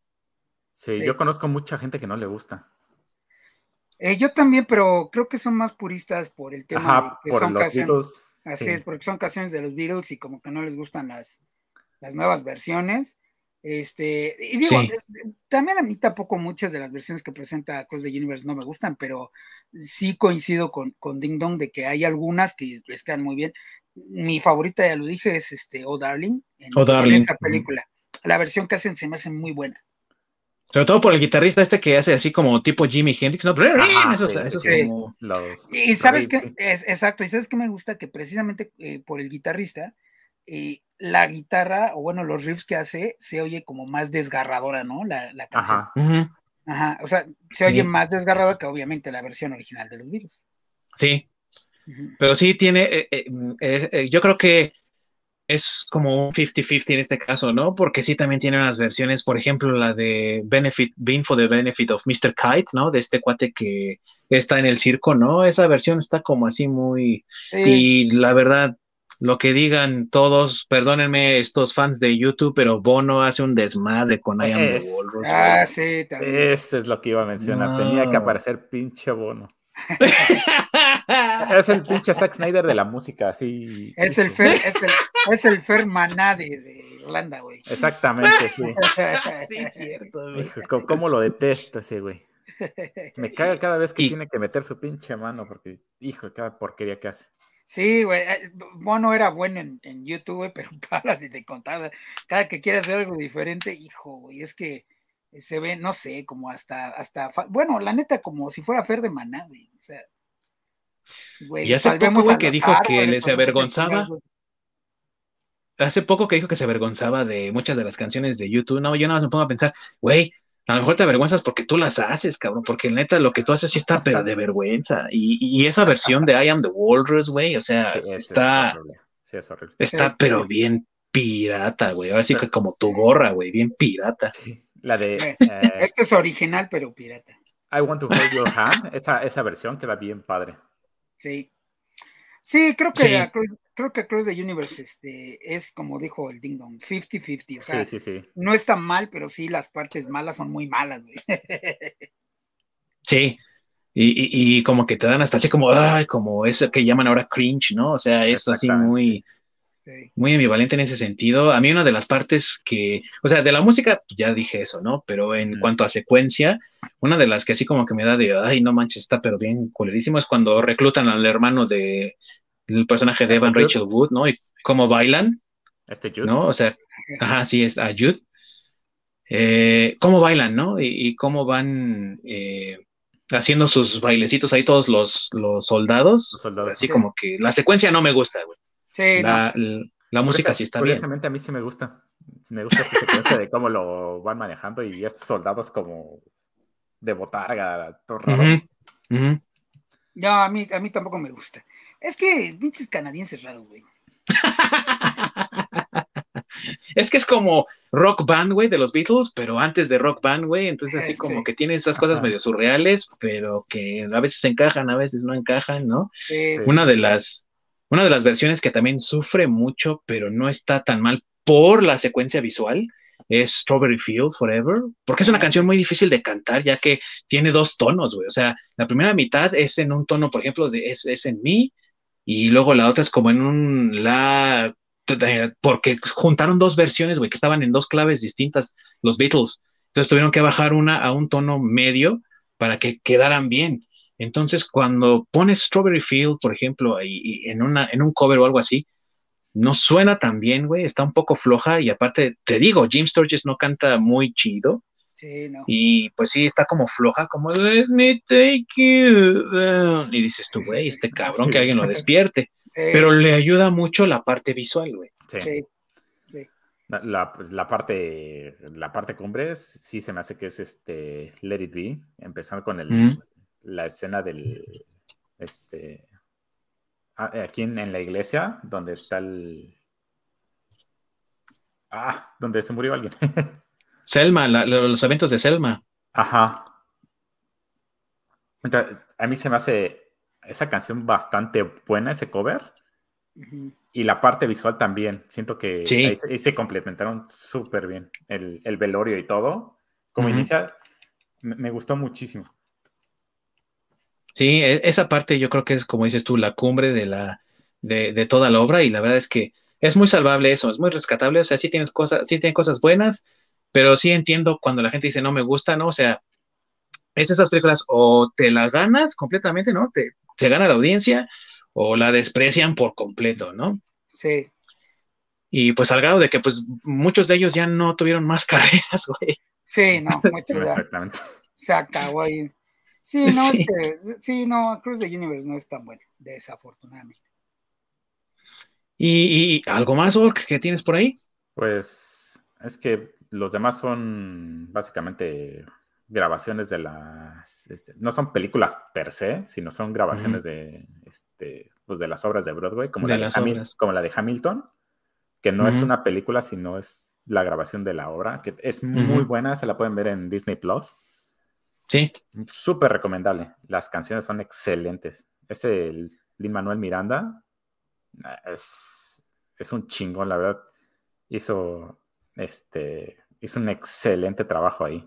Sí, yo conozco mucha gente que no le gusta. Eh, yo también, pero creo que son más puristas por el tema de que son canciones. Así es, porque son canciones de los Beatles y como que no les gustan las, las nuevas versiones. Este, y digo, también a mí tampoco muchas de las versiones que presenta Cross the Universe no me gustan, pero sí coincido con, con Ding Dong de que hay algunas que les quedan muy bien mi favorita, ya lo dije, es este Oh Darling, en, oh, esa película. La versión que hacen se me hace muy buena. Sobre todo por el guitarrista este que hace así como tipo Jimi Hendrix, ¿no? eso, es como y sabes que, es, exacto, y sabes que me gusta que precisamente eh, por el guitarrista, eh, la guitarra, o bueno, los riffs que hace, se oye como más desgarradora, ¿no? La, la canción. Ajá. Ajá. O sea, se oye más desgarradora que obviamente la versión original de los Beatles. Sí, pero sí tiene, eh, eh, mm, eh, yo creo que es como un 50-50 en este caso, ¿no? Porque sí también tiene unas versiones, por ejemplo, la de Benefit, Being for the Benefit of Mr. Kite, ¿no? De este cuate que está en el circo, ¿no? Esa versión está como así muy... Y la verdad, lo que digan todos, perdónenme estos fans de YouTube, pero Bono hace un desmadre con I Am the Walrus. Ah, sí, también. Eso es lo que iba a mencionar. Tenía que aparecer pinche Bono. <laughs> es el pinche Zack Snyder de la música, así. Es el Fer, es el, es el Fer Maná de, Irlanda, güey. Exactamente, sí. sí, cierto, Hijo, ¿cómo lo detesto ese güey? Me <laughs> caga cada vez que tiene que meter su pinche mano, porque, hijo, cada porquería que hace. Sí, güey. Bueno, eh, era bueno en, en YouTube, pero <laughs> para de contar. Cada que quiere hacer algo diferente, hijo, güey, es que se ve, no sé, como hasta, hasta, bueno, la neta, como si fuera Fer de Maná, güey. O sea, y hace poco, güey, que dijo que le se avergonzaba. Hace poco que dijo que se avergonzaba de muchas de las canciones de YouTube. No, yo nada más me pongo a pensar, güey, a lo mejor te avergüenzas porque tú las haces, cabrón, porque neta lo que tú haces sí está, pero de vergüenza. Y, esa versión de I Am the Walrus, güey, o sea, está. Sí, es horrible. Está, pero bien pirata, güey. Ahora sí que como tu gorra, güey, bien pirata. La de. Eh, Esto es original, pero pirata. I Want to Hold Your Hand, esa, esa versión queda bien padre. Sí. Sí, creo que creo que Cross the Universe este, es como dijo el Ding Dong, 50-50. O sea, sí, sí, sí. no está mal, pero sí las partes malas son muy malas, güey. <laughs> Sí. Y, y, como que te dan hasta así como, ay, como eso que llaman ahora cringe, ¿no? O sea, es así muy, muy ambivalente en ese sentido. A mí una de las partes que, o sea, de la música, ya dije eso, ¿no? Pero en cuanto a secuencia, una de las que así como que me da de, ay, no manches, está pero bien culerísimo, es cuando reclutan al hermano de el personaje de Evan Rachel Wood, ¿no? Y cómo bailan. Este Jude. ¿No? O sea, ajá, sí, es a Jude. Eh, cómo bailan, ¿no? Y, cómo van eh, haciendo sus bailecitos ahí todos los, los soldados. Así como que la secuencia no me gusta, güey. Sí, la, la música sí está bien. a mí sí me gusta. Me gusta esa secuencia de cómo lo van manejando y estos soldados como de botarga, todo raro. No, a mí, a mí tampoco me gusta. Es que pinches canadienses raros, güey. <laughs> es que es como rock band, güey, de los Beatles, pero antes de rock band, güey. Entonces, así como que tiene esas cosas medio surreales, pero que a veces encajan, a veces no encajan, ¿no? Una de las una de las versiones que también sufre mucho, pero no está tan mal por la secuencia visual, es Strawberry Fields Forever, porque es una canción muy difícil de cantar, ya que tiene dos tonos, güey. O sea, la primera mitad es en un tono, por ejemplo, de, es, es en mi, y luego la otra es como en un la, porque juntaron dos versiones, güey, que estaban en dos claves distintas, los Beatles. Entonces tuvieron que bajar una a un tono medio para que quedaran bien. Entonces, cuando pones Strawberry Field, por ejemplo, ahí, en, una, en un cover o algo así, no suena tan bien, güey, está un poco floja y aparte, te digo, Jim Sturges no canta muy chido. Sí, no. Y pues sí, está como floja, como Let me take you Y dices tú, güey, este cabrón que alguien lo <laughs> despierte. Pero le ayuda mucho la parte visual, güey. Sí. sí. La, pues, la, parte, la parte cumbre sí se me hace que es este Let It Be, empezando con el, la escena del este ah, aquí en, la iglesia, donde está el ah, donde se murió alguien. <laughs> Selma, los eventos de Selma. Ajá. a mí se me hace esa canción bastante buena, ese cover. Y la parte visual también. Siento que ahí, se, complementaron súper bien. El, velorio y todo. Como inicia, me, gustó muchísimo. Sí, e, esa parte yo creo que es, como dices tú, la cumbre de, la, de, toda la obra. Y la verdad es que es muy salvable eso, es muy rescatable. O sea, sí tienes cosas, sí tiene cosas buenas, pero sí entiendo cuando la gente dice no me gusta, ¿no? O sea, es esas películas o te la ganas completamente, ¿no? Te, se gana la audiencia o la desprecian por completo, ¿no? Sí. Y pues al grado de que pues muchos de ellos ya no tuvieron más <laughs> carreras, güey. Sí, no, Exactamente. Se acabó ahí. Sí, no, <laughs> sí. sí, no, Cruz the Universe no es tan bueno, desafortunadamente. ¿Y, algo más, Ork, que tienes por ahí? Pues es que los demás son básicamente grabaciones de las, este, no son películas per se, sino son grabaciones de, este, pues de las obras de Broadway, como, la, de como la de Hamilton, que no es una película, sino es la grabación de la obra, que es muy buena, se la pueden ver en Disney Plus. Sí. Súper recomendable. Las canciones son excelentes. Ese Lin Manuel Miranda es, es un chingón, la verdad. Hizo, este, hizo un excelente trabajo ahí.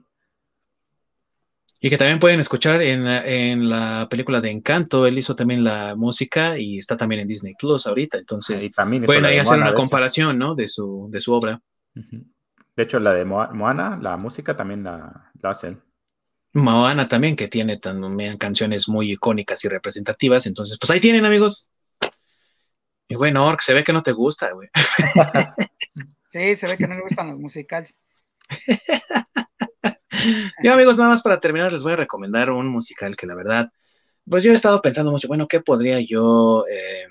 Y que también pueden escuchar en, la película de Encanto, él hizo también la música y está también en Disney Plus ahorita, entonces pueden ahí hacer una comparación, ¿no? De su, de su obra. De hecho, la de Moana, la música también la, la hace Moana también, que tiene también canciones muy icónicas y representativas, entonces, pues ahí tienen, amigos. Y bueno, Ork, se ve que no te gusta, güey. <laughs> sí, se ve que no le gustan los musicales. Yo, amigos, nada más para terminar, les voy a recomendar un musical que la verdad, pues yo he estado pensando mucho, bueno, ¿qué podría yo eh,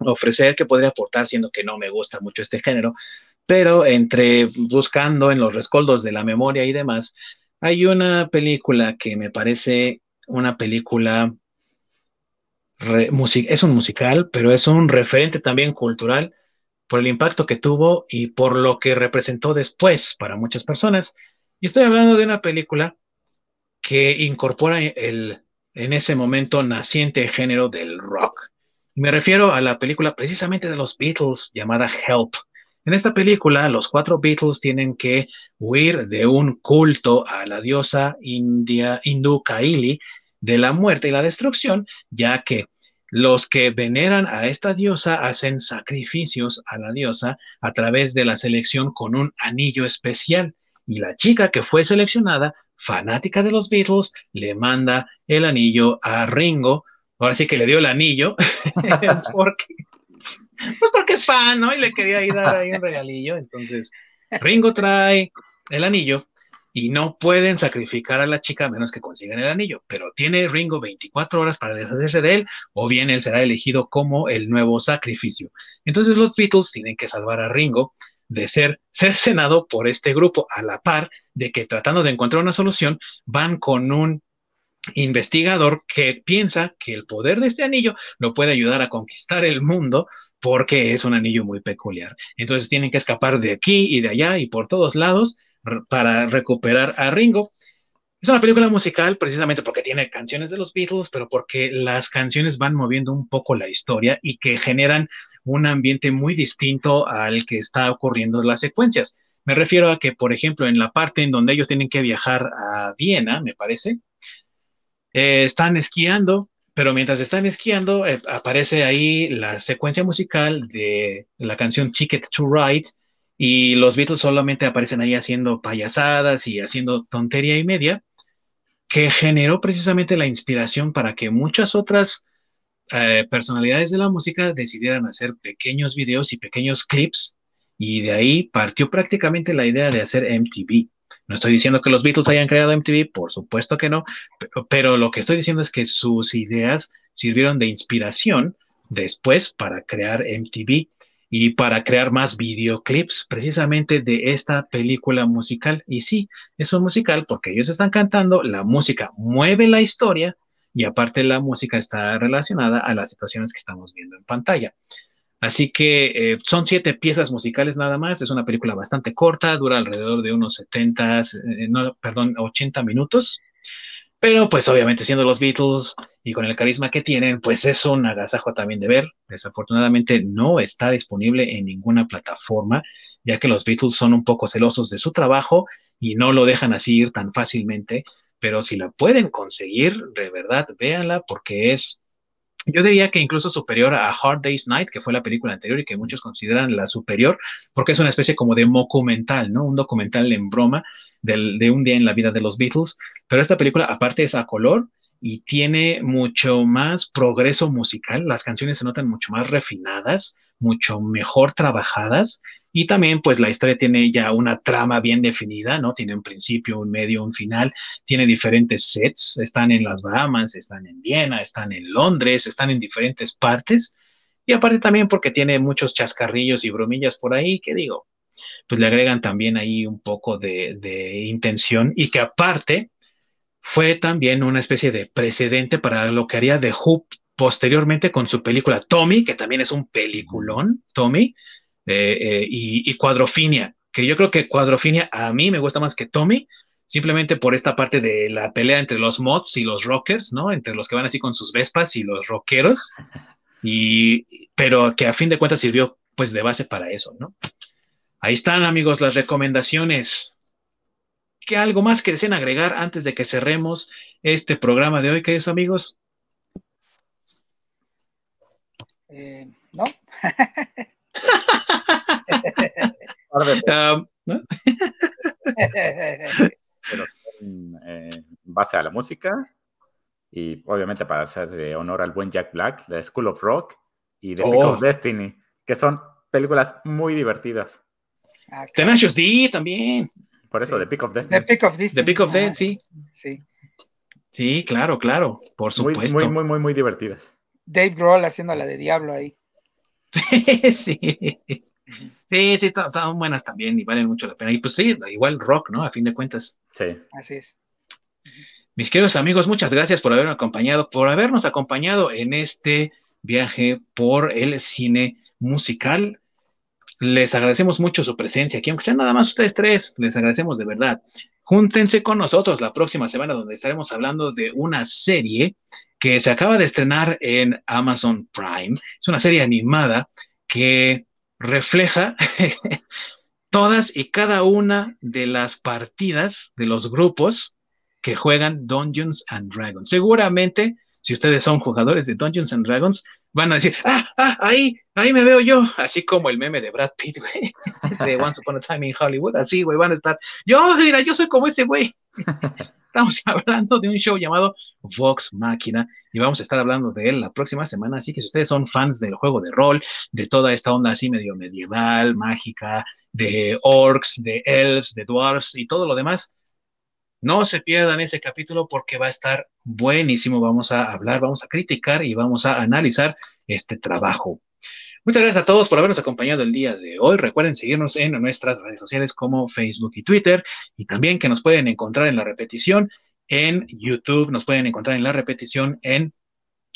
ofrecer? ¿Qué podría aportar, siendo que no me gusta mucho este género? Pero entre buscando en los rescoldos de la memoria y demás, hay una película que me parece una película, es un musical, pero es un referente también cultural por el impacto que tuvo y por lo que representó después para muchas personas. Y estoy hablando de una película que incorpora el, en ese momento naciente género del rock. Me refiero a la película precisamente de los Beatles llamada Help. En esta película, los cuatro Beatles tienen que huir de un culto a la diosa india, hindú Kaili de la muerte y la destrucción, ya que los que veneran a esta diosa hacen sacrificios a la diosa a través de la selección con un anillo especial y la chica que fue seleccionada, fanática de los Beatles, le manda el anillo a Ringo. Ahora sí que le dio el anillo, <laughs> porque, pues porque es fan, ¿no? Y le quería ir a dar ahí un regalillo. Entonces, Ringo trae el anillo y no pueden sacrificar a la chica a menos que consigan el anillo, pero tiene Ringo 24 horas para deshacerse de él o bien él será elegido como el nuevo sacrificio. Entonces los Beatles tienen que salvar a Ringo de ser cercenado por este grupo, a la par de que tratando de encontrar una solución, van con un investigador que piensa que el poder de este anillo lo puede ayudar a conquistar el mundo porque es un anillo muy peculiar. Entonces tienen que escapar de aquí y de allá y por todos lados para recuperar a Ringo. Es una película musical precisamente porque tiene canciones de los Beatles, pero porque las canciones van moviendo un poco la historia y que generan un ambiente muy distinto al que está ocurriendo en las secuencias. Me refiero a que, por ejemplo, en la parte en donde ellos tienen que viajar a Viena, me parece, eh, están esquiando, pero mientras están esquiando, eh, aparece ahí la secuencia musical de la canción Ticket to Ride y los Beatles solamente aparecen ahí haciendo payasadas y haciendo tontería y media, que generó precisamente la inspiración para que muchas otras eh, personalidades de la música decidieran hacer pequeños videos y pequeños clips y de ahí partió prácticamente la idea de hacer MTV. No estoy diciendo que los Beatles hayan creado MTV, por supuesto que no, pero, lo que estoy diciendo es que sus ideas sirvieron de inspiración después para crear MTV. y para crear más videoclips precisamente de esta película musical. Y sí, es un musical porque ellos están cantando, la música mueve la historia y aparte la música está relacionada a las situaciones que estamos viendo en pantalla. Así que eh, son siete piezas musicales nada más, es una película bastante corta, dura alrededor de unos 70, eh, no, perdón, 80 minutos. Pero pues obviamente siendo los Beatles y con el carisma que tienen, pues es un agasajo también de ver. Desafortunadamente no está disponible en ninguna plataforma, ya que los Beatles son un poco celosos de su trabajo y no lo dejan así ir tan fácilmente. Pero si la pueden conseguir, de verdad, véanla porque es yo diría que incluso superior a Hard Day's Night, que fue la película anterior y que muchos consideran la superior, porque es una especie como de documental, ¿no? Un documental en broma de un día en la vida de los Beatles. Pero esta película, aparte, es a color y tiene mucho más progreso musical. Las canciones se notan mucho más refinadas, mucho mejor trabajadas y también, pues la historia tiene ya una trama bien definida, ¿no? Tiene un principio, un medio, un final, tiene diferentes sets, están en las Bahamas, están en Viena, están en Londres, están en diferentes partes. Y aparte también porque tiene muchos chascarrillos y bromillas por ahí, que digo, pues le agregan también ahí un poco de, de intención y que aparte fue también una especie de precedente para lo que haría The Hoop posteriormente con su película Tommy, que también es un peliculón, Tommy, eh, eh, y, Cuadrofinia, que yo creo que Cuadrofinia a mí me gusta más que Tommy, simplemente por esta parte de la pelea entre los mods y los rockers, ¿no? Entre los que van así con sus vespas y los rockeros, y, pero que a fin de cuentas sirvió pues de base para eso, ¿no? Ahí están amigos las recomendaciones. ¿Qué algo más que deseen agregar antes de que cerremos este programa de hoy, queridos amigos? Eh, no. <laughs> Um, <laughs> Pero en base a la música y obviamente para hacer honor al buen Jack Black, The School of Rock y The Pick of oh. Destiny, que son películas muy divertidas. Ah, Tenacious D también. Por eso, The Pick of Destiny. The Pick of Destiny. The Pick of Dead, sí. Sí. Sí, claro, claro, por supuesto. Muy, muy, muy, muy divertidas. Dave Grohl haciendo la de Diablo ahí. <laughs> Sí, sí. Sí, sí, son buenas también y valen mucho la pena. Y pues sí, igual rock, ¿no? A fin de cuentas. Sí. Así es. Mis queridos amigos, muchas gracias por habernos acompañado, por habernos acompañado en este viaje por el cine musical. Les agradecemos mucho su presencia aquí, aunque sean nada más ustedes tres, les agradecemos de verdad. Júntense con nosotros la próxima semana donde estaremos hablando de una serie que se acaba de estrenar en Amazon Prime. Es una serie animada que refleja <laughs> todas y cada una de las partidas de los grupos que juegan Dungeons and Dragons. Seguramente, si ustedes son jugadores de Dungeons and Dragons, van a decir, ah, ah, ahí, ahí me veo yo, así como el meme de Brad Pitt, güey, <laughs> de Once Upon a Time in Hollywood, así, güey, van a estar, yo, mira, yo soy como ese güey. <laughs> Estamos hablando de un show llamado Vox Máquina y vamos a estar hablando de él la próxima semana. Así que si ustedes son fans del juego de rol, de toda esta onda así medio medieval, mágica, de orcs, de elves, de dwarfs y todo lo demás, no se pierdan ese capítulo porque va a estar buenísimo. Vamos a hablar, vamos a criticar y vamos a analizar este trabajo. Muchas gracias a todos por habernos acompañado el día de hoy. Recuerden seguirnos en nuestras redes sociales como Facebook y Twitter y también que nos pueden encontrar en la repetición en YouTube, nos pueden encontrar en la repetición en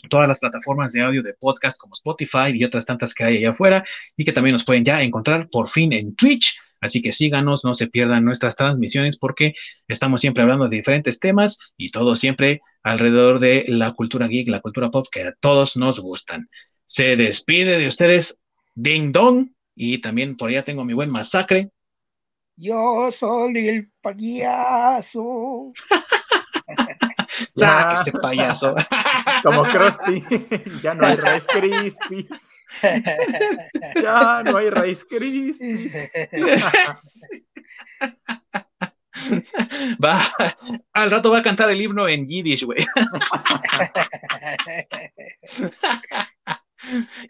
todas las plataformas de audio de podcast como Spotify y otras tantas que hay allá afuera y que también nos pueden ya encontrar por fin en Twitch Así que síganos, no se pierdan nuestras transmisiones porque estamos siempre hablando de diferentes temas y todo siempre alrededor de la cultura geek, la cultura pop que a todos nos gustan. Se despide de ustedes Ding Dong y también por allá tengo mi buen masacre. Yo soy el payaso. <laughs> Saca <laughs> este payaso. Como Krusty. <laughs> ya no hay Rice Krispies. <laughs> Ya no hay Rice Krispies. Va, al rato va a cantar el himno en Yiddish, güey.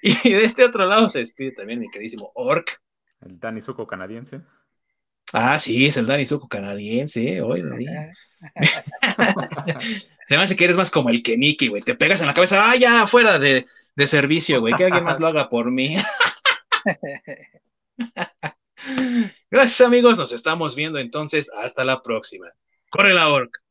y de este otro lado se despide también mi queridísimo Orc. El Danny Zuko canadiense. Ah, sí, es el Danny Zuko canadiense. Hoy, <laughs> se me hace que eres más como el Keniki, güey. Te pegas en la cabeza, ah, ya, fuera de, de servicio, güey. Que alguien más lo haga por mí. <laughs> <laughs> Gracias amigos, nos estamos viendo entonces. Hasta la próxima. Corre la orca.